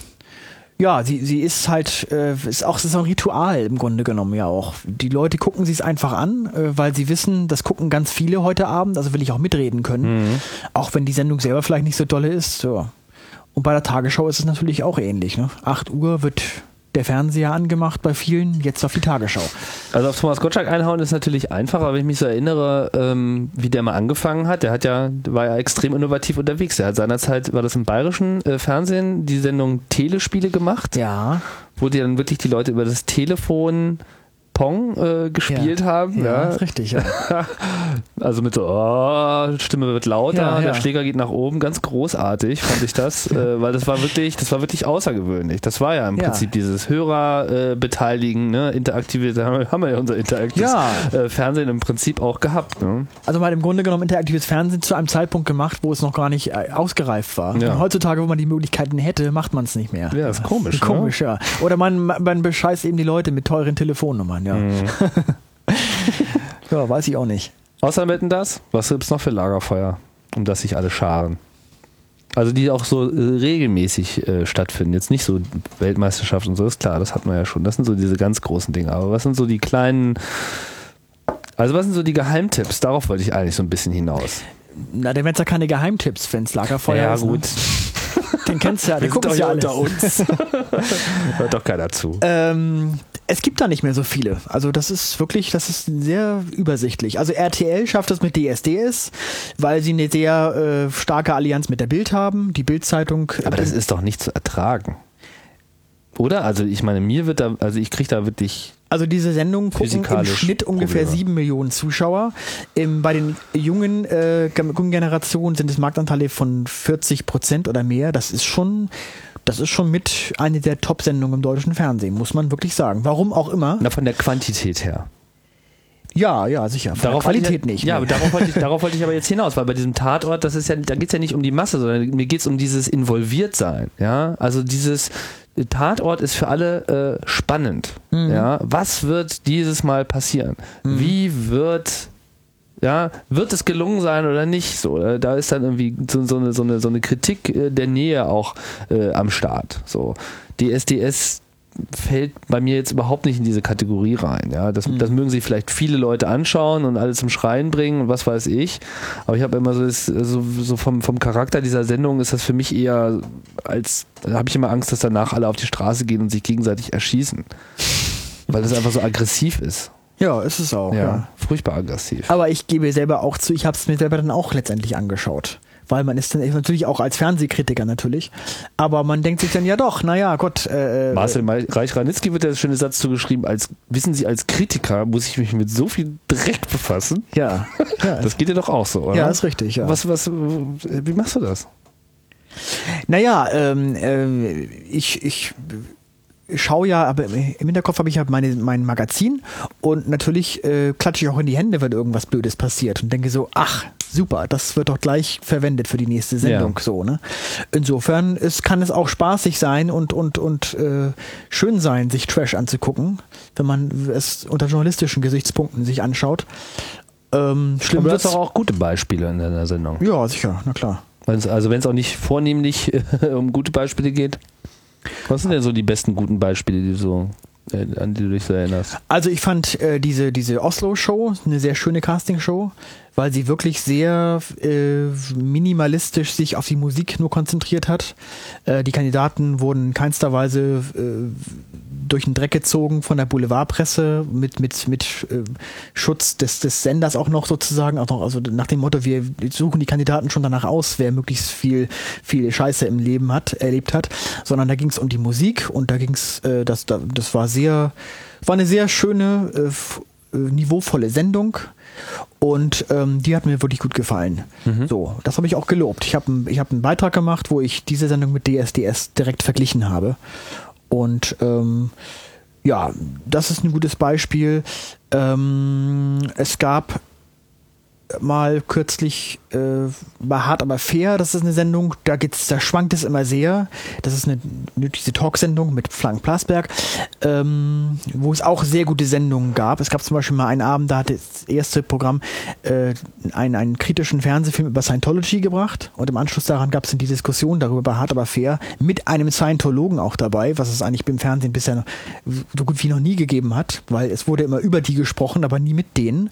ja, sie, sie ist halt, äh, ist auch ist ein Ritual im Grunde genommen ja auch. Die Leute gucken sie es einfach an, äh, weil sie wissen, das gucken ganz viele heute Abend, also will ich auch mitreden können. Mhm. Auch wenn die Sendung selber vielleicht nicht so dolle ist. So. Und bei der Tagesschau ist es natürlich auch ähnlich. Ne? 8 Uhr wird der Fernseher angemacht bei vielen, jetzt auf die Tagesschau. Also auf Thomas Gottschalk einhauen ist natürlich einfach, aber wenn ich mich so erinnere, ähm, wie der mal angefangen hat, der hat ja, war ja extrem innovativ unterwegs. Der hat seinerzeit, war das im bayerischen äh, Fernsehen, die Sendung Telespiele gemacht. Ja. Wo die dann wirklich die Leute über das Telefon Pong äh, gespielt ja. haben. Ja, ja. richtig, ja. also mit so, oh, Stimme wird lauter, der Schläger geht nach oben, ganz großartig fand ich das, äh, weil das war wirklich, das war wirklich außergewöhnlich. Das war ja im Prinzip dieses Hörer äh, beteiligen, ne, interaktive, da haben wir ja unser interaktives äh, Fernsehen im Prinzip auch gehabt. Ne? Also man hat im Grunde genommen interaktives Fernsehen zu einem Zeitpunkt gemacht, wo es noch gar nicht äh, ausgereift war. Und heutzutage, wo man die Möglichkeiten hätte, macht man es nicht mehr. Ja, ist komisch. Komisch, ne? ja. Oder man, man bescheißt eben die Leute mit teuren Telefonnummern ja. Mhm. ja, weiß ich auch nicht. Außer Wetten das? Was gibt es noch für Lagerfeuer, um das sich alle scharen? Also die auch so äh, regelmäßig äh, stattfinden. Jetzt nicht so Weltmeisterschaft und so, ist klar, das hat man ja schon. Das sind so diese ganz großen Dinge. Aber was sind so die kleinen, also was sind so die Geheimtipps? Darauf wollte ich eigentlich so ein bisschen hinaus. Na, dann wären es ja keine Geheimtipps, wenn es Lagerfeuer ja, ist. Ja, gut. Ne? Den kennst du ja, den gucken ja unter uns. Hört doch keiner zu. Ähm, es gibt da nicht mehr so viele. Also das ist wirklich, das ist sehr übersichtlich. Also RTL schafft das mit DSDS, weil sie eine sehr äh, starke Allianz mit der Bild haben. Die Bild-Zeitung. Aber das ist doch nicht zu ertragen. Oder? Also ich meine, mir wird da, also ich kriege da wirklich. Also diese Sendung gucken im Schnitt ungefähr sieben Millionen Zuschauer. Im, bei den jungen äh, Generationen sind es Marktanteile von 40 Prozent oder mehr. Das ist schon das ist schon mit eine der Top-Sendungen im deutschen Fernsehen, muss man wirklich sagen. Warum auch immer. Na, von der Quantität her. Ja, ja, sicher. Von darauf Qualität ich, nicht. Ja, aber darauf wollte, ich, darauf wollte ich aber jetzt hinaus, weil bei diesem Tatort, das ist ja, da geht es ja nicht um die Masse, sondern mir geht es um dieses Involviertsein. Ja, also dieses Tatort ist für alle äh, spannend. Mhm. Ja, was wird dieses Mal passieren? Mhm. Wie wird ja, wird es gelungen sein oder nicht? So, äh, da ist dann irgendwie so, so, eine, so, eine, so eine Kritik äh, der Nähe auch äh, am Start. So, DSDS fällt bei mir jetzt überhaupt nicht in diese Kategorie rein. Ja, das, mhm. das mögen sich vielleicht viele Leute anschauen und alle zum Schreien bringen und was weiß ich. Aber ich habe immer so, ist, so, so vom, vom Charakter dieser Sendung ist das für mich eher als, da habe ich immer Angst, dass danach alle auf die Straße gehen und sich gegenseitig erschießen. Weil das einfach so aggressiv ist. Ja, ist es auch. Ja, ja. furchtbar aggressiv. Aber ich gebe selber auch zu, ich habe es mir selber dann auch letztendlich angeschaut. Weil man ist dann natürlich auch als Fernsehkritiker natürlich. Aber man denkt sich dann ja doch, naja, Gott. Äh, äh Marcel Reich-Ranitzky wird der schöne Satz zugeschrieben, als, wissen Sie, als Kritiker muss ich mich mit so viel Dreck befassen. Ja. ja. Das geht dir doch auch so, oder? Ja, ist richtig, ja. Was, was, wie machst du das? Naja, ähm, äh, ich, ich schaue ja, aber im Hinterkopf habe ich ja meine, mein Magazin und natürlich äh, klatsche ich auch in die Hände, wenn irgendwas Blödes passiert und denke so, ach, super, das wird doch gleich verwendet für die nächste Sendung. Ja. So, ne? Insofern ist, kann es auch spaßig sein und, und, und äh, schön sein, sich Trash anzugucken, wenn man es unter journalistischen Gesichtspunkten sich anschaut. Ähm, schlimm Aber du hast doch auch gute Beispiele in deiner Sendung. Ja, sicher, na klar. Also wenn es auch nicht vornehmlich um gute Beispiele geht. Was sind denn so die besten guten Beispiele, die so, äh, an die du dich so erinnerst? Also ich fand äh, diese, diese Oslo-Show eine sehr schöne Casting-Show, weil sie wirklich sehr äh, minimalistisch sich auf die Musik nur konzentriert hat. Äh, die Kandidaten wurden in keinster Weise äh, durch den Dreck gezogen von der Boulevardpresse mit, mit, mit äh, Schutz des, des Senders auch noch sozusagen, auch noch, also nach dem Motto, wir suchen die Kandidaten schon danach aus, wer möglichst viel, viel Scheiße im Leben hat, erlebt hat, sondern da ging es um die Musik und da ging es, äh, das, da, das war sehr, war eine sehr schöne, äh, äh, niveauvolle Sendung. Und ähm, die hat mir wirklich gut gefallen. So, das habe ich auch gelobt. Ich habe ich hab einen Beitrag gemacht, wo ich diese Sendung mit DSDS direkt verglichen habe. Und ähm, ja, das ist ein gutes Beispiel. Ähm, es gab mal kürzlich äh, bei Hart aber fair, das ist eine Sendung, da geht's, da schwankt es immer sehr. Das ist eine, diese Talksendung mit Frank Plasberg, ähm, wo es auch sehr gute Sendungen gab. Es gab zum Beispiel mal einen Abend, da hat das erste Programm äh, einen, einen kritischen Fernsehfilm über Scientology gebracht und im Anschluss daran gab es die Diskussion darüber bei Hart aber fair mit einem Scientologen auch dabei, was es eigentlich beim Fernsehen bisher noch, so gut wie noch nie gegeben hat, weil es wurde immer über die gesprochen, aber nie mit denen.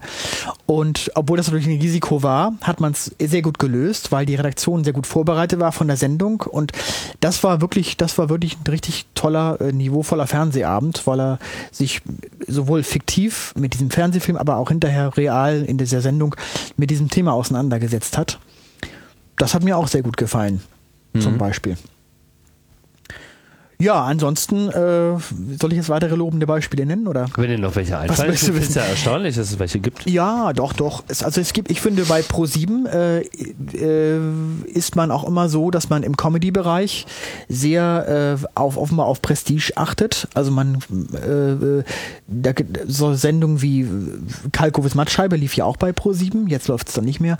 Und obwohl das natürlich ein Risiko war, hat man es sehr gut gelöst, weil die Redaktion sehr gut vorbereitet war von der Sendung und das war wirklich, das war wirklich ein richtig toller, äh, niveauvoller Fernsehabend, weil er sich sowohl fiktiv mit diesem Fernsehfilm, aber auch hinterher real in dieser Sendung mit diesem Thema auseinandergesetzt hat. Das hat mir auch sehr gut gefallen, zum Beispiel. Ja, ansonsten äh, soll ich jetzt weitere lobende Beispiele nennen oder? Wenn dir noch welche einfallen, ist wissen? ja erstaunlich, dass es welche gibt. Ja, doch, doch. Es, also es gibt, ich finde, bei Pro7 äh, äh, ist man auch immer so, dass man im Comedy-Bereich sehr äh, auf offenbar auf Prestige achtet. Also man äh, äh, da, gibt so Sendungen wie Kalkowes Mattscheibe lief ja auch bei Pro7, jetzt läuft es dann nicht mehr.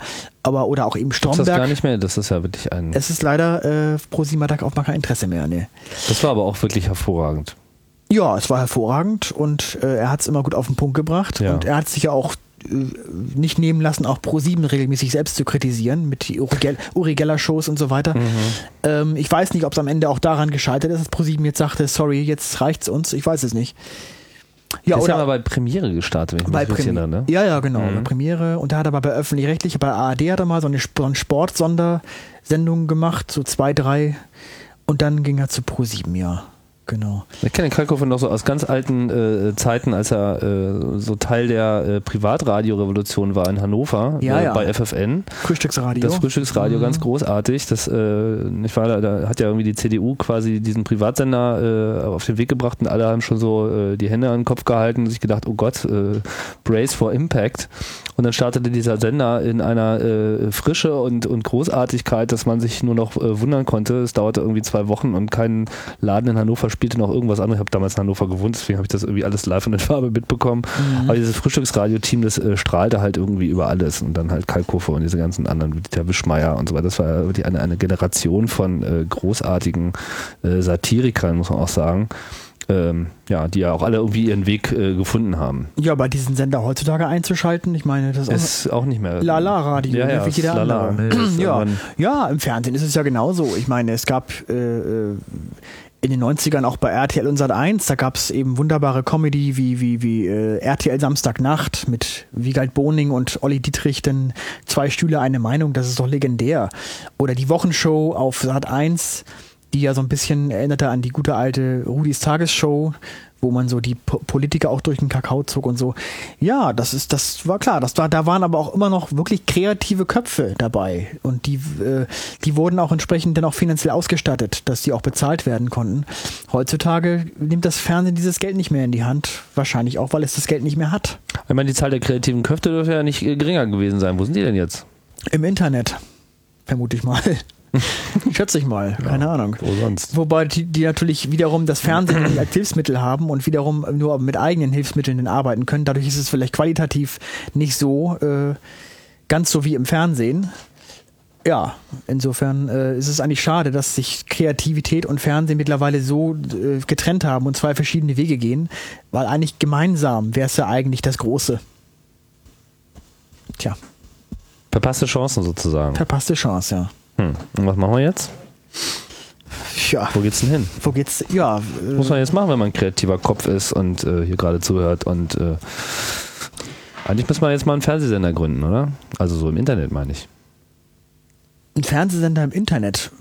Aber oder auch eben Ist das Stromberg. gar nicht mehr? Das ist ja wirklich ein. Es ist leider äh, Pro7 hat da auch mal kein Interesse mehr. Ne. Das war aber auch wirklich hervorragend. Ja, es war hervorragend und äh, er hat es immer gut auf den Punkt gebracht Ja. und er hat sich ja auch äh, nicht nehmen lassen, auch Pro7 regelmäßig selbst zu kritisieren mit die Uri, Gell Uri Geller Shows und so weiter. Mhm. Ähm, ich weiß nicht, ob es am Ende auch daran gescheitert ist, dass Pro7 jetzt sagte, sorry, jetzt reicht's uns. Ich weiß es nicht. Ja, Der ist ja oder mal bei Premiere gestartet, wenn ich bei mich Premi- erinnere. Ne? Ja, ja, genau, Mhm. bei Premiere. Und da hat er aber bei öffentlich-rechtlich, bei ARD hat er mal so eine, so eine Sportsondersendung gemacht, so zwei, drei. Und dann ging er zu Pro7, ja. Genau. Ich kenne den Kalkofer noch so aus ganz alten äh, Zeiten, als er äh, so Teil der äh, Privatradiorevolution war in Hannover Ja, äh, ja. bei FFN. Frühstücksradio. Das Frühstücksradio, Mhm. ganz großartig. Das, äh, ich war da, da hat ja irgendwie die CDU quasi diesen Privatsender äh, auf den Weg gebracht und alle haben schon so die Hände an den Kopf gehalten und sich gedacht, oh Gott, Brace for Impact. Und dann startete dieser Sender in einer Frische und, und Großartigkeit, dass man sich nur noch wundern konnte. Es dauerte irgendwie zwei Wochen und kein Laden in Hannover spielte noch irgendwas anderes. Ich habe damals in Hannover gewohnt, deswegen habe ich das irgendwie alles live und in Farbe mitbekommen. Aber dieses Frühstücksradio-Team, das äh, strahlte halt irgendwie über alles. Und dann halt Kalkofe und diese ganzen anderen, wie Dieter Wischmeier und so weiter. Das war wirklich eine, eine Generation von äh, großartigen äh, Satirikern, muss man auch sagen. Ähm, ja, die ja auch alle irgendwie ihren Weg äh, gefunden haben. Ja, bei diesen Sender heutzutage einzuschalten, ich meine, das ist Ist auch nicht mehr. Lala-Radio, ja, ja, wie jeder Lala. andere. Nee, ja. ja, im Fernsehen ist es ja genauso. Ich meine, es gab äh, äh, in den 90ern auch bei RTL und Sat 1, da gab es eben wunderbare Comedy wie, wie, wie äh, RTL Samstagnacht mit Wiegald Boning und Olli Dietrich, denn zwei Stühle, eine Meinung, das ist doch legendär. Oder die Wochenshow auf Sat 1, die ja so ein bisschen erinnerte an die gute alte Rudis Tagesshow, wo man so die Po- Politiker auch durch den Kakao zog und so. Ja, das ist, das war klar. Das war, da waren aber auch immer noch wirklich kreative Köpfe dabei. Und die, äh, die wurden auch entsprechend dann auch finanziell ausgestattet, dass die auch bezahlt werden konnten. Heutzutage nimmt das Fernsehen dieses Geld nicht mehr in die Hand. Wahrscheinlich auch, weil es das Geld nicht mehr hat. Ich meine, die Zahl der kreativen Köpfe dürfte ja nicht äh, geringer gewesen sein. Wo sind die denn jetzt? Im Internet. Vermute ich mal. Schätze ich mal. Keine Ahnung. Wo sonst? Wobei die, die natürlich wiederum das Fernsehen als Hilfsmittel haben und wiederum nur mit eigenen Hilfsmitteln arbeiten können. Dadurch ist es vielleicht qualitativ nicht so, äh, ganz so wie im Fernsehen. Ja, insofern äh, ist es eigentlich schade, dass sich Kreativität und Fernsehen mittlerweile so äh, getrennt haben und zwei verschiedene Wege gehen, weil eigentlich gemeinsam wäre es ja eigentlich das Große. Tja. Verpasste Chancen sozusagen. Verpasste Chance, ja. Hm. Und was machen wir jetzt? Ja. Wo geht's denn hin? Wo geht's? Ja. Was muss man jetzt machen, wenn man ein kreativer Kopf ist und äh, hier gerade zuhört und äh, eigentlich müssen wir jetzt mal einen Fernsehsender gründen, oder? Also so im Internet meine ich. Ein Fernsehsender im Internet.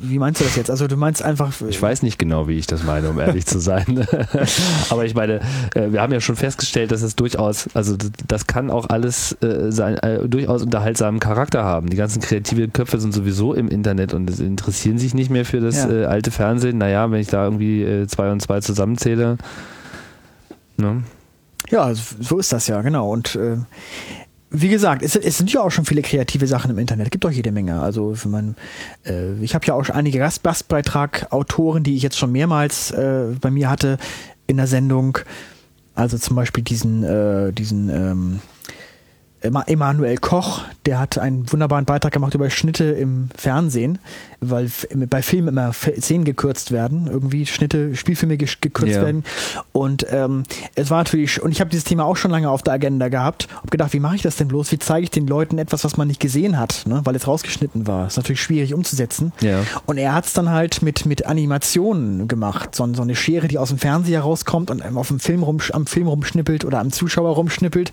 Wie meinst du das jetzt? Also du meinst einfach. Ich weiß nicht genau, wie ich das meine, um ehrlich zu sein. Aber ich meine, äh, wir haben ja schon festgestellt, dass es durchaus, also das kann auch alles äh, sein, äh, durchaus unterhaltsamen Charakter haben. Die ganzen kreativen Köpfe sind sowieso im Internet und interessieren sich nicht mehr für das Ja. äh, alte Fernsehen. Naja, wenn ich da irgendwie äh, zwei und zwei zusammenzähle. Ne? Ja, so ist das ja, genau. Und äh, wie gesagt, es, es sind ja auch schon viele kreative Sachen im Internet. Es gibt doch jede Menge. Also man, äh, ich habe ja auch schon einige Gast Gastbeitrag-Autoren, die ich jetzt schon mehrmals äh, bei mir hatte in der Sendung. Also zum Beispiel diesen, äh, diesen ähm, Emanuel Koch, der hat einen wunderbaren Beitrag gemacht über Schnitte im Fernsehen, weil bei Filmen immer Szenen gekürzt werden, irgendwie Schnitte, Spielfilme gekürzt Ja. werden. Und ähm, es war natürlich, und ich habe dieses Thema auch schon lange auf der Agenda gehabt, habe gedacht, wie mache ich das denn bloß? Wie zeige ich den Leuten etwas, was man nicht gesehen hat, ne? weil es rausgeschnitten war? Ist natürlich schwierig umzusetzen. Ja. Und er hat es dann halt mit, mit Animationen gemacht. So, so eine Schere, die aus dem Fernseher rauskommt und auf dem Film rum, am Film rumschnippelt oder am Zuschauer rumschnippelt.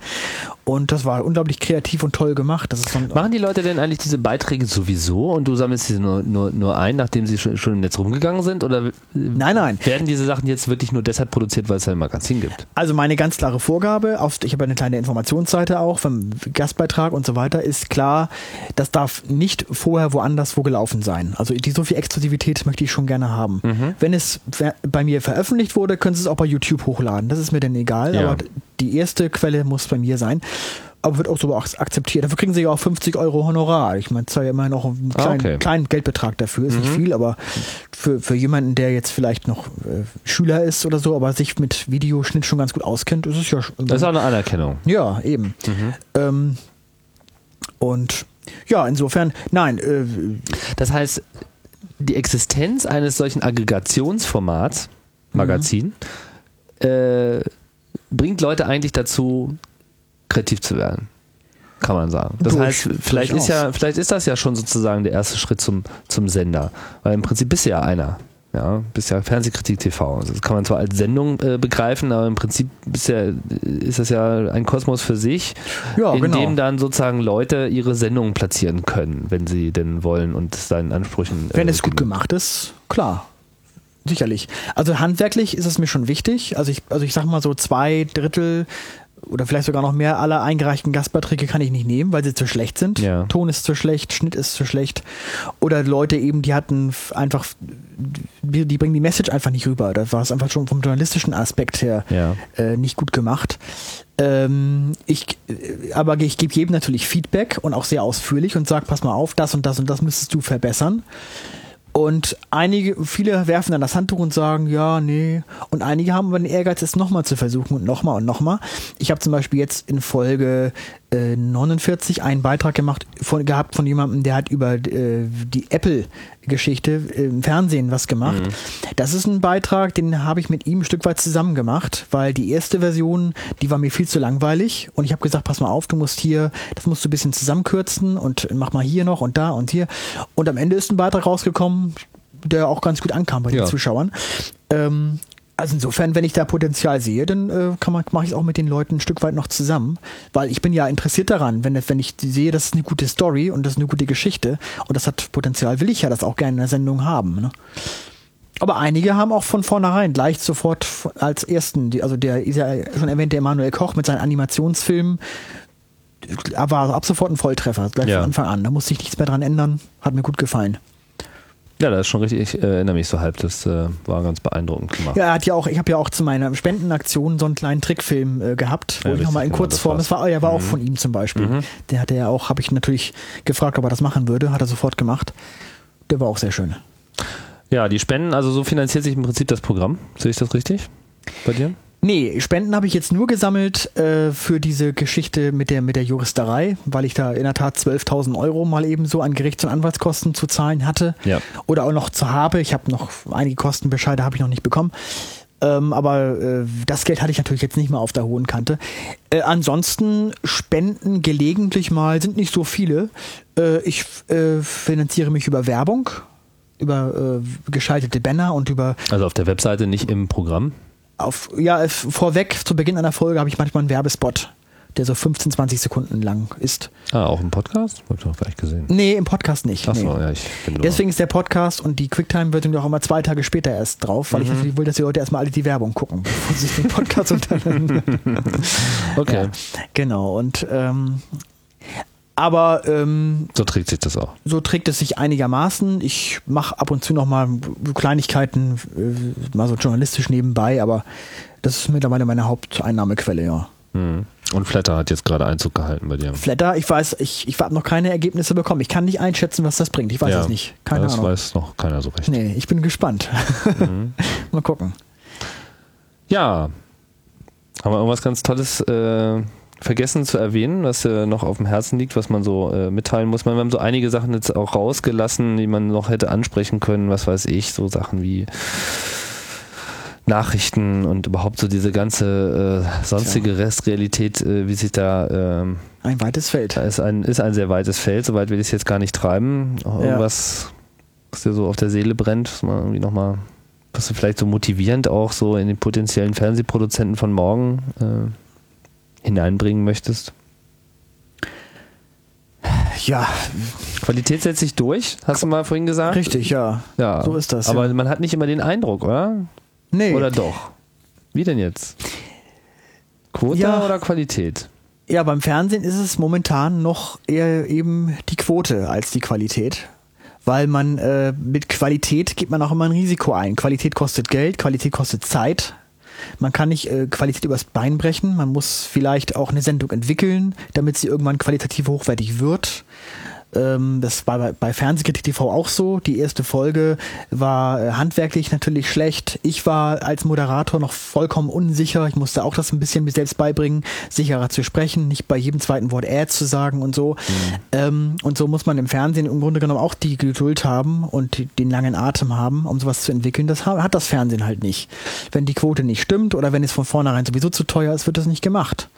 Und das war unglaublich kreativ und toll gemacht. Das ist so Machen die Leute denn eigentlich diese Beiträge sowieso und du sammelst sie nur, nur, nur ein, nachdem sie schon, im Netz rumgegangen sind? Oder äh, Nein, nein. werden diese Sachen jetzt wirklich nur deshalb produziert, weil es ein Magazin gibt? Also meine ganz klare Vorgabe, auf, ich habe eine kleine Informationsseite auch vom Gastbeitrag und so weiter, ist klar, das darf nicht vorher woanders wo gelaufen sein. Also die so viel Exklusivität möchte ich schon gerne haben. Wenn es bei mir veröffentlicht wurde, können Sie es auch bei YouTube hochladen. Das ist mir dann egal, Ja. aber die erste Quelle muss bei mir sein. Aber wird auch so ak- akzeptiert. Dafür kriegen sie ja auch 50 Euro Honorar. Ich meine, zwar ja immer noch einen Ah, kleinen, okay. kleinen Geldbetrag dafür, ist nicht viel, aber für, für jemanden, der jetzt vielleicht noch äh, Schüler ist oder so, aber sich mit Videoschnitt schon ganz gut auskennt, ist es ja schon. Das ist auch eine Anerkennung. ja, eben. Ähm, und ja, insofern, nein, äh, Das heißt, die Existenz eines solchen Aggregationsformats, Magazin, äh, bringt Leute eigentlich dazu, kreativ zu werden. Kann man sagen. Das Durch- heißt, vielleicht ist, ja, vielleicht ist das ja schon sozusagen der erste Schritt zum, zum Sender. Weil im Prinzip bist du ja einer. Ja, bist ja Fernsehkritik TV. Also Das kann man zwar als Sendung äh, begreifen, aber im Prinzip ist, ja, ist das ja ein Kosmos für sich, Ja, in genau. dem dann sozusagen Leute ihre Sendungen platzieren können, wenn sie denn wollen und seinen Ansprüchen. wenn äh, es gut gemacht ist, klar. Sicherlich. Also handwerklich ist es mir schon wichtig. Also ich, also ich sag mal so zwei Drittel oder vielleicht sogar noch mehr aller eingereichten Gastbeiträge kann ich nicht nehmen, weil sie zu schlecht sind. Ja. Ton ist zu schlecht, Schnitt ist zu schlecht. Oder Leute eben, die hatten einfach, die, die bringen die Message einfach nicht rüber. Da war es einfach schon vom journalistischen Aspekt her Ja. äh, nicht gut gemacht. Ähm, ich, äh, aber ich gebe jedem natürlich Feedback und auch sehr ausführlich und sage, pass mal auf, das und das und das müsstest du verbessern. Und einige, viele werfen dann das Handtuch und sagen, ja, nee. Und einige haben aber den Ehrgeiz, es nochmal zu versuchen und nochmal und nochmal. Ich habe zum Beispiel jetzt in Folge äh, 49 einen Beitrag gemacht von, gehabt von jemandem, der hat über äh, die Apple-Geschichte im Fernsehen was gemacht. Das ist ein Beitrag, den habe ich mit ihm ein Stück weit zusammen gemacht, weil die erste Version, die war mir viel zu langweilig und ich habe gesagt, pass mal auf, du musst hier, das musst du ein bisschen zusammenkürzen und mach mal hier noch und da und hier. Und am Ende ist ein Beitrag rausgekommen, der auch ganz gut ankam bei Ja. den Zuschauern. Ähm, also insofern, wenn ich da Potenzial sehe, dann äh, kann man, mache ich es auch mit den Leuten ein Stück weit noch zusammen, weil ich bin ja interessiert daran, wenn, wenn ich sehe, das ist eine gute Story und das ist eine gute Geschichte und das hat Potenzial, will ich ja das auch gerne in der Sendung haben. Ne? Aber einige haben auch von vornherein gleich sofort als ersten, die, also der ist ja schon erwähnte Emanuel Koch mit seinen Animationsfilmen, war ab sofort ein Volltreffer, gleich Ja. von Anfang an. Da musste ich nichts mehr dran ändern, hat mir gut gefallen. Ja, das ist schon richtig. Ich äh, erinnere mich so halb. Das äh, war ganz beeindruckend gemacht. Ja, er hat ja auch, ich habe ja auch zu meiner Spendenaktion so einen kleinen Trickfilm äh, gehabt, wo Ja, ich nochmal in genau, Kurzform, das war, ja, war auch von ihm zum Beispiel. Mhm. Der hatte ja auch, habe ich natürlich gefragt, ob er das machen würde, hat er sofort gemacht. Der war auch sehr schön. Ja, die Spenden, also so finanziert sich im Prinzip das Programm. Sehe ich das richtig bei dir? Nee, Spenden habe ich jetzt nur gesammelt äh, für diese Geschichte mit der, mit der Juristerei, weil ich da in der Tat 12.000 Euro mal eben so an Gerichts- und Anwaltskosten zu zahlen hatte. Ja. Oder auch noch zu habe. Ich habe noch einige Kostenbescheide habe ich noch nicht bekommen. Ähm, aber äh, das Geld hatte ich natürlich jetzt nicht mehr auf der hohen Kante. Äh, ansonsten Spenden gelegentlich mal sind nicht so viele. Äh, ich äh, finanziere mich über Werbung, über äh, geschaltete Banner und über Also auf der Webseite, nicht im Programm. Auf ja äh, vorweg zu Beginn einer Folge habe ich manchmal einen Werbespot, der so 15, 20 Sekunden lang ist. Ah, auch im Podcast? Hab ich noch gleich gesehen. Nee, im Podcast nicht. Achso, nee. ja, ich bin. Deswegen ist der Podcast und die Quicktime-Version auch immer zwei Tage später erst drauf, weil ich natürlich will, dass die Leute erstmal alle die Werbung gucken, bevor sie sich den Podcast unterhalten. okay, Ja, genau. Und ähm, aber ähm, so trägt sich das auch. so trägt es sich einigermaßen. Ich mache ab und zu noch mal Kleinigkeiten, äh, mal so journalistisch nebenbei, aber das ist mittlerweile meine Haupteinnahmequelle, ja. Mhm. Und Flatter hat jetzt gerade Einzug gehalten bei dir. Flatter, ich weiß, ich, ich habe noch keine Ergebnisse bekommen. Ich kann nicht einschätzen, was das bringt. Ich weiß Ja, es nicht. Keine das Ahnung. weiß noch keiner so recht. Nee, ich bin gespannt. Mhm. mal gucken. Ja. Haben wir irgendwas ganz Tolles äh, vergessen zu erwähnen, was äh, noch auf dem Herzen liegt, was man so äh, mitteilen muss? Wir haben so einige Sachen jetzt auch rausgelassen, die man noch hätte ansprechen können, was weiß ich, so Sachen wie Nachrichten und überhaupt so diese ganze äh, sonstige Restrealität, äh, wie sich da ähm, Ein weites Feld. ist ein, ist ein sehr weites Feld, soweit will ich es jetzt gar nicht treiben. Irgendwas, was dir so auf der Seele brennt, was man irgendwie nochmal, was du vielleicht so motivierend auch so in den potenziellen Fernsehproduzenten von morgen äh, hineinbringen möchtest. Ja, Qualität setzt sich durch, hast du mal vorhin gesagt? richtig, ja. Ja. So ist das, Aber ja. man hat nicht immer den Eindruck, oder? Nee. Oder doch? Wie denn jetzt? Quote Ja. oder Qualität? Ja, beim Fernsehen ist es momentan noch eher eben die Quote als die Qualität. Weil man äh, mit Qualität geht man auch immer ein Risiko ein. Qualität kostet Geld, Qualität kostet Zeit. Man kann nicht äh, Qualität übers Bein brechen. Man muss vielleicht auch eine Sendung entwickeln, damit sie irgendwann qualitativ hochwertig wird. Ähm, das war bei, bei Fernsehkritik TV auch so. Die erste Folge war äh, handwerklich natürlich schlecht. Ich war als Moderator noch vollkommen unsicher. Ich musste auch das ein bisschen mir selbst beibringen, sicherer zu sprechen, nicht bei jedem zweiten Wort äh zu sagen und so. Ähm, und so muss man im Fernsehen im Grunde genommen auch die Geduld haben und die, den langen Atem haben, um sowas zu entwickeln. Das ha- hat das Fernsehen halt nicht. Wenn die Quote nicht stimmt oder wenn es von vornherein sowieso zu teuer ist, wird das nicht gemacht.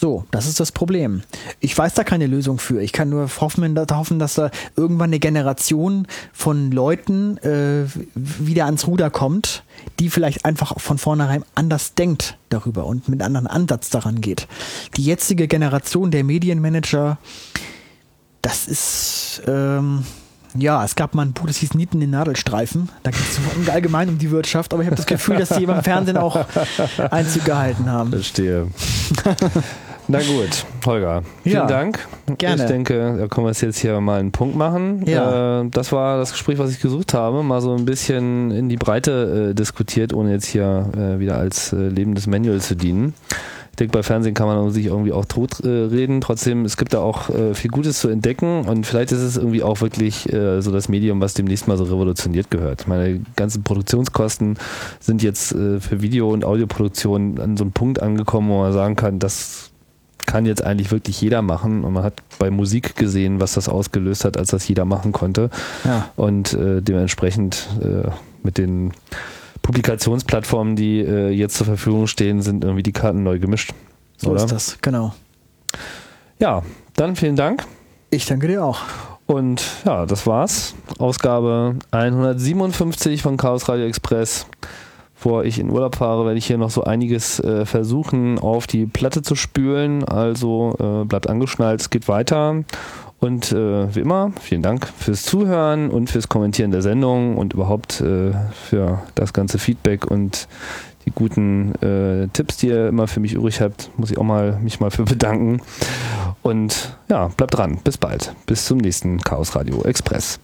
So, das ist das Problem. Ich weiß da keine Lösung für. Ich kann nur hoffen, da- hoffen dass da irgendwann eine Generation von Leuten äh, wieder ans Ruder kommt, die vielleicht einfach von vornherein anders denkt darüber und mit einem anderen Ansatz daran geht. Die jetzige Generation der Medienmanager, das ist, ähm, ja, es gab mal ein Buch, das hieß Nieten in Nadelstreifen. Da geht es allgemein um die Wirtschaft, aber ich habe das Gefühl, dass die beim Fernsehen auch Einzug gehalten haben. Verstehe. Na gut, Holger, vielen Ja, Dank. gerne. Ich denke, da können wir es jetzt hier mal einen Punkt machen. Ja. Äh, das war das Gespräch, was ich gesucht habe. Mal so ein bisschen in die Breite äh, diskutiert, ohne jetzt hier äh, wieder als äh, lebendes Manual zu dienen. Ich denke, bei Fernsehen kann man sich irgendwie auch tot äh, reden. Trotzdem, es gibt da auch äh, viel Gutes zu entdecken und vielleicht ist es irgendwie auch wirklich so das Medium, was demnächst mal so revolutioniert gehört. Meine ganzen Produktionskosten sind jetzt für Video- und Audioproduktion an so einem Punkt angekommen, wo man sagen kann, das kann jetzt eigentlich wirklich jeder machen und man hat bei Musik gesehen, was das ausgelöst hat, als das jeder machen konnte Ja. und äh, dementsprechend äh, mit den Publikationsplattformen, die äh, jetzt zur Verfügung stehen, sind irgendwie die Karten neu gemischt. So oder? ist das, genau. Ja, dann vielen Dank. Ich danke dir auch. Und ja, das war's. Ausgabe 157 von Chaos Radio Express. Bevor ich in Urlaub fahre, werde ich hier noch so einiges äh, versuchen, auf die Platte zu spülen. Also äh, bleibt angeschnallt, es geht weiter. Und äh, wie immer, vielen Dank fürs Zuhören und fürs Kommentieren der Sendung und überhaupt äh, für das ganze Feedback und die guten äh, Tipps, die ihr immer für mich übrig habt. Muss ich auch mal mich mal für bedanken. Und ja, bleibt dran. Bis bald. Bis zum nächsten Chaos Radio Express.